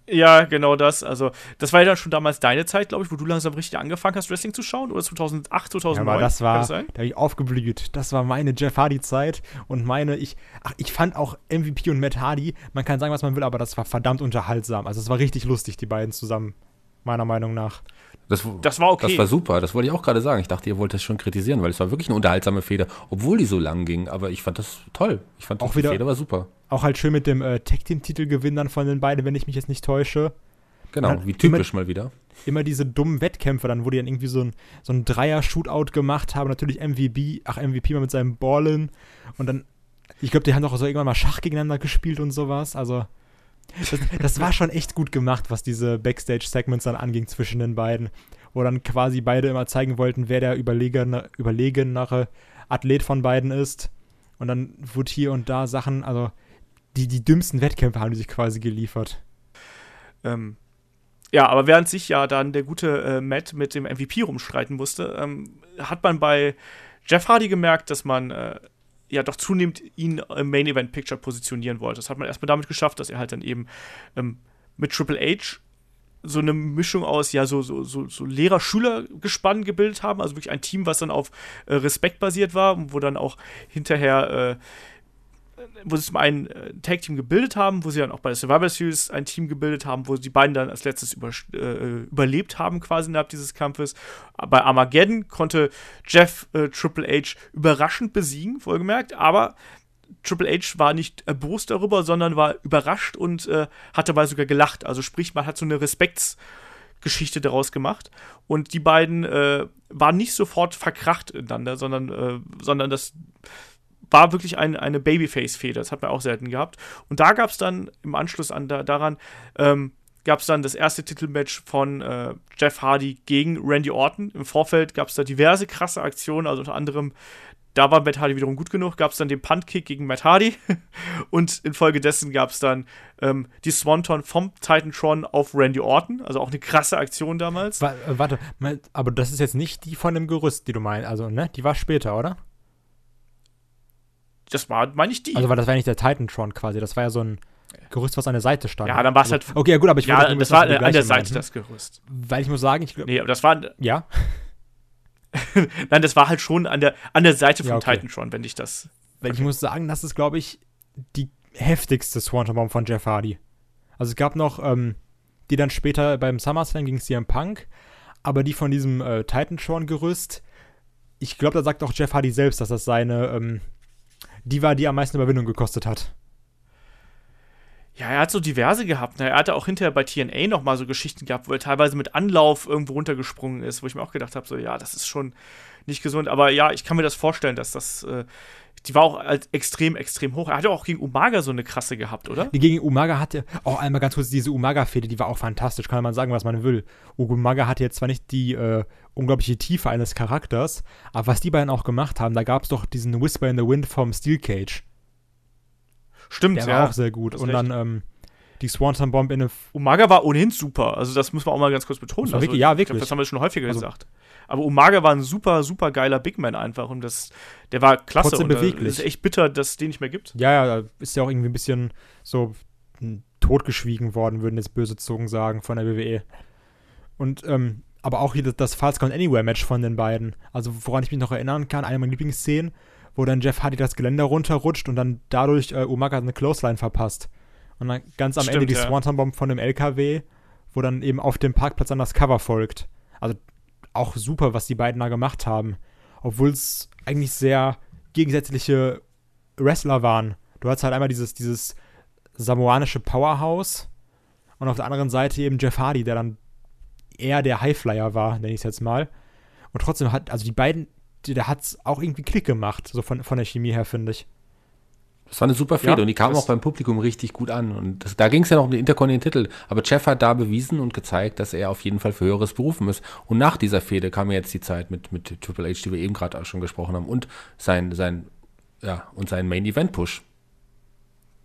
Ja, genau das. Also, das war ja dann schon damals deine Zeit, glaube ich, wo du langsam richtig angefangen hast, Wrestling zu schauen. Oder 2008, 2009? Ja, aber das war, das da habe ich aufgeblüht. Das war meine Jeff Hardy-Zeit und meine, ich, ach, ich fand auch MVP und Matt Hardy, man kann sagen, was man will, aber das war verdammt unterhaltsam. Also es war richtig lustig, die beiden zusammen, meiner Meinung nach. Das, Das war okay. Das war super, das wollte ich auch gerade sagen. Ich dachte, ihr wollt das schon kritisieren, weil es war wirklich eine unterhaltsame Feder, obwohl die so lang ging. Aber ich fand das toll. Ich fand Auch die wieder- Feder war super. Auch halt schön mit dem äh, Tag-Team-Titel dann von den beiden, wenn ich mich jetzt nicht täusche. Genau, wie typisch mal wieder. Immer diese dummen Wettkämpfe, dann, wo die dann irgendwie so ein, so ein Dreier-Shootout gemacht haben. Natürlich MVP, ach, MVP mal mit seinem Ballen. Und dann, ich glaube, die haben doch so irgendwann mal Schach gegeneinander gespielt und sowas. Also, das, das war schon echt gut gemacht, was diese Backstage-Segments dann anging zwischen den beiden. Wo dann quasi beide immer zeigen wollten, wer der überlegene, überlegenere Athlet von beiden ist. Und dann wurde hier und da Sachen, also die, die dümmsten Wettkämpfe haben die sich quasi geliefert. Ähm, ja, aber während sich ja dann der gute äh, Matt mit dem MVP rumstreiten musste, ähm, hat man bei Jeff Hardy gemerkt, dass man äh, ja doch zunehmend ihn im Main Event Picture positionieren wollte. Das hat man erstmal damit geschafft, dass er halt dann eben ähm, mit Triple H so eine Mischung aus, ja, so, so, so, so Lehrer-Schüler-Gespann gebildet haben. Also wirklich ein Team, was dann auf äh, Respekt basiert war und wo dann auch hinterher, äh, wo sie zum einen äh, ein Tag-Team gebildet haben, wo sie dann auch bei der Survivor Series ein Team gebildet haben, wo die beiden dann als letztes über, äh, überlebt haben, quasi innerhalb dieses Kampfes. Bei Armageddon konnte Jeff äh, Triple H überraschend besiegen, wohlgemerkt, aber Triple H war nicht erbost darüber, sondern war überrascht und äh, hat dabei sogar gelacht. Also sprich, man hat so eine Respektsgeschichte daraus gemacht. Und die beiden äh, waren nicht sofort verkracht ineinander, sondern, äh, sondern das war wirklich ein, eine Babyface-Feder. Das hat man auch selten gehabt. Und da gab es dann im Anschluss an da, daran, ähm, gab es dann das erste Titelmatch von äh, Jeff Hardy gegen Randy Orton. Im Vorfeld gab es da diverse krasse Aktionen, also unter anderem da war Matt Hardy wiederum gut genug, gab es dann den Punt-Kick gegen Matt Hardy (laughs) und infolgedessen gab es dann ähm, die Swanton vom Titantron auf Randy Orton, also auch eine krasse Aktion damals. Äh, warte, aber das ist jetzt nicht die von dem Gerüst, die du meinst. Also, ne? Die war später, oder? Das war, meine ich, die. Also, weil das war ja nicht der Titantron quasi. Das war ja so ein Gerüst, was an der Seite stand. Ja, dann war's also, halt- Okay, ja, gut, aber ich ja, das war an der Seite das Gerüst. Weil ich muss sagen, ich glaube. Nee, aber das war, Ja, (laughs) nein, das war halt schon an der, an der Seite vom Ja, okay. Titantron, wenn ich das. weil ich muss sagen, das ist, glaube ich, die heftigste Swanton Bomb von Jeff Hardy. Also, es gab noch, ähm, die dann später beim SummerSlam gegen CM Punk, aber die von diesem äh, Titantron-Gerüst, ich glaube, da sagt auch Jeff Hardy selbst, dass das seine, ähm, die war, die am meisten Überwindung gekostet hat. Ja, er hat so diverse gehabt. Ne? Er hatte auch hinterher bei TNA noch mal so Geschichten gehabt, wo er teilweise mit Anlauf irgendwo runtergesprungen ist, wo ich mir auch gedacht habe, so ja, das ist schon nicht gesund. Aber ja, ich kann mir das vorstellen, dass das, äh, die war auch als extrem, extrem hoch. Er hatte auch gegen Umaga so eine krasse gehabt, oder? Die gegen Umaga hatte, auch einmal ganz kurz, diese Umaga-Fehde, die war auch fantastisch, kann man sagen, was man will. Umaga hatte jetzt zwar nicht die äh, unglaubliche Tiefe eines Charakters, aber was die beiden auch gemacht haben, da gab es doch diesen Whisper in the Wind vom Steel Cage. Stimmt, Der ja. war auch sehr gut. Und dann ähm, die Swanton Bomb in eine. Umaga war ohnehin super. Also das muss man auch mal ganz kurz betonen. Also, wirklich- ja, Ich wirklich. glaub, das haben wir schon häufiger Also- gesagt. Aber Umaga war ein super, super geiler Big Man einfach. Und das, der war klasse. Trotzdem und beweglich. Es ist echt bitter, dass es den nicht mehr gibt. Ja, ja, ist ja auch irgendwie ein bisschen so hm, totgeschwiegen worden, würden jetzt böse Zungen sagen, von der WWE. Und, ähm, aber auch hier das, Falls Count Anywhere Match von den beiden. Also, woran ich mich noch erinnern kann, eine meiner Lieblingsszenen, wo dann Jeff Hardy das Geländer runterrutscht und dann dadurch äh, Umaga eine Clothesline verpasst. Und dann ganz am Stimmt, Ende die ja. Swanton Bomb von dem LKW, wo dann eben auf dem Parkplatz dann das Cover folgt. Also auch super, was die beiden da gemacht haben. Obwohl es eigentlich sehr gegensätzliche Wrestler waren. Du hast halt einmal dieses, dieses samoanische Powerhouse und auf der anderen Seite eben Jeff Hardy, der dann eher der Highflyer war, nenne ich es jetzt mal. Und trotzdem hat, also die beiden, der hat es auch irgendwie Klick gemacht, so von, von der Chemie her, finde ich. Das war eine super Fehde Ja, und die kam auch beim Publikum richtig gut an. Und das, da ging es ja noch um den Intercontinental-Titel. Aber Jeff hat da bewiesen und gezeigt, dass er auf jeden Fall für Höheres berufen ist. Und nach dieser Fehde kam ja jetzt die Zeit mit, mit Triple H, die wir eben gerade auch schon gesprochen haben, und sein, sein, ja, und sein Main-Event-Push.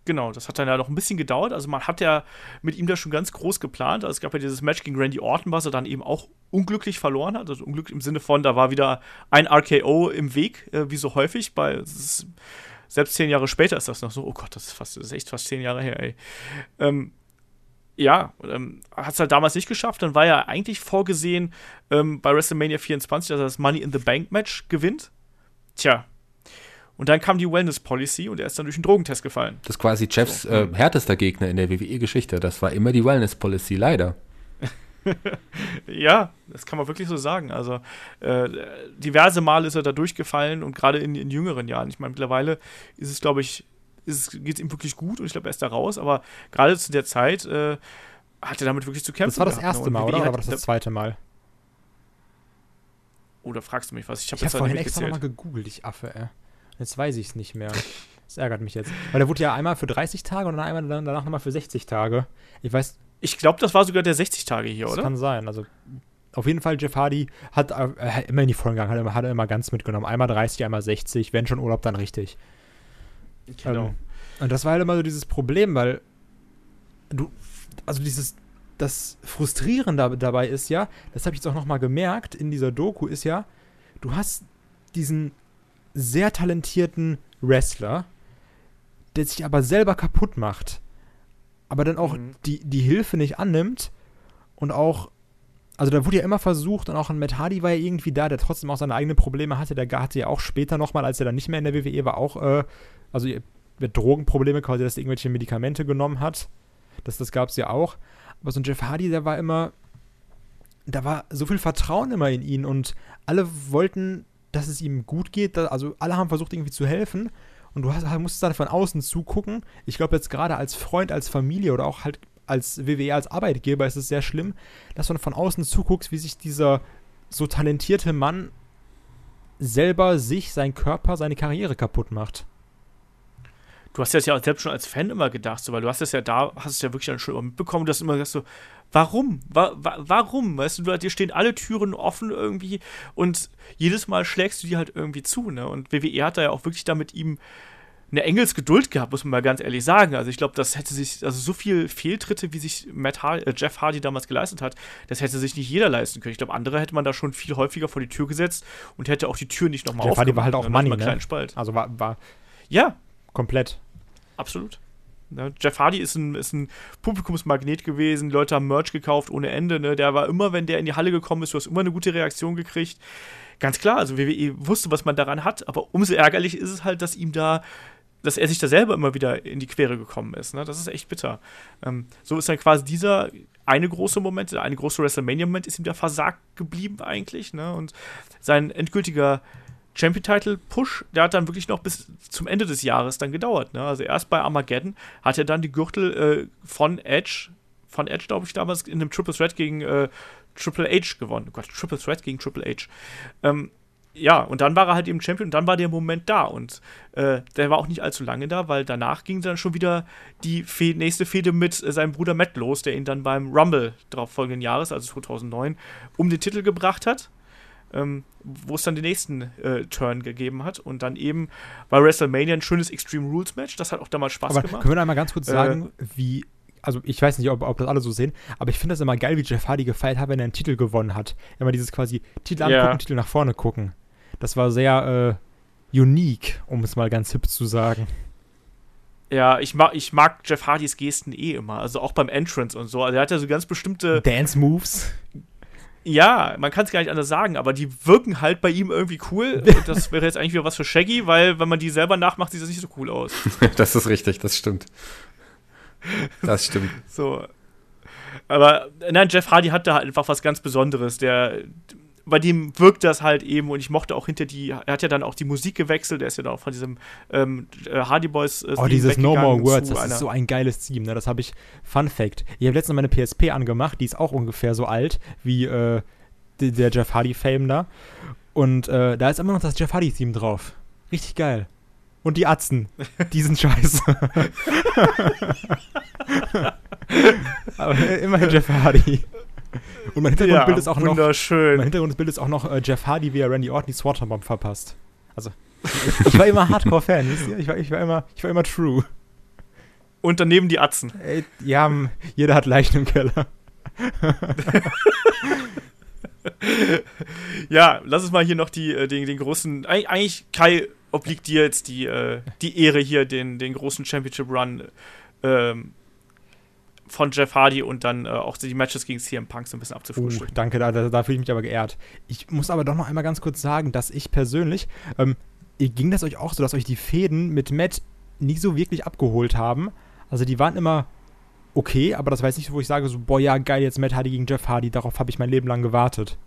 Genau, das hat dann ja noch ein bisschen gedauert. Also man hat ja mit ihm da schon ganz groß geplant. Also es gab ja dieses Match gegen Randy Orton, was er dann eben auch unglücklich verloren hat. Also unglücklich im Sinne von, da war wieder ein RKO im Weg, äh, wie so häufig. Bei, selbst zehn Jahre später ist das noch so. Oh Gott, das ist, fast, das ist echt fast zehn Jahre her, ey. Ähm, ja, ähm, hat es halt damals nicht geschafft. Dann war ja eigentlich vorgesehen ähm, bei WrestleMania 24, dass er das Money in the Bank Match gewinnt. Tja, und dann kam die Wellness Policy und er ist dann durch den Drogentest gefallen. Das ist quasi Jeffs äh, härtester Gegner in der WWE-Geschichte. Das war immer die Wellness Policy, leider. Ja, das kann man wirklich so sagen. Also äh, diverse Male ist er da durchgefallen und gerade in, in, jüngeren Jahren. Ich meine, mittlerweile ist es, glaube ich, geht es ihm wirklich gut und ich glaube, er ist da raus. Aber gerade zu der Zeit äh, hat er damit wirklich zu kämpfen. Das war das gehabt, ne? erste Mal, oder? Oder war das das zweite Mal? Oder fragst du mich was? Ich habe hab vorhin extra nochmal gegoogelt, ich Affe, ey. Jetzt weiß ich es nicht mehr. Das ärgert mich jetzt. Weil der wurde ja einmal für 30 Tage und dann einmal danach nochmal für 60 Tage. Ich weiß. Ich glaube, das war sogar der 60 Tage hier, das oder? Kann sein. Also auf jeden Fall, Jeff Hardy hat äh, immer in die vollen gegangen, hat, immer, hat er immer ganz mitgenommen. Einmal 30, einmal 60. Wenn schon Urlaub, dann richtig. Genau. Ähm, und das war halt immer so dieses Problem, weil du, also dieses, das Frustrierende dabei ist ja, das habe ich jetzt auch nochmal gemerkt in dieser Doku, ist ja, du hast diesen sehr talentierten Wrestler, der sich aber selber kaputt macht, aber dann auch mhm. die, die Hilfe nicht annimmt und auch, also da wurde ja immer versucht und auch ein Matt Hardy war ja irgendwie da, der trotzdem auch seine eigenen Probleme hatte, der hatte ja auch später nochmal, als er dann nicht mehr in der WWE war, auch, äh, also mit Drogenprobleme quasi, dass er irgendwelche Medikamente genommen hat, das, das gab es ja auch, aber so ein Jeff Hardy, der war immer, da war so viel Vertrauen immer in ihn und alle wollten dass es ihm gut geht. Also alle haben versucht, irgendwie zu helfen. Und du hast, musstest dann von außen zugucken. Ich glaube, jetzt gerade als Freund, als Familie oder auch halt als WWE, als Arbeitgeber ist es sehr schlimm, dass man von außen zuguckst, wie sich dieser so talentierte Mann selber sich, sein Körper, seine Karriere kaputt macht du hast das ja selbst schon als Fan immer gedacht, so, weil du hast es ja da, hast es ja wirklich dann schon mitbekommen, dass du immer sagst so, warum? Wa wa warum? Weißt du, dir stehen alle Türen offen irgendwie und jedes Mal schlägst du die halt irgendwie zu, ne? Und WWE hat da ja auch wirklich da mit ihm eine Engelsgeduld gehabt, muss man mal ganz ehrlich sagen. Also ich glaube, das hätte sich, also so viel Fehltritte, wie sich Matt Hardy, äh, Jeff Hardy damals geleistet hat, das hätte sich nicht jeder leisten können. Ich glaube, andere hätte man da schon viel häufiger vor die Tür gesetzt und hätte auch die Tür nicht nochmal aufgemacht. Jeff Hardy war halt auch Money, ne? Spalt. Also war, war ja, komplett. Absolut. Ja, Jeff Hardy ist ein, ist ein Publikumsmagnet gewesen. Die Leute haben Merch gekauft ohne Ende. Ne? Der war immer, wenn der in die Halle gekommen ist, du hast immer eine gute Reaktion gekriegt. Ganz klar, also WWE wusste, was man daran hat, aber umso ärgerlich ist es halt, dass ihm da, dass er sich da selber immer wieder in die Quere gekommen ist. Ne? Das ist echt bitter. Ähm, so ist dann quasi dieser eine große Moment, der eine große WrestleMania-Moment ist ihm da versagt geblieben eigentlich. Ne? Und sein endgültiger Champion-Title-Push, der hat dann wirklich noch bis zum Ende des Jahres dann gedauert. Ne? Also erst bei Armageddon hat er dann die Gürtel äh, von Edge, von Edge, glaube ich, damals in einem Triple Threat gegen äh, Triple H gewonnen. Oh Gott, Triple Threat gegen Triple H. Ähm, ja, und dann war er halt eben Champion und dann war der Moment da. Und äh, der war auch nicht allzu lange da, weil danach ging dann schon wieder die Fe nächste Fehde mit äh, seinem Bruder Matt los, der ihn dann beim Rumble darauf folgenden Jahres, also 2009, um den Titel gebracht hat ähm, wo es dann den nächsten äh, Turn gegeben hat. Und dann eben bei WrestleMania ein schönes Extreme Rules Match. Das hat auch damals Spaß aber gemacht. Können wir einmal ganz kurz sagen, äh, wie. Also ich weiß nicht, ob, ob das alle so sehen, aber ich finde das immer geil, wie Jeff Hardy gefeiert hat, wenn er einen Titel gewonnen hat. Immer dieses quasi Titel angucken, yeah. Titel nach vorne gucken. Das war sehr äh, unique, um es mal ganz hip zu sagen. Ja, ich mag, ich mag Jeff Hardys Gesten eh immer. Also auch beim Entrance und so. Also er hat ja so ganz bestimmte. Dance Moves. Ja, man kann es gar nicht anders sagen, aber die wirken halt bei ihm irgendwie cool. (laughs) das wäre jetzt eigentlich wieder was für Shaggy, weil wenn man die selber nachmacht, sieht das nicht so cool aus. (laughs) das ist richtig, das stimmt. Das stimmt. so. Aber nein, Jeff Hardy hat da halt einfach was ganz Besonderes. Der, bei dem wirkt das halt eben und ich mochte auch hinter die, er hat ja dann auch die Musik gewechselt, er ist ja dann auch von diesem ähm, äh, Hardy Boys äh, Oh, dieses No More Words, das ist so ein geiles Theme, ne? das habe ich, Fun Fact, ich habe letztens meine PSP angemacht, die ist auch ungefähr so alt wie äh, der Jeff Hardy Fame da und äh, da ist immer noch das Jeff Hardy Theme drauf, richtig geil. Und die Atzen, die sind scheiße. (laughs) (laughs) Aber immerhin Jeff Hardy. Und mein Hintergrundbild ja, ist auch noch. Wunderschön. Mein Hintergrundbild ist auch noch äh, Jeff Hardy, wie er Randy Orton die Swatter Bomb verpasst. Also, ich, (laughs) ich war immer Hardcore-Fan, wisst ihr? Ich war, ich, war immer, ich war immer true. Und daneben die Atzen. Ey, ja, jeder hat Leichen im Keller. (laughs) Ja, lass uns mal hier noch die, äh, den, den großen. eig- Eigentlich, Kai, obliegt dir jetzt die, äh, die Ehre hier, den, den großen Championship Run ähm, von Jeff Hardy und dann äh, auch die Matches gegen CM Punk so ein bisschen Uh, abzufrühstücken. danke, da, da, da fühle ich mich aber geehrt. Ich muss aber doch noch einmal ganz kurz sagen, dass ich persönlich, ähm, ging das euch auch so, dass euch die Fäden mit Matt nie so wirklich abgeholt haben? Also die waren immer okay, aber das war jetzt nicht so, wo ich sage so, boah, ja, geil, jetzt Matt Hardy gegen Jeff Hardy, darauf habe ich mein Leben lang gewartet.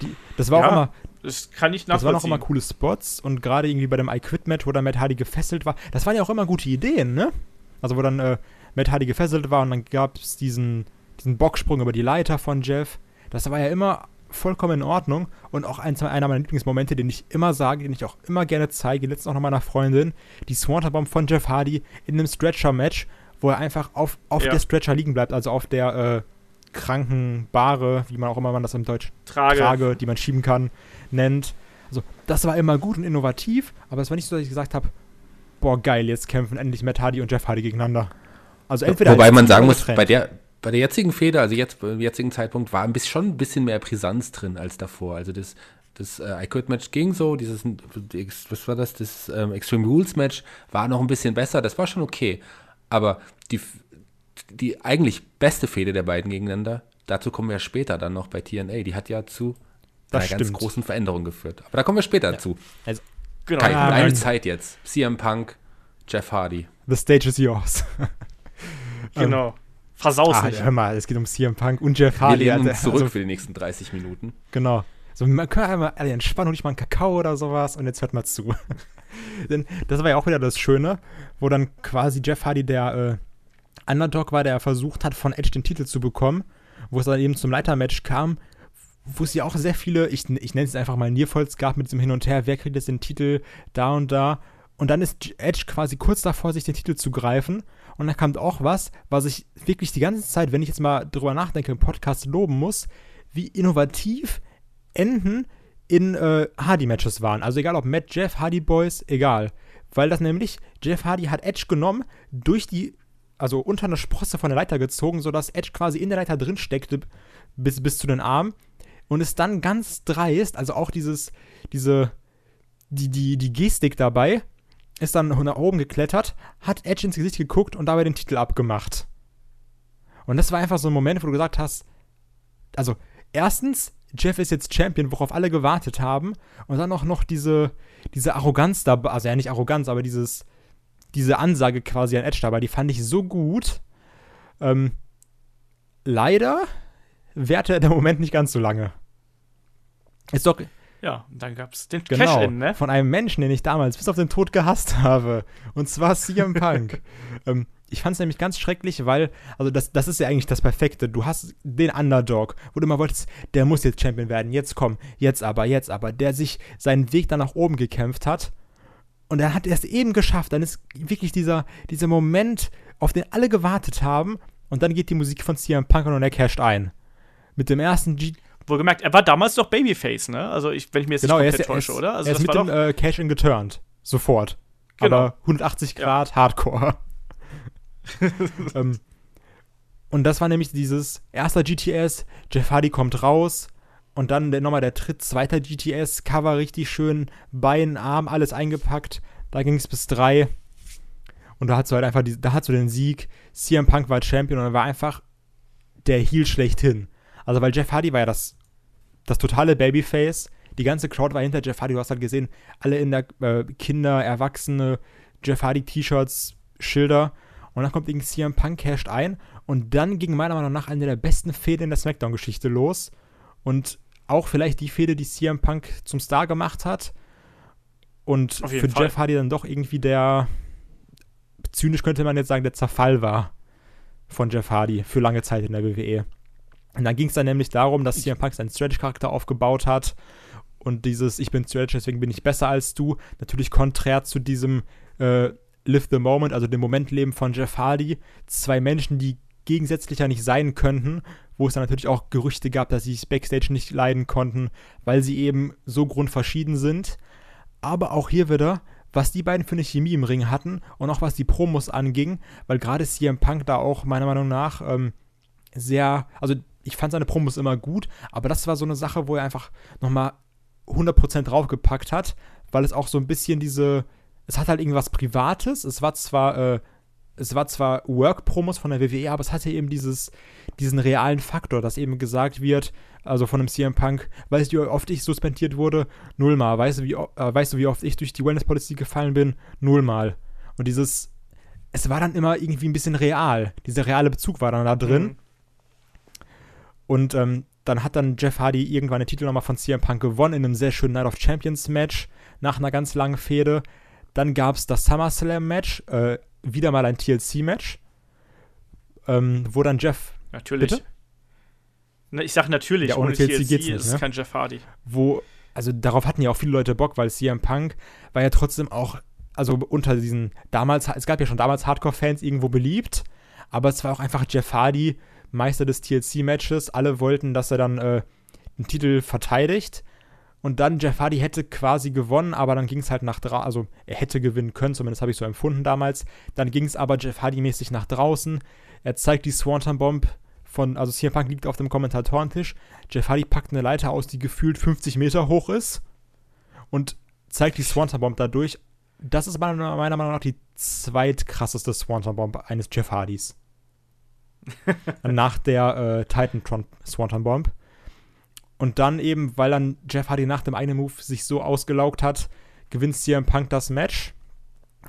Die, das war Ja, auch immer, Das kann ich das waren auch nachvollziehen. immer coole Spots und gerade irgendwie bei dem I Quit Match, wo dann Matt Hardy gefesselt war, das waren ja auch immer gute Ideen, ne? Also wo dann äh, Matt Hardy gefesselt war und dann gab es diesen, diesen Bocksprung über die Leiter von Jeff. Das war ja immer vollkommen in Ordnung und auch eins, einer meiner Lieblingsmomente, den ich immer sage, den ich auch immer gerne zeige, letztens auch noch meiner Freundin, die Swanton Bomb von Jeff Hardy in einem Stretcher-Match, wo er einfach auf, auf Ja. der Stretcher liegen bleibt, also auf der äh, Krankenbare, wie man auch immer man das im Deutsch Trage. Trage, die man schieben kann, nennt. Also, das war immer gut und innovativ, aber es war nicht so, dass ich gesagt habe, boah, geil, jetzt kämpfen endlich Matt Hardy und Jeff Hardy gegeneinander. Also entweder Wobei man sagen muss, bei der, bei der jetzigen Feder, also jetzt beim jetzigen Zeitpunkt, war ein bisschen, schon ein bisschen mehr Brisanz drin als davor. Also das, das äh, I Quit Match ging so, dieses, was war das, das ähm, Extreme Rules Match war noch ein bisschen besser, das war schon okay. Aber die, die eigentlich beste Fehde der beiden gegeneinander, dazu kommen wir später dann noch bei TNA, die hat ja zu Das einer ganz stimmt. großen Veränderung geführt. Aber da kommen wir später zu. Genau. Kai, Ja, deine Mann. Zeit jetzt. CM Punk, Jeff Hardy. The stage is yours. (laughs) genau. Versaus ah, nicht. hör mal, es geht um CM Punk und Jeff Wir Hardy. lehnen uns also, zurück also, für die nächsten 30 Minuten. genau. So, man kann einmal alle entspannen und nicht mal einen Kakao oder sowas und jetzt hört mal zu. (laughs) Denn das war ja auch wieder das Schöne, wo dann quasi Jeff Hardy der äh, Underdog war, der versucht hat, von Edge den Titel zu bekommen, wo es dann eben zum Leitermatch kam, wo es ja auch sehr viele, ich, ich nenne es einfach mal Nierfolz gab mit diesem Hin und Her, wer kriegt jetzt den Titel da und da. Und dann ist Edge quasi kurz davor, sich den Titel zu greifen. Und dann kam auch was, was ich wirklich die ganze Zeit, wenn ich jetzt mal drüber nachdenke, im Podcast loben muss, wie innovativ Enden in äh, Hardy-Matches waren. Also egal ob Matt, Jeff, Hardy Boys, egal. Weil das nämlich, Jeff Hardy hat Edge genommen, durch die, also unter eine Sprosse von der Leiter gezogen, sodass Edge quasi in der Leiter drin steckte, bis, bis zu den Armen. Und ist dann ganz dreist, also auch dieses, diese, die, die, die Gestik dabei, ist dann nach oben geklettert, hat Edge ins Gesicht geguckt und dabei den Titel abgemacht. Und das war einfach so ein Moment, wo du gesagt hast, also erstens, Jeff ist jetzt Champion, worauf alle gewartet haben. Und dann auch noch diese, diese Arroganz dabei, also ja nicht Arroganz, aber dieses, diese Ansage quasi an Edge dabei, die fand ich so gut. Ähm, leider währte der Moment nicht ganz so lange. Ist doch Ja, und dann gab es den genau Cash-In, ne? von einem Menschen, den ich damals bis auf den Tod gehasst (laughs) habe. Und zwar CM Punk. (laughs) ähm, ich fand es nämlich ganz schrecklich, weil, also das, das ist ja eigentlich das Perfekte. Du hast den Underdog, wo du immer wolltest, der muss jetzt Champion werden. Jetzt komm, jetzt aber, jetzt aber. Der sich seinen Weg dann nach oben gekämpft hat. Und er hat es eben geschafft. Dann ist wirklich dieser, dieser Moment, auf den alle gewartet haben. Und dann geht die Musik von CM Punk und er casht ein. Mit dem ersten G Wohlgemerkt, er war damals doch Babyface, ne? Also, ich, wenn ich mir jetzt Genau, nicht komplett er ist, täusche, oder? Also, er ist mit war dem äh, Cash-In geturnt. Sofort. Genau. Aber 180 Grad Hardcore. (laughs) ähm, und das war nämlich dieses erster GTS, Jeff Hardy kommt raus und dann der, nochmal der Tritt, zweiter GTS, Cover richtig schön, Bein, Arm, alles eingepackt. Da ging es bis drei. Und da hat du halt einfach, die, da hat du den Sieg. CM Punk war Champion und er war einfach der Heel schlechthin. Also, weil Jeff Hardy war ja das, das totale Babyface. Die ganze Crowd war hinter Jeff Hardy. Du hast halt gesehen, alle in der äh, Kinder, Erwachsene, Jeff Hardy T-Shirts, Schilder. Und dann kommt irgendwie CM Punk casht ein. Und dann ging meiner Meinung nach eine der besten Fäden in der Smackdown-Geschichte los. Und auch vielleicht die Fehde, die CM Punk zum Star gemacht hat. Und für Fall. Jeff Hardy dann doch irgendwie der, zynisch könnte man jetzt sagen, der Zerfall war von Jeff Hardy für lange Zeit in der WWE. Und dann ging es dann nämlich darum, dass CM Punk seinen Stretch-Charakter aufgebaut hat und dieses Ich bin Stretch, deswegen bin ich besser als du, natürlich konträr zu diesem äh, Live the Moment, also dem Momentleben von Jeff Hardy. Zwei Menschen, die gegensätzlicher nicht sein könnten, wo es dann natürlich auch Gerüchte gab, dass sie sich Backstage nicht leiden konnten, weil sie eben so grundverschieden sind. Aber auch hier wieder was die beiden für eine Chemie im Ring hatten und auch was die Promos anging, weil gerade CM Punk da auch meiner Meinung nach ähm, sehr, also ich fand seine Promos immer gut, aber das war so eine Sache, wo er einfach nochmal 100% draufgepackt hat, weil es auch so ein bisschen diese, es hat halt irgendwas Privates, es war zwar, äh, es war zwar Work-Promos von der WWE, aber es hatte eben dieses, diesen realen Faktor, dass eben gesagt wird, also von einem CM Punk, weißt du, wie oft ich suspendiert wurde? Nullmal. Weißt du, wie, äh, weißt du, wie oft ich durch die Wellness Policy gefallen bin? Nullmal. Und dieses, es war dann immer irgendwie ein bisschen real. Dieser reale Bezug war dann da drin. Mhm. Und ähm, dann hat dann Jeff Hardy irgendwann den Titel nochmal von CM Punk gewonnen in einem sehr schönen Night of Champions Match nach einer ganz langen Fehde. Dann gab es das SummerSlam Match, äh, wieder mal ein TLC-Match, ähm, wo dann Jeff. Natürlich. Bitte? Na, ich sag natürlich, ja, ohne, ohne TLC, TLC geht's nicht, ist ne? kein Jeff Hardy. Wo, also darauf hatten ja auch viele Leute Bock, weil CM Punk war ja trotzdem auch, also unter diesen, damals, es gab ja schon damals Hardcore-Fans irgendwo beliebt, aber es war auch einfach Jeff Hardy, Meister des TLC-Matches. Alle wollten, dass er dann äh, den Titel verteidigt. Und dann Jeff Hardy hätte quasi gewonnen, aber dann ging es halt nach draußen, also er hätte gewinnen können, zumindest habe ich so empfunden damals. Dann ging es aber Jeff Hardy-mäßig nach draußen. Er zeigt die Swanton Bomb von, also CM Punk liegt auf dem Kommentatorentisch. Jeff Hardy packt eine Leiter aus, die gefühlt 50 Meter hoch ist und zeigt die Swanton Bomb dadurch. Das ist meiner, meiner Meinung nach die zweitkrasseste Swanton Bomb eines Jeff Hardys. (laughs) nach der äh, Titantron Swanton Bomb. Und dann eben, weil dann Jeff Hardy nach dem einen Move sich so ausgelaugt hat, gewinnt CM Punk das Match.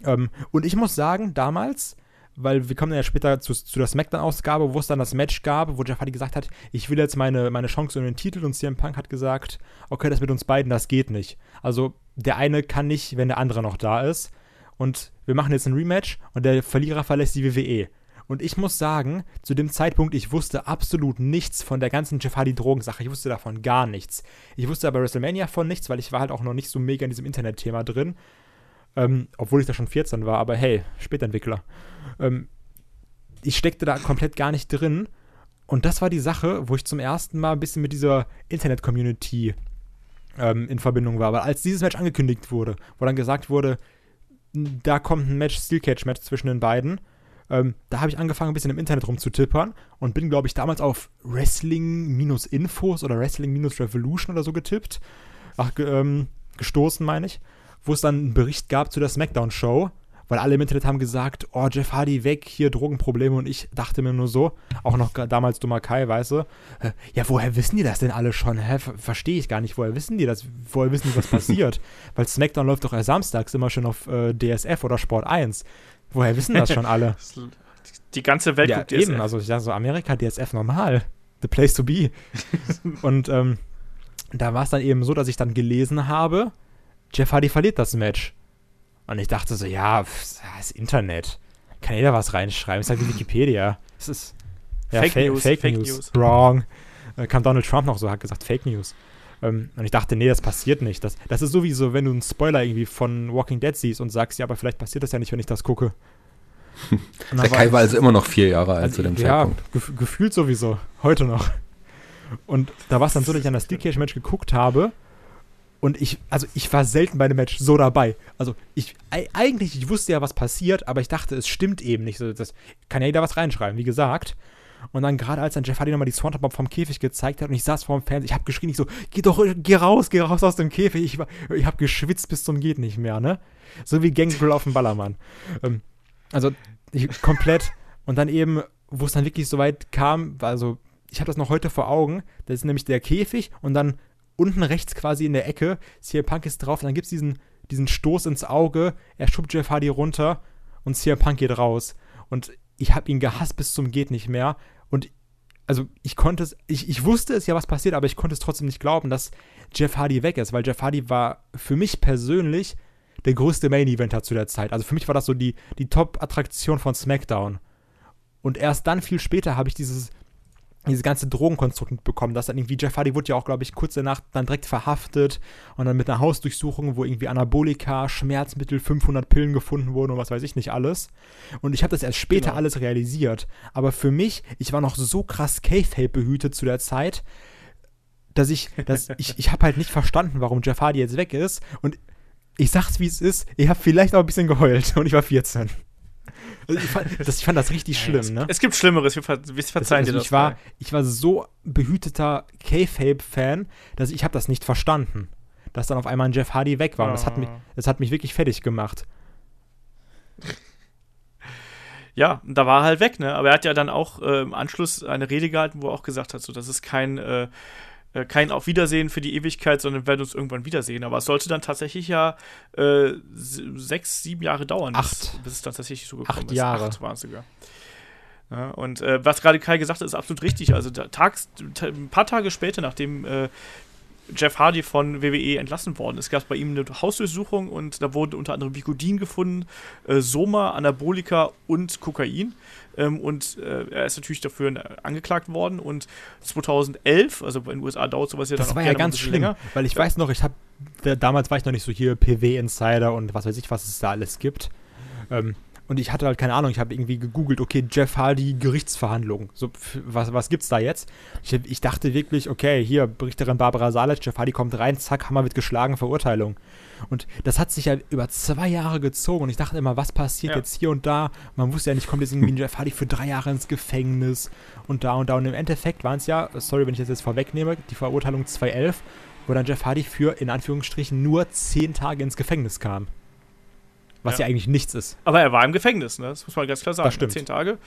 Ähm, und ich muss sagen, damals, weil wir kommen ja später zu, zu der Smackdown-Ausgabe, wo es dann das Match gab, wo Jeff Hardy gesagt hat, ich will jetzt meine, meine Chance um den Titel und CM Punk hat gesagt, okay, das mit uns beiden, das geht nicht. Also der eine kann nicht, wenn der andere noch da ist. Und wir machen jetzt ein Rematch und der Verlierer verlässt die WWE. Und ich muss sagen, zu dem Zeitpunkt, ich wusste absolut nichts von der ganzen Jeff Hardy-Drogensache. Ich wusste davon gar nichts. Ich wusste aber WrestleMania von nichts, weil ich war halt auch noch nicht so mega in diesem Internet-Thema drin. Ähm, obwohl ich da schon 14 war, aber hey, Spätentwickler. Ähm, ich steckte da komplett gar nicht drin. Und das war die Sache, wo ich zum ersten Mal ein bisschen mit dieser Internet-Community ähm, in Verbindung war. Weil als dieses Match angekündigt wurde, wo dann gesagt wurde, da kommt ein Match, Steel Cage Match zwischen den beiden, ähm, da habe ich angefangen, ein bisschen im Internet rumzutippern und bin, glaube ich, damals auf Wrestling-Infos oder Wrestling-Revolution oder so getippt. Ach, ähm, gestoßen, meine ich. Wo es dann einen Bericht gab zu der SmackDown-Show, weil alle im Internet haben gesagt, oh, Jeff Hardy weg, hier Drogenprobleme und ich dachte mir nur so, auch noch damals dummer Kai, weißt du, äh, ja, woher wissen die das denn alle schon? Hä, verstehe ich gar nicht, woher wissen die das? Woher wissen die, was passiert? (laughs) weil SmackDown läuft doch erst samstags immer schon auf äh, DSF oder Sport 1. Woher wissen das schon alle? (laughs) Die ganze Welt ja, guckt DSF. eben. Also ich sage so, Amerika, DSF normal. The place to be. (laughs) und ähm, da war es dann eben so, dass ich dann gelesen habe, Jeff Hardy verliert das Match. Und ich dachte so, ja, pff, das Internet. Kann jeder was reinschreiben. Ist halt wie Wikipedia. Es ist ja, Fake, Fa News, Fake, Fake News. News. Wrong. Äh, kam Donald Trump noch so, hat gesagt, Fake News. Ähm, und ich dachte, nee, das passiert nicht. Das, das ist sowieso, wenn du einen Spoiler irgendwie von Walking Dead siehst und sagst, ja, aber vielleicht passiert das ja nicht, wenn ich das gucke. (laughs) Der Kai war also immer noch vier Jahre alt also, zu dem ja, Zeitpunkt. Ja, gef gefühlt sowieso. Heute noch. Und da war es dann so, dass ich an das Steel Cage Match geguckt habe und ich, also ich war selten bei einem Match so dabei. Also ich, eigentlich, ich wusste ja, was passiert, aber ich dachte, es stimmt eben nicht. Das kann ja jeder was reinschreiben, wie gesagt. Und dann gerade als dann Jeff Hardy nochmal die Swanton Bomb vom Käfig gezeigt hat und ich saß vor dem Fernseher, ich habe geschrien, ich so, geh doch, geh raus, geh raus aus dem Käfig. Ich, ich habe geschwitzt bis zum geht nicht mehr, ne? So wie Gangrel auf dem Ballermann. Ähm, also ich, komplett. Und dann eben, wo es dann wirklich so weit kam, also ich habe das noch heute vor Augen, das ist nämlich der Käfig und dann unten rechts quasi in der Ecke, CM Punk ist drauf dann gibt es diesen, diesen Stoß ins Auge, er schubt Jeff Hardy runter und CM Punk geht raus. Und ich habe ihn gehasst bis zum geht nicht mehr und also ich konnte es, ich, ich wusste es ja, was passiert, aber ich konnte es trotzdem nicht glauben, dass Jeff Hardy weg ist, weil Jeff Hardy war für mich persönlich der größte Main-Eventer zu der Zeit. Also für mich war das so die, die Top-Attraktion von SmackDown. Und erst dann, viel später, habe ich dieses, dieses ganze Drogenkonstrukt mitbekommen, dass dann irgendwie Jeff Hardy wurde ja auch, glaube ich, kurz danach dann direkt verhaftet und dann mit einer Hausdurchsuchung, wo irgendwie Anabolika, Schmerzmittel, 500 Pillen gefunden wurden und was weiß ich nicht alles. Und ich habe das erst später genau. alles realisiert. Aber für mich, ich war noch so krass K-Fape behütet zu der Zeit, dass ich, dass (laughs) ich, ich habe halt nicht verstanden, warum Jeff Hardy jetzt weg ist und ich sag's wie es ist, ich habe vielleicht auch ein bisschen geheult und ich war 14. Also ich, fand, das, ich fand das richtig schlimm, es, ne? Es gibt Schlimmeres, wir, ver wir verzeihen also dir das. ich war, mal. ich war so behüteter K-Fape-Fan, dass ich, habe das nicht verstanden, dass dann auf einmal ein Jeff Hardy weg war. Und das hat mich, Oh. das hat mich wirklich fertig gemacht. (laughs) Ja, und da war er halt weg, ne? Aber er hat ja dann auch äh, im Anschluss eine Rede gehalten, wo er auch gesagt hat, so, das ist kein, äh, äh, kein Auf Wiedersehen für die Ewigkeit, sondern wir werden uns irgendwann wiedersehen. Aber es sollte dann tatsächlich ja äh, sechs, sieben Jahre dauern, bis, Acht. bis es dann tatsächlich so gekommen Acht ist. Jahre. Acht waren es sogar. Ja, und äh, was gerade Kai gesagt hat, ist absolut richtig. Also tags, ta- ein paar Tage später, nachdem äh, Jeff Hardy von WWE entlassen worden ist, gab es bei ihm eine Hausdurchsuchung und da wurden unter anderem Vicodin gefunden, äh, Soma, Anabolika und Kokain. Ähm, und äh, er ist natürlich dafür äh, angeklagt worden. Und 2011, also in den USA dauert sowas ja Das dann auch war ja ganz schlimm, länger. weil ich weiß noch, ich habe damals war ich noch nicht so hier PW-Insider und was weiß ich, was es da alles gibt. Ähm, und ich hatte halt keine Ahnung, ich habe irgendwie gegoogelt, okay, Jeff Hardy Gerichtsverhandlungen. So, was, was gibt's da jetzt? Ich, ich dachte wirklich, okay, hier, Berichterin Barbara Sales, Jeff Hardy kommt rein, zack, Hammer wird geschlagen, Verurteilung. Und das hat sich ja über zwei Jahre gezogen und ich dachte immer, was passiert Ja. jetzt hier und da? Man wusste ja nicht, kommt jetzt irgendwie Jeff Hardy für drei Jahre ins Gefängnis und da und da. Und im Endeffekt waren es ja, sorry, wenn ich das jetzt vorwegnehme, die Verurteilung 2011, wo dann Jeff Hardy für, in Anführungsstrichen, nur zehn Tage ins Gefängnis kam. Was ja, Ja. eigentlich nichts ist. Aber er war im Gefängnis, ne? Das muss man ganz klar sagen. Das stimmt. Zehn Tage.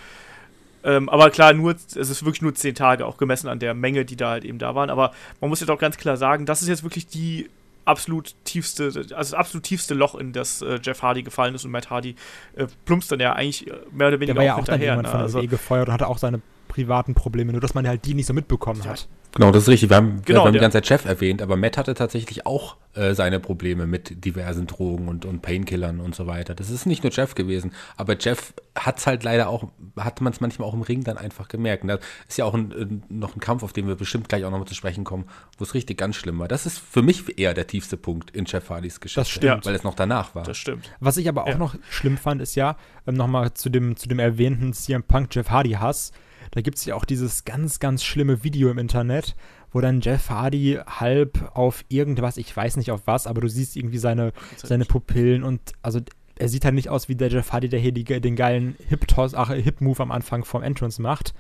Ähm, aber klar, nur, es ist wirklich nur zehn Tage, auch gemessen an der Menge, die da halt eben da waren. Aber man muss jetzt auch ganz klar sagen, das ist jetzt wirklich die absolut tiefste, also das absolut tiefste Loch, in das äh, Jeff Hardy gefallen ist und Matt Hardy äh, plumpst dann ja eigentlich äh, mehr oder weniger Der war ja auch dann hinterher. irgendwann Ne? von der Also, WWE gefeuert und hatte auch seine privaten Probleme, nur dass man halt die nicht so mitbekommen hat. Genau, das ist richtig. Wir haben, Genau, wir haben die ganze Zeit Jeff erwähnt, aber Matt hatte tatsächlich auch äh, seine Probleme mit diversen Drogen und, und Painkillern und so weiter. Das ist nicht nur Jeff gewesen, aber Jeff hat es halt leider auch, hat man es manchmal auch im Ring dann einfach gemerkt. Und das ist ja auch ein, noch ein Kampf, auf den wir bestimmt gleich auch nochmal zu sprechen kommen, wo es richtig ganz schlimm war. Das ist für mich eher der tiefste Punkt in Jeff Hardys Geschichte. stimmt. Weil es noch danach war. das stimmt. Was ich aber auch Ja. noch schlimm fand, ist ja, ähm, nochmal zu dem, zu dem erwähnten CM Punk Jeff Hardy Hass, da gibt es ja auch dieses ganz, ganz schlimme Video im Internet, wo dann Jeff Hardy halb auf irgendwas, ich weiß nicht auf was, aber du siehst irgendwie seine, seine Pupillen und also er sieht halt nicht aus wie der Jeff Hardy, der hier die, den geilen Hip-Toss, ach, Hip-Move am Anfang vom Entrance macht,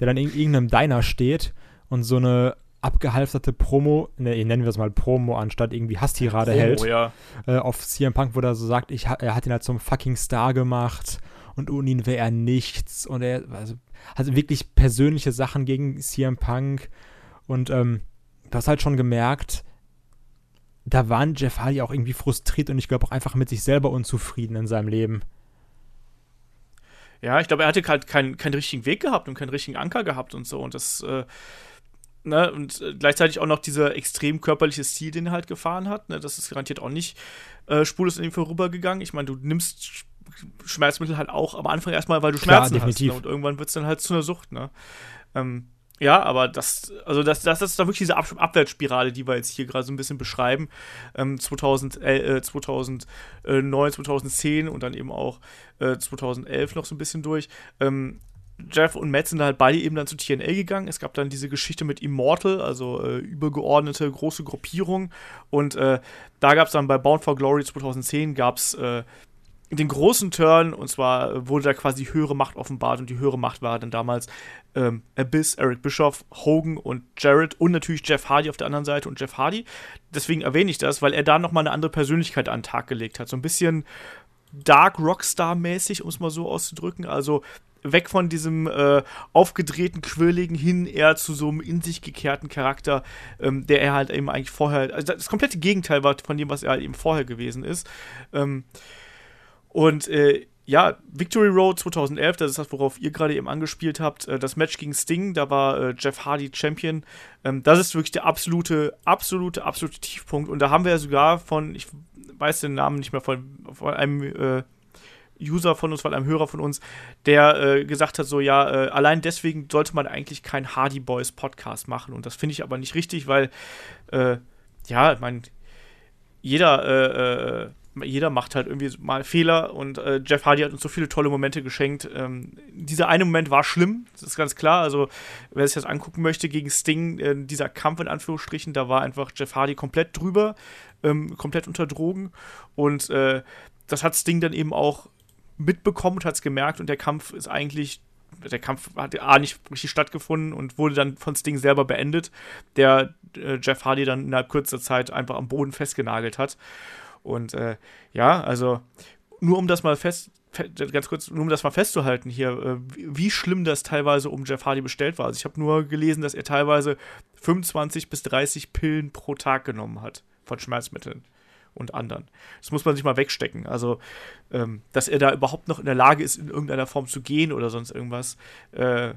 der dann in irgendeinem Diner steht und so eine abgehalfterte Promo, ne, nennen wir es mal Promo, anstatt irgendwie Hasstirade hält Oh, ja. äh, auf CM Punk, wo er so sagt, ich, er hat ihn halt zum fucking Star gemacht und ohne ihn wäre er nichts und er also, also wirklich persönliche Sachen gegen CM Punk und ähm, du hast halt schon gemerkt, da waren Jeff Hardy auch irgendwie frustriert und ich glaube auch einfach mit sich selber unzufrieden in seinem Leben. Ja, ich glaube, er hatte halt keinen, keinen richtigen Weg gehabt und keinen richtigen Anker gehabt und so. Und das, äh, ne, und äh, gleichzeitig auch noch dieser extrem körperliche Stil, den er halt gefahren hat. Ne, das ist garantiert auch nicht äh, spurlos an ihm vorübergegangen. Ich meine, du nimmst Schmerzmittel halt auch am Anfang erstmal, weil du Klar, Schmerzen definitiv. hast. Ne, und irgendwann wird es dann halt zu einer Sucht, ne? Ähm, ja, aber das, also das, das ist da wirklich diese Ab Abwärtsspirale, die wir jetzt hier gerade so ein bisschen beschreiben. Ähm, 2000, äh, 2009, 2010 und dann eben auch äh, 2011 noch so ein bisschen durch. Ähm, Jeff und Matt sind halt beide eben dann zu TNA gegangen. Es gab dann diese Geschichte mit Immortal, also äh, übergeordnete große Gruppierung. Und äh, da gab es dann bei Bound for Glory 2010 gab es äh, den großen Turn und zwar äh, wurde da quasi höhere Macht offenbart und die höhere Macht war dann damals ähm, Abyss, Eric Bischoff, Hogan und Jarrett und natürlich Jeff Hardy auf der anderen Seite und Jeff Hardy. Deswegen erwähne ich das, weil er da nochmal eine andere Persönlichkeit an den Tag gelegt hat. So ein bisschen Dark Rockstar-mäßig, um es mal so auszudrücken. Also weg von diesem äh, aufgedrehten, quirligen hin eher zu so einem in sich gekehrten Charakter, ähm, der er halt eben eigentlich vorher, also das komplette Gegenteil war von dem, was er halt eben vorher gewesen ist. Ähm, und äh, ja, Victory Road 2011, das ist das, worauf ihr gerade eben angespielt habt. Äh, das Match gegen Sting, da war äh, Jeff Hardy Champion. Ähm, das ist wirklich der absolute, absolute, absolute Tiefpunkt. Und da haben wir ja sogar von, ich weiß den Namen nicht mehr, von, von einem äh, User von uns, von einem Hörer von uns, der äh, gesagt hat, so ja, äh, allein deswegen sollte man eigentlich keinen Hardy Boys Podcast machen. Und das finde ich aber nicht richtig, weil, äh, ja, ich meine, jeder, äh, äh, jeder macht halt irgendwie mal Fehler und äh, Jeff Hardy hat uns so viele tolle Momente geschenkt. Ähm, dieser eine Moment war schlimm, das ist ganz klar. Also, wer sich das angucken möchte gegen Sting, äh, dieser Kampf in Anführungsstrichen, da war einfach Jeff Hardy komplett drüber. ähm, komplett unter Drogen. Und äh, das hat Sting dann eben auch mitbekommen und hat es gemerkt. Und der Kampf ist eigentlich der Kampf hat A nicht richtig stattgefunden und wurde dann von Sting selber beendet, der äh, Jeff Hardy dann innerhalb kurzer Zeit einfach am Boden festgenagelt hat. Und äh, ja, also nur um das mal fest, ganz kurz, nur um das mal festzuhalten hier, äh, wie schlimm das teilweise um Jeff Hardy bestellt war. Also ich habe nur gelesen, dass er teilweise 25 bis 30 Pillen pro Tag genommen hat von Schmerzmitteln und anderen. Das muss man sich mal wegstecken. Also, ähm, dass er da überhaupt noch in der Lage ist, in irgendeiner Form zu gehen oder sonst irgendwas, äh,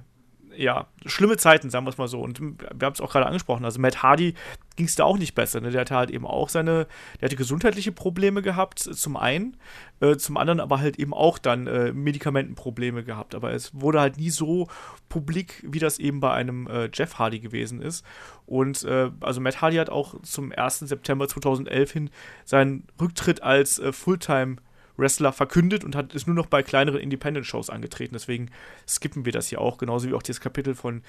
ja, schlimme Zeiten, sagen wir es mal so. Und wir haben es auch gerade angesprochen. Also Matt Hardy ging es da auch nicht besser. Ne? Der hatte halt eben auch seine, der hatte gesundheitliche Probleme gehabt, zum einen, äh, zum anderen aber halt eben auch dann äh, Medikamentenprobleme gehabt. Aber es wurde halt nie so publik, wie das eben bei einem äh, Jeff Hardy gewesen ist. Und äh, also Matt Hardy hat auch zum 1. September 2011 hin seinen Rücktritt als äh, Fulltime Wrestler verkündet und hat, ist nur noch bei kleineren Independent-Shows angetreten. Deswegen skippen wir das hier auch, genauso wie auch dieses Kapitel von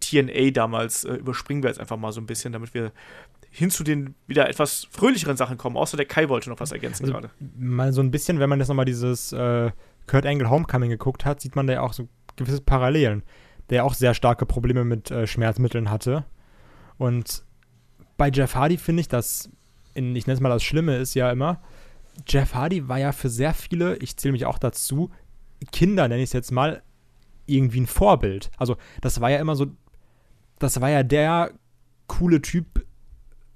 TNA damals äh, überspringen wir jetzt einfach mal so ein bisschen, damit wir hin zu den wieder etwas fröhlicheren Sachen kommen. Außer der Kai wollte noch was ergänzen also, gerade. Mal so ein bisschen, wenn man jetzt nochmal dieses äh, Kurt Angle Homecoming geguckt hat, sieht man da ja auch so gewisse Parallelen. Der ja auch sehr starke Probleme mit äh, Schmerzmitteln hatte. Und bei Jeff Hardy finde ich, dass, in, ich nenne es mal das Schlimme, ist ja immer, Jeff Hardy war ja für sehr viele, ich zähle mich auch dazu, Kinder, nenne ich es jetzt mal, irgendwie ein Vorbild. Also, das war ja immer so, das war ja der coole Typ,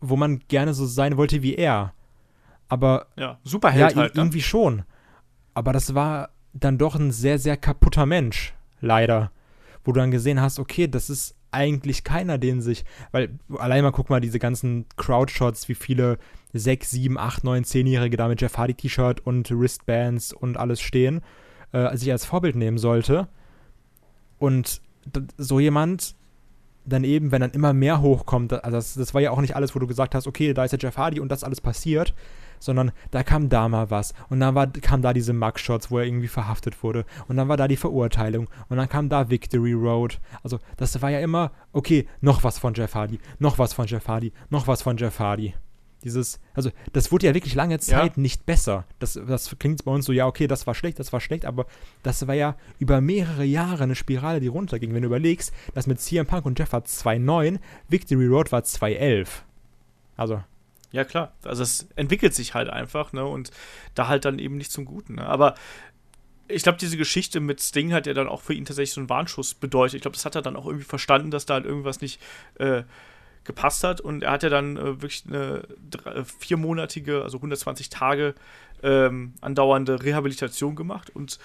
wo man gerne so sein wollte wie er. Aber. Ja, Superheld ja, halt. Ne? Irgendwie schon. Aber das war dann doch ein sehr, sehr kaputter Mensch, leider. Wo du dann gesehen hast, okay, das ist eigentlich keiner, den sich, weil allein mal guck mal diese ganzen Crowdshots, wie viele 6, 7, 8, 9, 10-Jährige da mit Jeff Hardy T-Shirt und Wristbands und alles stehen, äh, sich als Vorbild nehmen sollte. Und so jemand dann eben, wenn dann immer mehr hochkommt, also das, das war ja auch nicht alles, wo du gesagt hast, okay, da ist der Jeff Hardy und das alles passiert, sondern da kam da mal was und dann war, kam da diese Mugshots, wo er irgendwie verhaftet wurde und dann war da die Verurteilung und dann kam da Victory Road. Also das war ja immer, okay, noch was von Jeff Hardy, noch was von Jeff Hardy, noch was von Jeff Hardy. Dieses, also das wurde ja wirklich lange Zeit ja. nicht besser. Das, das klingt bei uns so, ja, okay, das war schlecht, das war schlecht, aber das war ja über mehrere Jahre eine Spirale, die runterging. Wenn du überlegst, dass mit CM Punk und Jeff war 2.9, Victory Road war 2.11. Also. Ja, klar. Also es entwickelt sich halt einfach, ne? Und da halt dann eben nicht zum Guten. Ne? Aber ich glaube, diese Geschichte mit Sting hat ja dann auch für ihn tatsächlich so einen Warnschuss bedeutet. Ich glaube, das hat er dann auch irgendwie verstanden, dass da halt irgendwas nicht äh, gepasst hat. Und er hat ja dann äh, wirklich eine drei, äh, viermonatige, also 120 Tage ähm, andauernde Rehabilitation gemacht und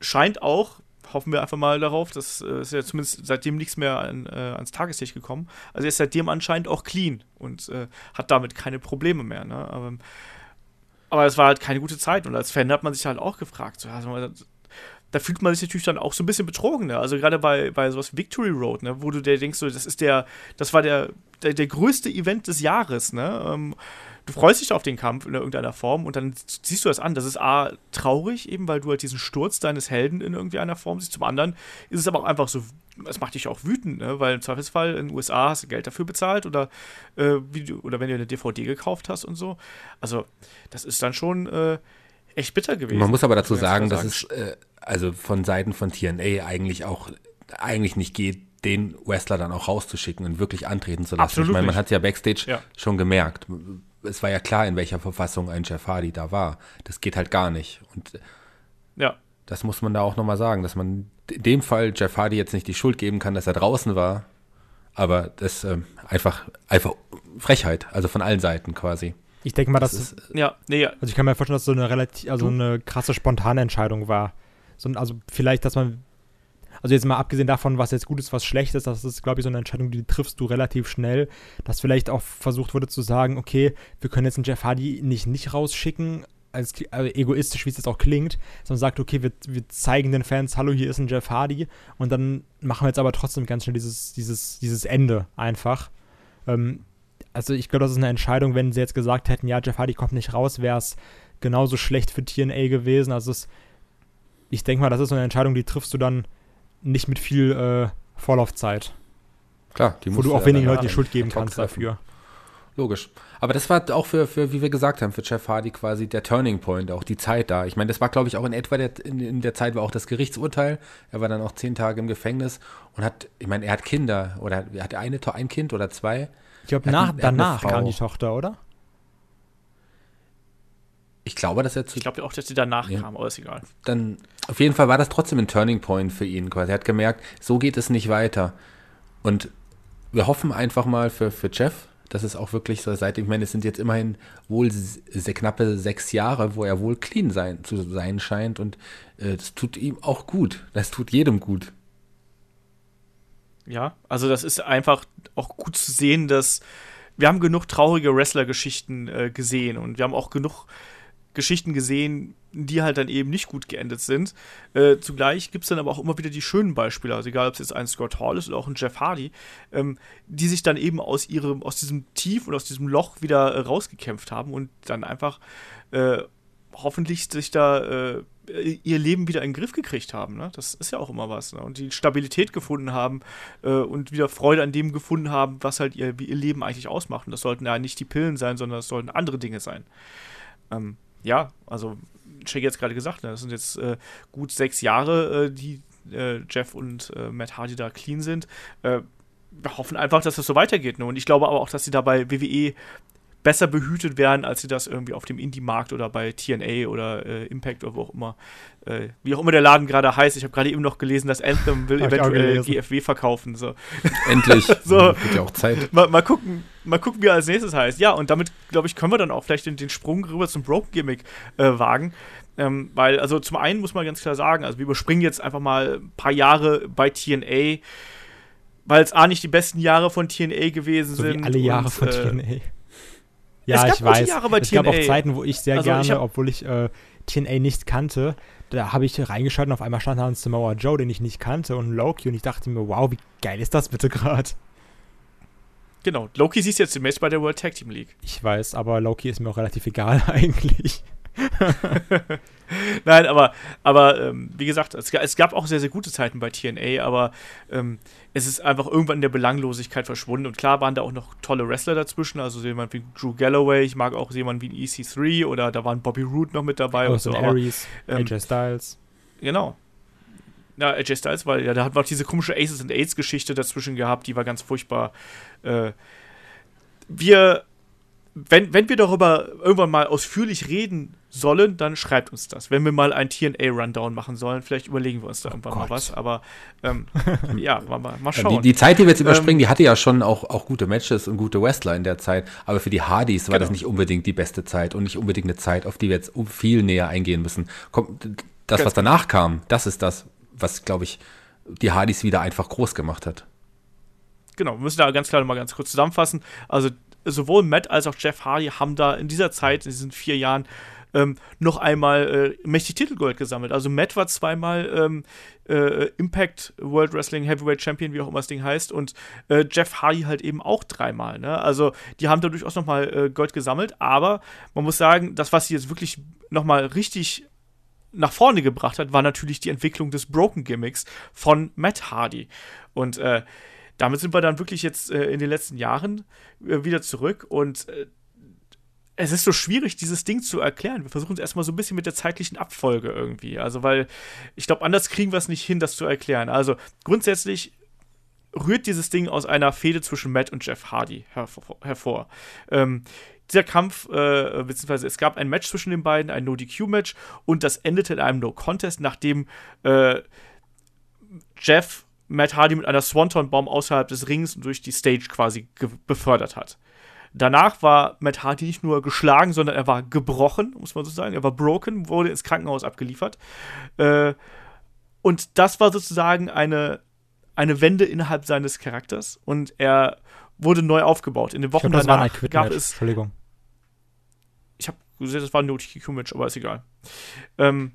scheint auch, hoffen wir einfach mal darauf, das äh, ist ja zumindest seitdem nichts mehr an, äh, ans Tageslicht gekommen. Also er ist seitdem anscheinend auch clean und äh, hat damit keine Probleme mehr. Ne? Aber, aber es war halt keine gute Zeit und als Fan hat man sich halt auch gefragt, so, also, da fühlt man sich natürlich dann auch so ein bisschen betrogen. Ne? Also gerade bei, bei sowas wie Victory Road, ne? wo du dir denkst, so, das ist der, das war der, der, der größte Event des Jahres, ne? Ähm, du freust dich auf den Kampf in irgendeiner Form und dann siehst du das an. Das ist A, traurig, eben weil du halt diesen Sturz deines Helden in irgendwie einer Form siehst. Zum anderen ist es aber auch einfach so, es macht dich auch wütend, ne? weil im Zweifelsfall in den USA hast du Geld dafür bezahlt oder, äh, wie oder wenn du eine DVD gekauft hast und so. Also, das ist dann schon äh, echt bitter gewesen. Man muss aber dazu sagen, dass es äh, also von Seiten von TNA eigentlich auch eigentlich nicht geht, den Wrestler dann auch rauszuschicken und wirklich antreten zu lassen. Absolut ich meine, man hat es ja backstage Ja. schon gemerkt. Es war ja klar, in welcher Verfassung ein Jeff Hardy da war. Das geht halt gar nicht. Und Ja, das muss man da auch nochmal sagen, dass man in dem Fall Jeff Hardy jetzt nicht die Schuld geben kann, dass er draußen war. Aber das ähm, einfach, einfach Frechheit, also von allen Seiten quasi. Ich denke mal, Das dass, ist, ja, nee, ja. also ich kann mir vorstellen, dass so eine relativ, also eine krasse spontane Entscheidung war. So, also vielleicht, dass man, also jetzt mal abgesehen davon, was jetzt gut ist, was schlecht ist, das ist, glaube ich, so eine Entscheidung, die triffst du relativ schnell, dass vielleicht auch versucht wurde zu sagen, okay, wir können jetzt einen Jeff Hardy nicht, nicht rausschicken, als, also egoistisch, wie es jetzt auch klingt, sondern sagt, okay, wir, wir zeigen den Fans, hallo, hier ist ein Jeff Hardy und dann machen wir jetzt aber trotzdem ganz schnell dieses, dieses, dieses Ende einfach. Ähm, also ich glaube, das ist eine Entscheidung, wenn sie jetzt gesagt hätten, ja, Jeff Hardy kommt nicht raus, wäre es genauso schlecht für TNA gewesen. Also es, ich denke mal, das ist so eine Entscheidung, die triffst du dann nicht mit viel äh, Vorlaufzeit, klar, die wo du auch wenigen Leuten die Schuld geben kannst treffen. dafür. logisch. Aber das war auch für, für, wie wir gesagt haben, für Jeff Hardy quasi der Turning Point, auch die Zeit da. Ich meine, das war, glaube ich, auch in etwa der, in, in, der Zeit war auch das Gerichtsurteil. Er war dann auch zehn Tage im Gefängnis und hat, ich meine, er hat Kinder oder er hat eine, ein Kind oder zwei. Ich glaube, nach, danach kam die Tochter, oder? Ich glaube, dass er zu. Ich glaube auch, dass die danach ja. kam, aber ist egal. Dann, auf jeden Fall war das trotzdem ein Turning Point für ihn quasi. Er hat gemerkt, so geht es nicht weiter. Und wir hoffen einfach mal für, für Jeff, dass es auch wirklich so seit, ich meine, es sind jetzt immerhin wohl sehr knappe sechs Jahre, wo er wohl clean sein, zu sein scheint und äh, das tut ihm auch gut. Das tut jedem gut. Ja, also das ist einfach auch gut zu sehen, dass wir haben genug traurige Wrestler-Geschichten äh, gesehen und wir haben auch genug Geschichten gesehen, die halt dann eben nicht gut geendet sind. Äh, zugleich gibt es dann aber auch immer wieder die schönen Beispiele, also egal ob es jetzt ein Scott Hall ist oder auch ein Jeff Hardy, ähm, die sich dann eben aus ihrem, aus diesem Tief und aus diesem Loch wieder äh, rausgekämpft haben und dann einfach äh, hoffentlich sich da äh, ihr Leben wieder in den Griff gekriegt haben. Ne? Das ist ja auch immer was. Ne? Und die Stabilität gefunden haben äh, und wieder Freude an dem gefunden haben, was halt ihr, ihr Leben eigentlich ausmacht. Und das sollten ja nicht die Pillen sein, sondern das sollten andere Dinge sein. Ähm, ja, also Shaggy jetzt gerade gesagt, ne, das sind jetzt äh, gut sechs Jahre, äh, die äh, Jeff und äh, Matt Hardy da clean sind. Äh, wir hoffen einfach, dass das so weitergeht. Ne? Und ich glaube aber auch, dass sie da bei WWE besser behütet werden, als sie das irgendwie auf dem Indie-Markt oder bei TNA oder äh, Impact oder wo auch immer, äh, wie auch immer der Laden gerade heißt. Ich habe gerade eben noch gelesen, dass Anthem will eventuell GFW verkaufen. So. Endlich. (laughs) so. Wird ja auch Zeit. Mal, mal, gucken, mal gucken, wie er als nächstes heißt. Ja, und damit, glaube ich, können wir dann auch vielleicht den, den Sprung rüber zum Broken-Gimmick äh, wagen. Ähm, weil, also zum einen muss man ganz klar sagen, also wir überspringen jetzt einfach mal ein paar Jahre bei TNA, weil es A nicht die besten Jahre von TNA gewesen so sind. Wie alle Jahre und, von äh, TNA. Ja, ich weiß. es gab auch Zeiten, wo ich sehr also gerne, ich obwohl ich äh, TNA nicht kannte, da habe ich reingeschaut und auf einmal stand da ein Samoa Joe, den ich nicht kannte und Loki und ich dachte mir, wow, wie geil ist das bitte gerade? Genau, Loki siehst du jetzt demnächst bei der World Tag Team League. Ich weiß, aber Loki ist mir auch relativ egal (laughs) eigentlich. (laughs) (laughs) Nein, aber, aber ähm, wie gesagt, es, es, gab auch sehr, sehr gute Zeiten bei TNA, aber ähm, es ist einfach irgendwann in der Belanglosigkeit verschwunden. Und klar waren da auch noch tolle Wrestler dazwischen, also jemand wie Drew Galloway, ich mag auch jemanden wie EC3 oder da waren Bobby Roode noch mit dabei. Austin und so, Aries, ähm, AJ Styles. Genau. Ja, AJ Styles, weil ja, da hat man auch diese komische Aces and Aids Geschichte dazwischen gehabt, die war ganz furchtbar. Äh, wir wenn, wenn wir darüber irgendwann mal ausführlich reden sollen, dann schreibt uns das. Wenn wir mal ein TNA-Rundown machen sollen, vielleicht überlegen wir uns da oh irgendwann Gott. mal was. Aber ähm, (laughs) ja, mal, mal schauen. Die, die, Zeit, die wir jetzt überspringen, ähm, die hatte ja schon auch, auch gute Matches und gute Wrestler in der Zeit. Aber für die Hardys war genau. das nicht unbedingt die beste Zeit und nicht unbedingt eine Zeit, auf die wir jetzt viel näher eingehen müssen. Das, was danach kam, das ist das, was, glaube ich, die Hardys wieder einfach groß gemacht hat. Genau, wir müssen da ganz klar mal ganz kurz zusammenfassen. Also sowohl Matt als auch Jeff Hardy haben da in dieser Zeit, in diesen vier Jahren, ähm, noch einmal äh, mächtig Titelgold gesammelt. Also Matt war zweimal ähm, äh, Impact World Wrestling Heavyweight Champion, wie auch immer das Ding heißt, und äh, Jeff Hardy halt eben auch dreimal. Ne? Also die haben da durchaus nochmal äh, Gold gesammelt, aber man muss sagen, das, was sie jetzt wirklich nochmal richtig nach vorne gebracht hat, war natürlich die Entwicklung des Broken Gimmicks von Matt Hardy. Und äh, damit sind wir dann wirklich jetzt äh, in den letzten Jahren äh, wieder zurück und äh, es ist so schwierig, dieses Ding zu erklären. Wir versuchen es erstmal so ein bisschen mit der zeitlichen Abfolge irgendwie. Also, weil ich glaube, anders kriegen wir es nicht hin, das zu erklären. Also, grundsätzlich rührt dieses Ding aus einer Fehde zwischen Matt und Jeff Hardy hervor. Ähm, dieser Kampf, äh, beziehungsweise es gab ein Match zwischen den beiden, ein No-DQ-Match, und das endete in einem No-Contest, nachdem äh, Jeff Matt Hardy mit einer Swanton-Bomb außerhalb des Rings durch die Stage quasi befördert hat. Danach war Matt Hardy nicht nur geschlagen, sondern er war gebrochen, muss man so sagen. Er war broken, wurde ins Krankenhaus abgeliefert. Äh, und das war sozusagen eine, eine Wende innerhalb seines Charakters. Und er wurde neu aufgebaut. In den Wochen glaub, danach gab es. Entschuldigung. Ich habe gesehen, das war ein No-TQ-Match, aber ist egal. Ähm,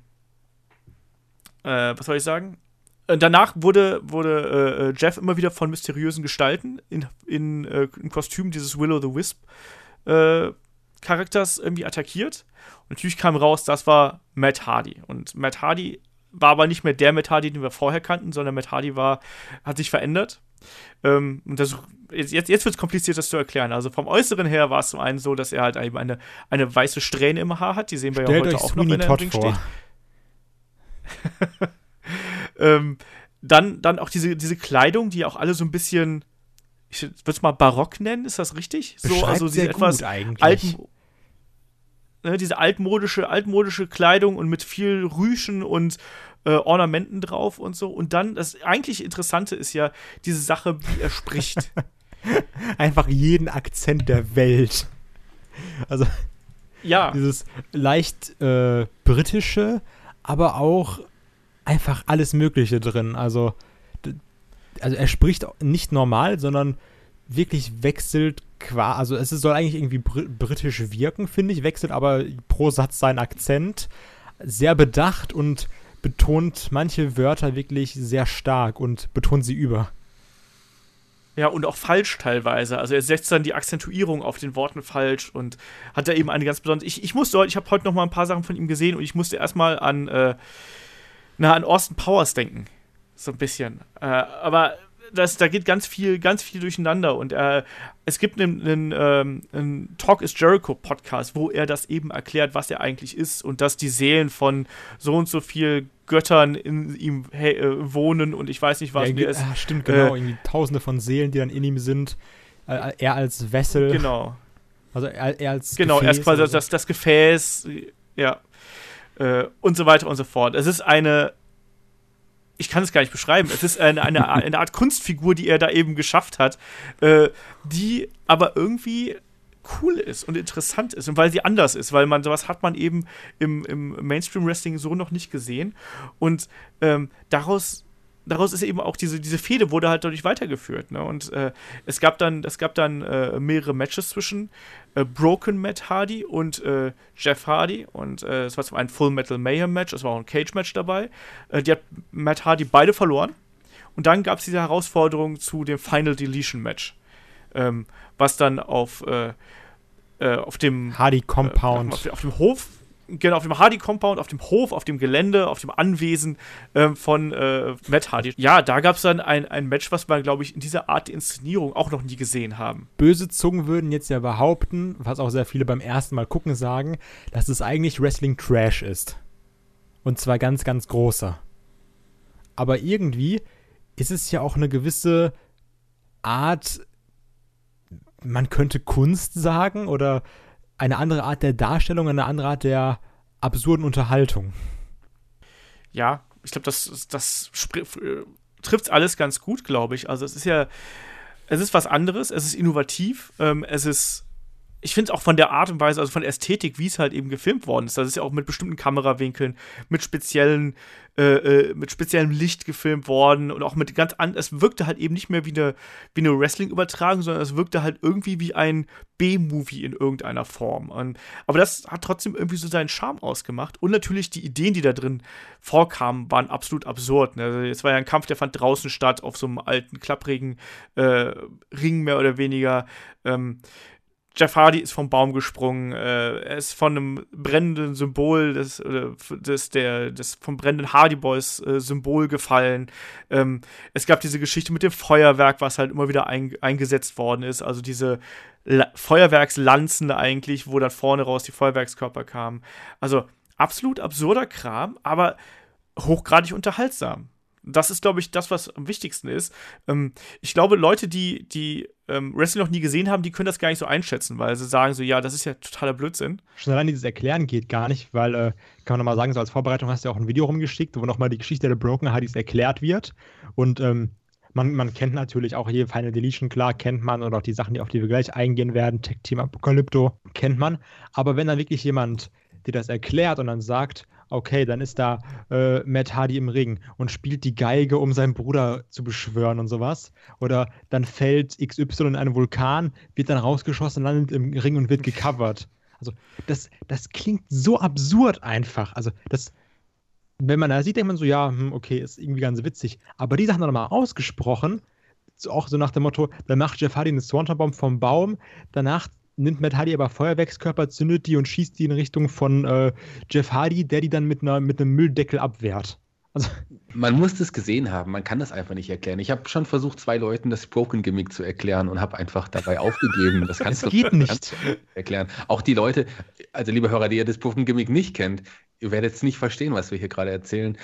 äh, was soll ich sagen? Äh, danach wurde, wurde äh, äh, Jeff immer wieder von mysteriösen Gestalten in, in, äh, im Kostüm dieses Willow the Wisp äh, Charakters irgendwie attackiert. Und natürlich kam raus, das war Matt Hardy. Und Matt Hardy war aber nicht mehr der Matt Hardy, den wir vorher kannten, sondern Matt Hardy war, hat sich verändert. Ähm, und das, jetzt, jetzt wird es kompliziert, das zu erklären. Also vom Äußeren her war es zum einen so, dass er halt eben eine, eine weiße Strähne im Haar hat. Die sehen wir Stellt ja heute auch Sweeney noch, wenn er im Ring vor. steht. (laughs) ähm, dann, dann auch diese, diese Kleidung, die auch alle so ein bisschen, ich würde es mal barock nennen, ist das richtig? So, Beschreibt also diese sehr etwas gut eigentlich. alten, ne, diese altmodische, altmodische Kleidung und mit viel Rüschen und äh, Ornamenten drauf und so. Und dann, das eigentlich Interessante ist ja diese Sache, wie er spricht. (laughs) Einfach jeden Akzent der Welt. Also ja, dieses leicht äh, britische, aber auch einfach alles Mögliche drin. Also, also er spricht nicht normal, sondern wirklich wechselt qua, also es soll eigentlich irgendwie br britisch wirken, finde ich, wechselt aber pro Satz seinen Akzent sehr bedacht und betont manche Wörter wirklich sehr stark und betont sie über. Ja, und auch falsch teilweise. Also er setzt dann die Akzentuierung auf den Worten falsch und hat da eben eine ganz besondere. Ich, ich musste heute, ich habe heute noch mal ein paar Sachen von ihm gesehen und ich musste erstmal an, äh, na, an Austin Powers denken. So ein bisschen. Äh, aber das, da geht ganz viel, ganz viel durcheinander. Und äh, es gibt einen, einen, ähm, einen Talk is Jericho Podcast, wo er das eben erklärt, was er eigentlich ist und dass die Seelen von so und so viel Göttern in ihm he- äh, wohnen und ich weiß nicht was. Ja, er ist, ah, stimmt, genau. äh, irgendwie tausende von Seelen, die dann in ihm sind. Äh, er als Wessel. genau. Also er, er als Genau, er ist Gefäß quasi oder so. das, das Gefäß, ja, äh, und so weiter und so fort. Es ist eine, ich kann es gar nicht beschreiben, es ist eine, eine, (laughs) eine Art Kunstfigur, die er da eben geschafft hat, äh, die aber irgendwie cool ist und interessant ist und weil sie anders ist, weil man sowas hat man eben im, im Mainstream-Wrestling so noch nicht gesehen und ähm, daraus daraus ist eben auch diese, diese Fehde wurde halt dadurch weitergeführt. Ne? Und äh, es gab dann, es gab dann äh, mehrere Matches zwischen äh, Broken Matt Hardy und äh, Jeff Hardy. Und äh, es war zum einen Full Metal Mayhem Match, es war auch ein Cage-Match dabei. Äh, die hat Matt Hardy beide verloren. Und dann gab es diese Herausforderung zu dem Final Deletion Match. Ähm, was dann auf, auf dem Hardy Compound. auf, auf dem Hof, genau, auf dem Hardy Compound, auf dem Hof, auf dem Gelände, auf dem Anwesen ähm, von äh, Matt Hardy. Ja, da gab es dann ein, ein Match, was wir, glaube ich, in dieser Art der Inszenierung auch noch nie gesehen haben. Böse Zungen würden jetzt ja behaupten, was auch sehr viele beim ersten Mal gucken sagen, dass es eigentlich Wrestling Trash ist. Und zwar ganz, ganz großer. Aber irgendwie ist es ja auch eine gewisse Art, man könnte Kunst sagen oder eine andere Art der Darstellung, eine andere Art der absurden Unterhaltung. Ja, ich glaube, das, das trifft alles ganz gut, glaube ich. Also es ist ja, es ist was anderes, es ist innovativ, ähm, es ist ich finde es auch von der Art und Weise, also von der Ästhetik, wie es halt eben gefilmt worden ist. Das ist ja auch mit bestimmten Kamerawinkeln, mit speziellen, äh, äh, mit speziellem Licht gefilmt worden und auch mit ganz an. Es wirkte halt eben nicht mehr wie eine, wie eine Wrestling-Übertragung, sondern es wirkte halt irgendwie wie ein B-Movie in irgendeiner Form. Und, aber das hat trotzdem irgendwie so seinen Charme ausgemacht. Und natürlich die Ideen, die da drin vorkamen, waren absolut absurd. Ne? Also es war ja ein Kampf, der fand draußen statt, auf so einem alten, klapprigen äh, Ring mehr oder weniger. Ähm, Jeff Hardy ist vom Baum gesprungen, äh, er ist von einem brennenden Symbol des, des, der, des vom brennenden Hardy Boys äh, Symbol gefallen. Ähm, es gab diese Geschichte mit dem Feuerwerk, was halt immer wieder ein, eingesetzt worden ist. Also diese La Feuerwerkslanzen eigentlich, wo dann vorne raus die Feuerwerkskörper kamen. Also absolut absurder Kram, aber hochgradig unterhaltsam das ist, glaube ich, das, was am wichtigsten ist. Ähm, ich glaube, Leute, die, die ähm, Wrestling noch nie gesehen haben, die können das gar nicht so einschätzen, weil sie sagen so, ja, das ist ja totaler Blödsinn. Schon allein dieses Erklären geht gar nicht, weil, äh, kann man nochmal sagen, so als Vorbereitung hast du ja auch ein Video rumgeschickt, wo nochmal die Geschichte der Broken Hardys erklärt wird. Und ähm, man, man kennt natürlich auch hier Final Deletion, klar, kennt man, und auch die Sachen, auf die wir gleich eingehen werden, Tech Team Apocalypto, kennt man. Aber wenn dann wirklich jemand dir das erklärt und dann sagt, okay, dann ist da äh, Matt Hardy im Ring und spielt die Geige, um seinen Bruder zu beschwören und sowas. Oder dann fällt XY in einen Vulkan, wird dann rausgeschossen, landet im Ring und wird gecovert. Also, das, das klingt so absurd einfach. Also, das, wenn man da sieht, denkt man so, ja, hm, okay, ist irgendwie ganz witzig. Aber die Sachen dann mal ausgesprochen, auch so nach dem Motto, dann macht Jeff Hardy eine Swanton-Bomb vom Baum, danach nimmt Matt Hardy aber Feuerwerkskörper, zündet die und schießt die in Richtung von äh, Jeff Hardy, der die dann mit, einer, mit einem Mülldeckel abwehrt. Also, (laughs) man muss das gesehen haben, man kann das einfach nicht erklären. Ich habe schon versucht, zwei Leuten das Broken Gimmick zu erklären und habe einfach dabei (laughs) aufgegeben. Das kannst das du geht (laughs) nicht erklären. Auch die Leute, also liebe Hörer, die ihr das Broken Gimmick nicht kennt, ihr werdet es nicht verstehen, was wir hier gerade erzählen.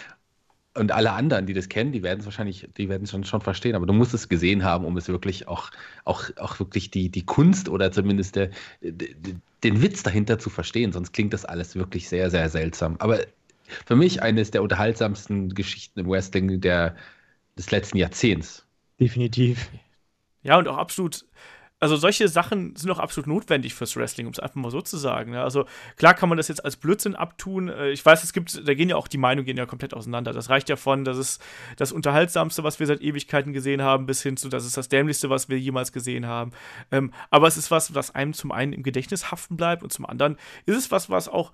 Und alle anderen, die das kennen, die werden es wahrscheinlich, die werden schon, schon verstehen. Aber du musst es gesehen haben, um es wirklich auch, auch, auch wirklich die, die Kunst oder zumindest der, den Witz dahinter zu verstehen. Sonst klingt das alles wirklich sehr, sehr seltsam. Aber für mich eines der unterhaltsamsten Geschichten im Wrestling der, des letzten Jahrzehnts. Definitiv. Ja, und auch absolut also solche Sachen sind auch absolut notwendig fürs Wrestling, um es einfach mal so zu sagen. Ne? Also klar kann man das jetzt als Blödsinn abtun. Äh, ich weiß, es gibt, da gehen ja auch die Meinungen gehen ja komplett auseinander. Das reicht ja von, das ist das Unterhaltsamste, was wir seit Ewigkeiten gesehen haben, bis hin zu, das ist das Dämlichste, was wir jemals gesehen haben. Ähm, aber es ist was, was einem zum einen im Gedächtnis haften bleibt und zum anderen ist es was, was auch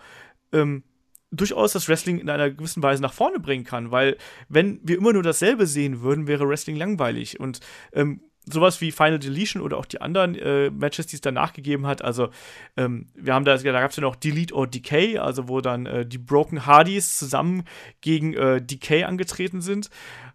ähm, durchaus das Wrestling in einer gewissen Weise nach vorne bringen kann, weil wenn wir immer nur dasselbe sehen würden, wäre Wrestling langweilig und ähm, sowas wie Final Deletion oder auch die anderen äh, Matches, die es danach gegeben hat. Also ähm, wir haben da, da gab es ja noch Delete or Decay, also wo dann äh, die Broken Hardys zusammen gegen äh, Decay angetreten sind.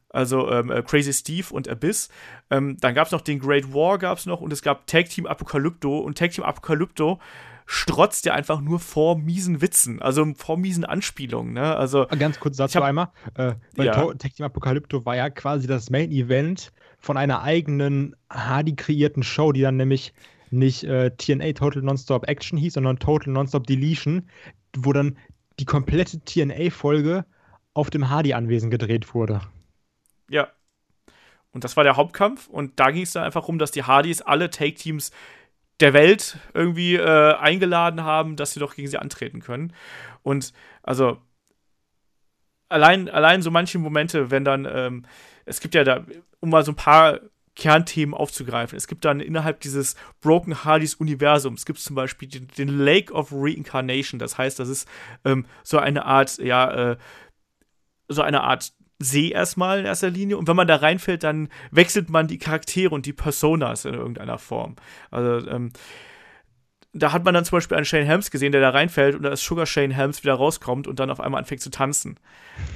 Also ähm, äh, Crazy Steve und Abyss. Ähm, dann gab es noch den Great War, gab es noch und es gab Tag Team Apokalypto und Tag Team Apokalypto strotzt ja einfach nur vor miesen Witzen, also vor miesen Anspielungen. Ne? Also, Ganz kurz dazu hab, einmal. Äh, weil ja. Tag Team Apokalypto war ja quasi das Main Event von einer eigenen Hardy kreierten Show, die dann nämlich nicht äh, TNA Total Nonstop Action hieß, sondern Total Nonstop Deletion, wo dann die komplette TNA-Folge auf dem Hardy-Anwesen gedreht wurde. Ja. Und das war der Hauptkampf. Und da ging es dann einfach darum, dass die Hardys alle Take-Teams der Welt irgendwie äh, eingeladen haben, dass sie doch gegen sie antreten können. Und also allein, allein so manche Momente, wenn dann, ähm, es gibt ja da, um mal so ein paar Kernthemen aufzugreifen. Es gibt dann innerhalb dieses Broken Hardys Universums, gibt es zum Beispiel den, den, Lake of Reincarnation. Das heißt, das ist ähm, so eine Art, ja, äh, so eine Art See erstmal in erster Linie. Und wenn man da reinfällt, dann wechselt man die Charaktere und die Personas in irgendeiner Form. Also, ähm, da hat man dann zum Beispiel einen Shane Helms gesehen, der da reinfällt und da ist Sugar Shane Helms wieder rauskommt und dann auf einmal anfängt zu tanzen.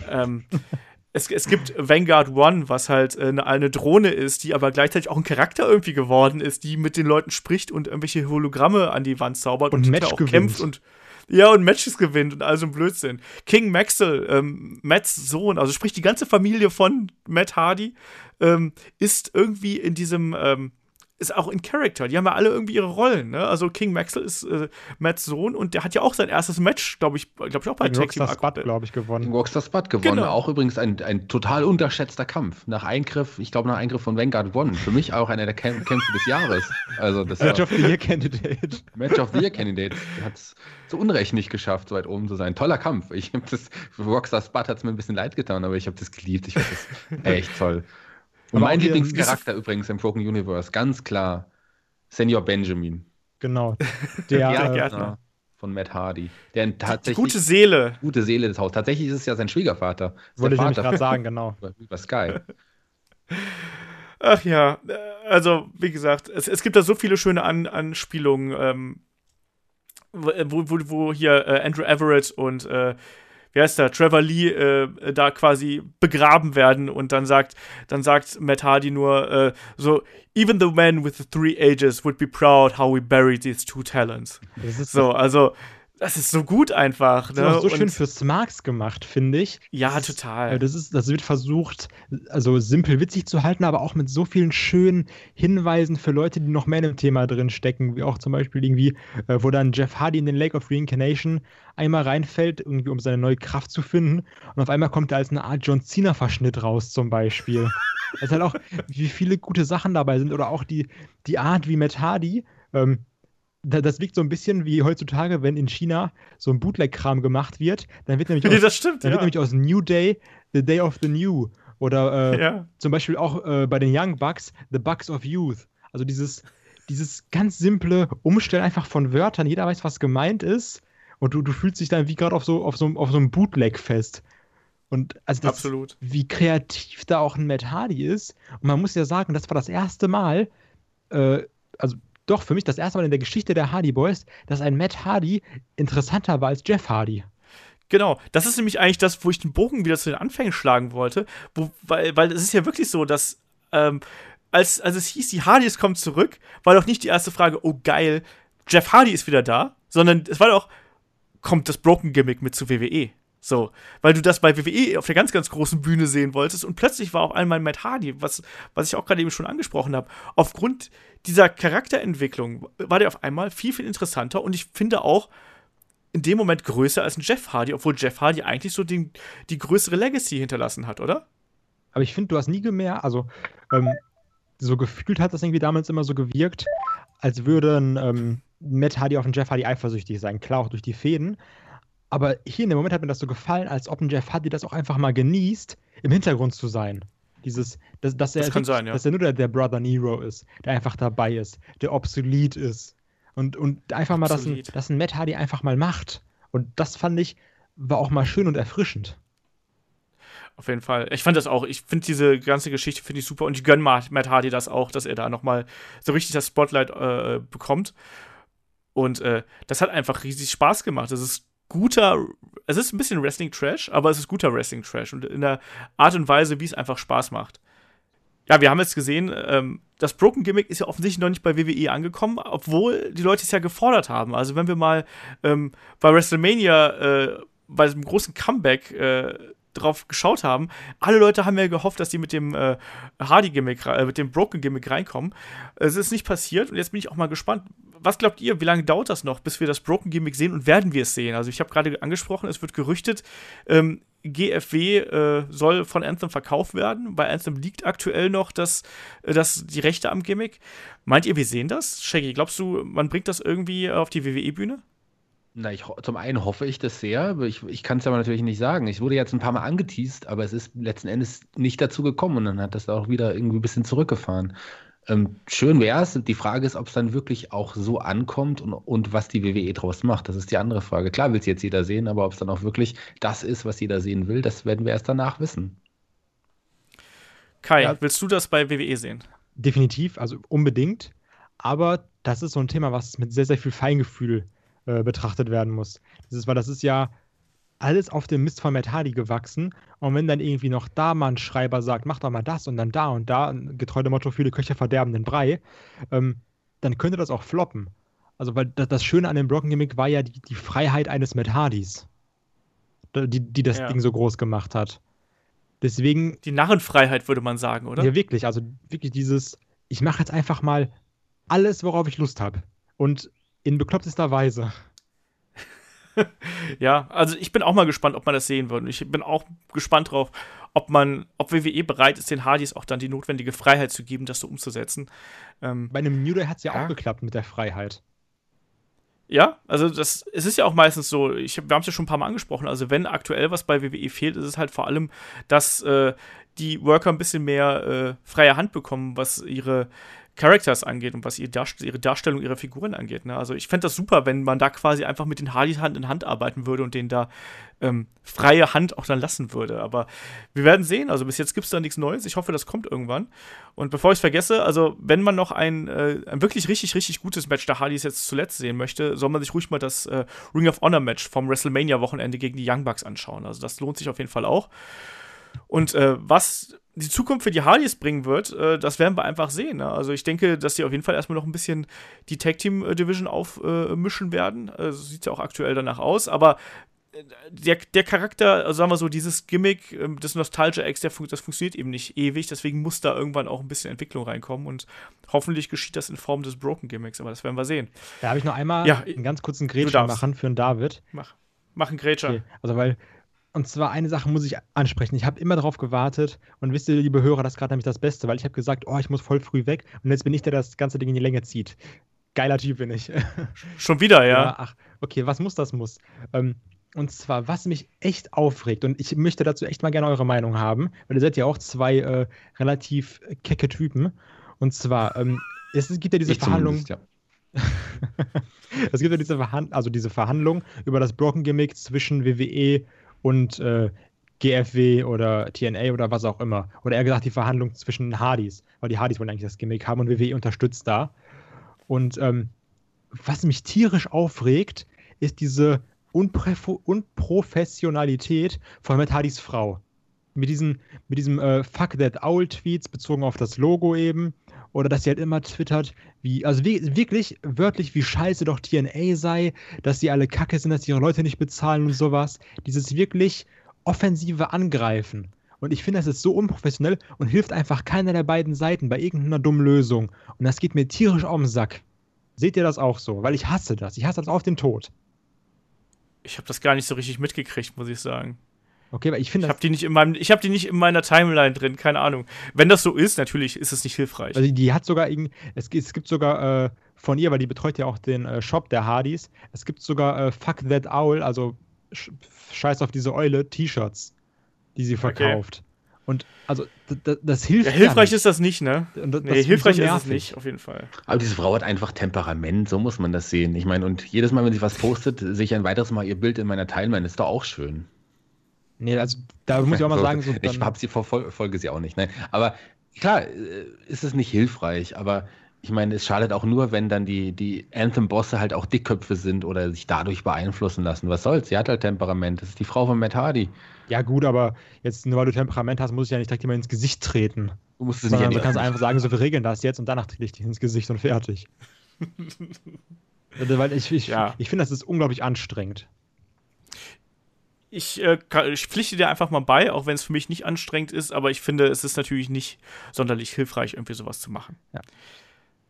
ähm, (laughs) es, es, gibt Vanguard One, was halt eine, eine, Drohne ist, die aber gleichzeitig auch ein Charakter irgendwie geworden ist, die mit den Leuten spricht und irgendwelche Hologramme an die Wand zaubert und, und Match auch gewinnt. kämpft und ja, und Matches gewinnt und all so ein Blödsinn. King Maxwell, ähm, Matts Sohn, also sprich die ganze Familie von Matt Hardy, ähm, ist irgendwie in diesem ähm, ist auch in Character. Die haben ja alle irgendwie ihre Rollen. Ne? Also King Maxwell ist äh, Matts Sohn und der hat ja auch sein erstes Match, glaube ich, glaube ich auch bei Tag Team Spot, glaube ich, gewonnen. Rockstar Spot gewonnen. Genau. Auch übrigens ein, ein total unterschätzter Kampf. Nach Eingriff, ich glaube nach Eingriff von Vanguard One. Für mich auch einer der Kämp Kämpfe des Jahres. Also das Match of the Year Candidate. Match of the Year Candidate. Hat es zu Unrecht nicht geschafft, so weit oben zu sein. Toller Kampf. Ich habe das, für Rockstar Spot hat es mir ein bisschen leid getan, aber ich habe das geliebt. Ich fand das echt toll. Und mein Lieblingscharakter übrigens im Broken Universe, ganz klar, Senior Benjamin. Genau. (laughs) Der ja, Gärtner von Matt Hardy. Der tatsächlich, die gute Seele. Gute Seele des Hauses. Tatsächlich ist es ja sein Schwiegervater. Wollte ich gerade (laughs) sagen, genau. Über Sky. Ach ja, also wie gesagt, es, es gibt da so viele schöne An Anspielungen, ähm, wo, wo, wo hier äh, Andrew Everett und äh, wie heißt der, Trevor Lee äh, da quasi begraben werden und dann sagt, dann sagt Matt Hardy nur äh, so, even the man with the three ages would be proud how we buried these two talents. so, also das ist so gut einfach. Ne? Das ist so schön für Smarks gemacht, finde ich. Ja, total. Das, ist, das wird versucht, also simpel witzig zu halten, aber auch mit so vielen schönen Hinweisen für Leute, die noch mehr im Thema drin stecken, wie auch zum Beispiel irgendwie, äh, wo dann Jeff Hardy in den Lake of Reincarnation einmal reinfällt, irgendwie um seine neue Kraft zu finden und auf einmal kommt er als eine Art John Cena-Verschnitt raus zum Beispiel. (laughs) das ist halt auch, wie viele gute Sachen dabei sind oder auch die, die Art, wie Matt Hardy ähm, das liegt so ein bisschen wie heutzutage, wenn in China so ein Bootleg-Kram gemacht wird, dann wird nämlich (laughs) aus, das stimmt, dann ja. wird nämlich aus New Day The Day of the New oder äh, ja. zum Beispiel auch äh, bei den Young Bucks The Bucks of Youth. Also dieses, dieses ganz simple Umstellen einfach von Wörtern, jeder weiß, was gemeint ist und du, du fühlst dich dann wie gerade auf so, auf, so, auf so einem Bootleg fest. Und also das, Absolut. wie kreativ da auch ein Matt Hardy ist. Und man muss ja sagen, das war das erste Mal, äh, also doch für mich das erste Mal in der Geschichte der Hardy Boys, dass ein Matt Hardy interessanter war als Jeff Hardy. Genau, das ist nämlich eigentlich das, wo ich den Bogen wieder zu den Anfängen schlagen wollte, wo, weil, weil es ist ja wirklich so, dass ähm, als, als es hieß, die Hardys kommen zurück, war doch nicht die erste Frage, oh geil, Jeff Hardy ist wieder da, sondern es war doch, kommt das Broken Gimmick mit zu WWE. So, weil du das bei WWE auf der ganz, ganz großen Bühne sehen wolltest und plötzlich war auf einmal Matt Hardy, was, was ich auch gerade eben schon angesprochen habe. Aufgrund dieser Charakterentwicklung war der auf einmal viel, viel interessanter und ich finde auch in dem Moment größer als ein Jeff Hardy, obwohl Jeff Hardy eigentlich so den, die größere Legacy hinterlassen hat, oder? Aber ich finde, du hast nie mehr, also ähm, so gefühlt hat das irgendwie damals immer so gewirkt, als würden ähm, Matt Hardy auf den Jeff Hardy eifersüchtig sein. Klar, auch durch die Fäden. Aber hier in dem Moment hat mir das so gefallen, als ob ein Jeff Hardy das auch einfach mal genießt, im Hintergrund zu sein. Dieses, dass, dass er, das sein, ja. dass er nur der, der, Brother Nero ist, der einfach dabei ist, der obsolet ist. Und, und einfach mal, dass ein, dass ein Matt Hardy einfach mal macht. Und das fand ich, war auch mal schön und erfrischend. Auf jeden Fall. Ich fand das auch. Ich finde diese ganze Geschichte finde ich super und ich gönne Matt Hardy das auch, dass er da nochmal so richtig das Spotlight äh, bekommt. Und äh, das hat einfach riesig Spaß gemacht. Es ist guter, es ist ein bisschen Wrestling-Trash, aber es ist guter Wrestling-Trash und in der Art und Weise, wie es einfach Spaß macht. Ja, wir haben jetzt gesehen, ähm, das Broken Gimmick ist ja offensichtlich noch nicht bei WWE angekommen, obwohl die Leute es ja gefordert haben. Also wenn wir mal ähm, bei WrestleMania äh, bei diesem großen Comeback äh, drauf geschaut haben, alle Leute haben ja gehofft, dass die mit dem äh, Hardy-Gimmick, äh, mit dem Broken-Gimmick reinkommen. Es ist nicht passiert und jetzt bin ich auch mal gespannt. Was glaubt ihr, wie lange dauert das noch, bis wir das Broken-Gimmick sehen und werden wir es sehen? Also ich habe gerade angesprochen, es wird gerüchtet, ähm, GFW äh, soll von Anthem verkauft werden. Bei Anthem liegt aktuell noch das, äh, das, die Rechte am Gimmick. Meint ihr, wir sehen das? Shaggy, glaubst du, man bringt das irgendwie auf die WWE-Bühne? Na, ich, zum einen hoffe ich das sehr, aber ich, ich kann es aber natürlich nicht sagen. Ich wurde jetzt ein paar Mal angeteased, aber es ist letzten Endes nicht dazu gekommen und dann hat das auch wieder irgendwie ein bisschen zurückgefahren. Ähm, schön wäre es. Die Frage ist, ob es dann wirklich auch so ankommt und, und was die WWE draus macht. Das ist die andere Frage. Klar will es jetzt jeder sehen, aber ob es dann auch wirklich das ist, was jeder sehen will, das werden wir erst danach wissen. Kai, ja. willst du das bei WWE sehen? Definitiv, also unbedingt. Aber das ist so ein Thema, was mit sehr, sehr viel Feingefühl äh, betrachtet werden muss. Das ist, weil das ist ja alles auf dem Mist von Matt Hardy gewachsen. Und wenn dann irgendwie noch da mal ein Schreiber sagt, mach doch mal das und dann da und da, getreu dem Motto, viele Köche verderben den Brei, ähm, dann könnte das auch floppen. Also, weil das, das Schöne an dem Brocken-Gimmick war ja die, die, Freiheit eines Matt Hardys, die, die das ja. Ding so groß gemacht hat. Deswegen. Die Narrenfreiheit, würde man sagen, oder? Ja, wirklich. Also, wirklich dieses, ich mache jetzt einfach mal alles, worauf ich Lust habe. Und in beklopptester Weise. (laughs) ja, also ich bin auch mal gespannt, ob man das sehen würde. Ich bin auch gespannt drauf, ob man, ob WWE bereit ist, den Hardys auch dann die notwendige Freiheit zu geben, das so umzusetzen. Ähm, Bei einem New Day hat es ja, ja, auch geklappt mit der Freiheit. Ja, also das, es ist ja auch meistens so, ich, wir haben es ja schon ein paar Mal angesprochen, also wenn aktuell was bei WWE fehlt, ist es halt vor allem, dass äh, die Worker ein bisschen mehr äh, freie Hand bekommen, was ihre Characters angeht und was ihre, Darst ihre Darstellung ihrer Figuren angeht. Ne? Also ich fände das super, wenn man da quasi einfach mit den Hardys Hand in Hand arbeiten würde und denen da ähm, freie Hand auch dann lassen würde. Aber wir werden sehen. Also bis jetzt gibt es da nichts Neues. Ich hoffe, das kommt irgendwann. Und bevor ich es vergesse, also wenn man noch ein, äh, ein wirklich richtig, richtig gutes Match der Hardys jetzt zuletzt sehen möchte, soll man sich ruhig mal das äh, Ring of Honor Match vom WrestleMania-Wochenende gegen die Young Bucks anschauen. Also das lohnt sich auf jeden Fall auch. Und äh, was die Zukunft für die Hardys bringen wird, äh, das werden wir einfach sehen. Ne? Also ich denke, dass sie auf jeden Fall erstmal noch ein bisschen die Tag Team äh, Division aufmischen werden. Also sieht ja auch aktuell danach aus. Aber äh, der, der Charakter, also sagen wir so, dieses Gimmick, ähm, das Nostalgia X, das funktioniert eben nicht ewig. Deswegen muss da irgendwann auch ein bisschen Entwicklung reinkommen. Und hoffentlich geschieht das in Form des Broken Gimmicks. Aber das werden wir sehen. Da habe ich noch einmal ja, einen ganz kurzen Grätscher machen für einen David. Mach. Mach einen Grätscher. Okay. Also weil und zwar eine Sache muss ich ansprechen. Ich habe immer darauf gewartet und wisst ihr, liebe Hörer, das ist gerade nämlich das Beste, weil ich habe gesagt, oh, ich muss voll früh weg und jetzt bin ich der, der das ganze Ding in die Länge zieht. Geiler Typ bin ich. Schon wieder, ja. ja ach, okay, was muss das muss? Ähm, und zwar, was mich echt aufregt, und ich möchte dazu echt mal gerne eure Meinung haben, weil ihr seid ja auch zwei äh, relativ kecke Typen. Und zwar, ähm, es gibt ja diese ich Verhandlung. Ja. (laughs) es gibt ja diese, Verhand also diese Verhandlung über das Broken Gimmick zwischen WWE und äh, GFW oder TNA oder was auch immer. Oder eher gesagt die Verhandlung zwischen Hardys, weil die Hardys wollen eigentlich das Gimmick haben und WWE unterstützt da. Und ähm, was mich tierisch aufregt, ist diese Unpref- Unprofessionalität von Matt Hardys Frau. Mit, diesen, mit diesem äh, Fuck That Owl-Tweets bezogen auf das Logo eben. Oder dass sie halt immer twittert, wie, also wie, wirklich wörtlich, wie scheiße doch TNA sei, dass sie alle kacke sind, dass sie ihre Leute nicht bezahlen und sowas. Dieses wirklich offensive Angreifen. Und ich finde, das ist so unprofessionell und hilft einfach keiner der beiden Seiten bei irgendeiner dummen Lösung. Und das geht mir tierisch auf den Sack. Seht ihr das auch so? Weil ich hasse das. Ich hasse das auf den Tod. Ich habe das gar nicht so richtig mitgekriegt, muss ich sagen. Okay, weil ich finde Ich habe die nicht in meinem, ich habe die nicht in meiner Timeline drin, keine Ahnung. Wenn das so ist, natürlich ist es nicht hilfreich. Also die, hat sogar irgendwie, es, es gibt sogar äh, von ihr, weil die betreut ja auch den äh, Shop der Hardys, es gibt sogar äh, Fuck That Owl, also sch Scheiß auf diese Eule, T-Shirts, die sie verkauft. Und also das, hilft ja, hilfreich nicht. ist das nicht, ne? Und das- das Nee, ist hilfreich so ist es nicht, auf jeden Fall. Aber diese Frau hat einfach Temperament, so muss man das sehen. Ich meine, und jedes Mal, wenn sie was postet, sehe ich ein weiteres Mal ihr Bild in meiner Timeline. Ist doch auch schön. Nee, also da muss ich auch mal So, sagen, so ich habe sie verfolge folge sie auch nicht. Nein, aber klar, äh, ist es nicht hilfreich, aber ich meine, es schadet auch nur, wenn dann die, die Anthem-Bosse halt auch Dickköpfe sind oder sich dadurch beeinflussen lassen. Was soll's? Sie hat halt Temperament. Das ist die Frau von Matt Hardy. Ja, gut, aber jetzt, nur weil du Temperament hast, muss ich ja nicht direkt jemand ins Gesicht treten. Du musst es Sondern nicht du kannst einfach sagen, so wir regeln das jetzt und danach trete ich dich ins Gesicht und fertig. (laughs) Weil ich, ich, Ja. ich finde, das ist unglaublich anstrengend. Ich, äh, ich pflichte dir einfach mal bei, auch wenn es für mich nicht anstrengend ist, aber ich finde, es ist natürlich nicht sonderlich hilfreich, irgendwie sowas zu machen. Ja.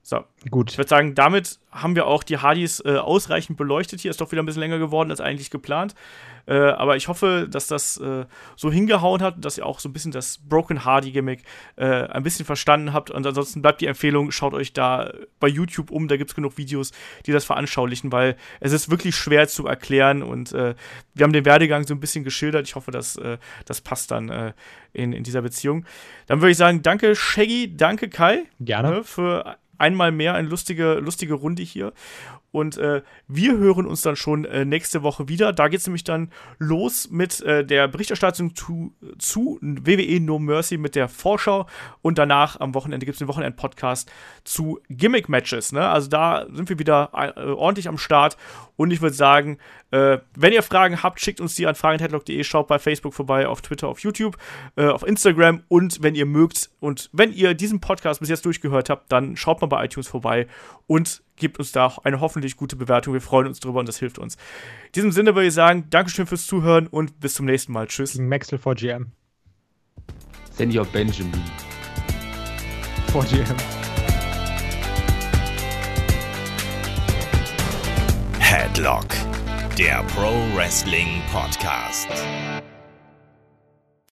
So, Gut. ich würde sagen, damit haben wir auch die Hardys äh, ausreichend beleuchtet. Hier ist doch wieder ein bisschen länger geworden als eigentlich geplant. Äh, aber ich hoffe, dass das äh, so hingehauen hat, dass ihr auch so ein bisschen das Broken Hardy-Gimmick äh, ein bisschen verstanden habt. Und ansonsten bleibt die Empfehlung, schaut euch da bei YouTube um. Da gibt es genug Videos, die das veranschaulichen, weil es ist wirklich schwer zu erklären. Und äh, wir haben den Werdegang so ein bisschen geschildert. Ich hoffe, dass äh, das passt dann in, in dieser Beziehung. Dann würde ich sagen, danke Shaggy, danke Kai Gerne. ne, für einmal mehr eine lustige, lustige Runde hier. Und äh, wir hören uns dann schon äh, nächste Woche wieder. Da geht es nämlich dann los mit äh, der Berichterstattung zu, zu WWE No Mercy mit der Vorschau. Und danach am Wochenende gibt es den Wochenend-Podcast zu Gimmick-Matches. Ne? Also da sind wir wieder äh, ordentlich am Start. Und ich würde sagen, äh, wenn ihr Fragen habt, schickt uns die an fragenheadlock.de, schaut bei Facebook vorbei, auf Twitter, auf YouTube, äh, auf Instagram und wenn ihr mögt und wenn ihr diesen Podcast bis jetzt durchgehört habt, dann schaut mal bei iTunes vorbei und gebt uns da eine hoffentlich gute Bewertung. Wir freuen uns drüber und das hilft uns. In diesem Sinne würde ich sagen, Dankeschön fürs Zuhören und bis zum nächsten Mal. Tschüss. Gegen Maxwell vor GM. Senior Benjamin. Vor GM. Headlock, der Pro Wrestling Podcast.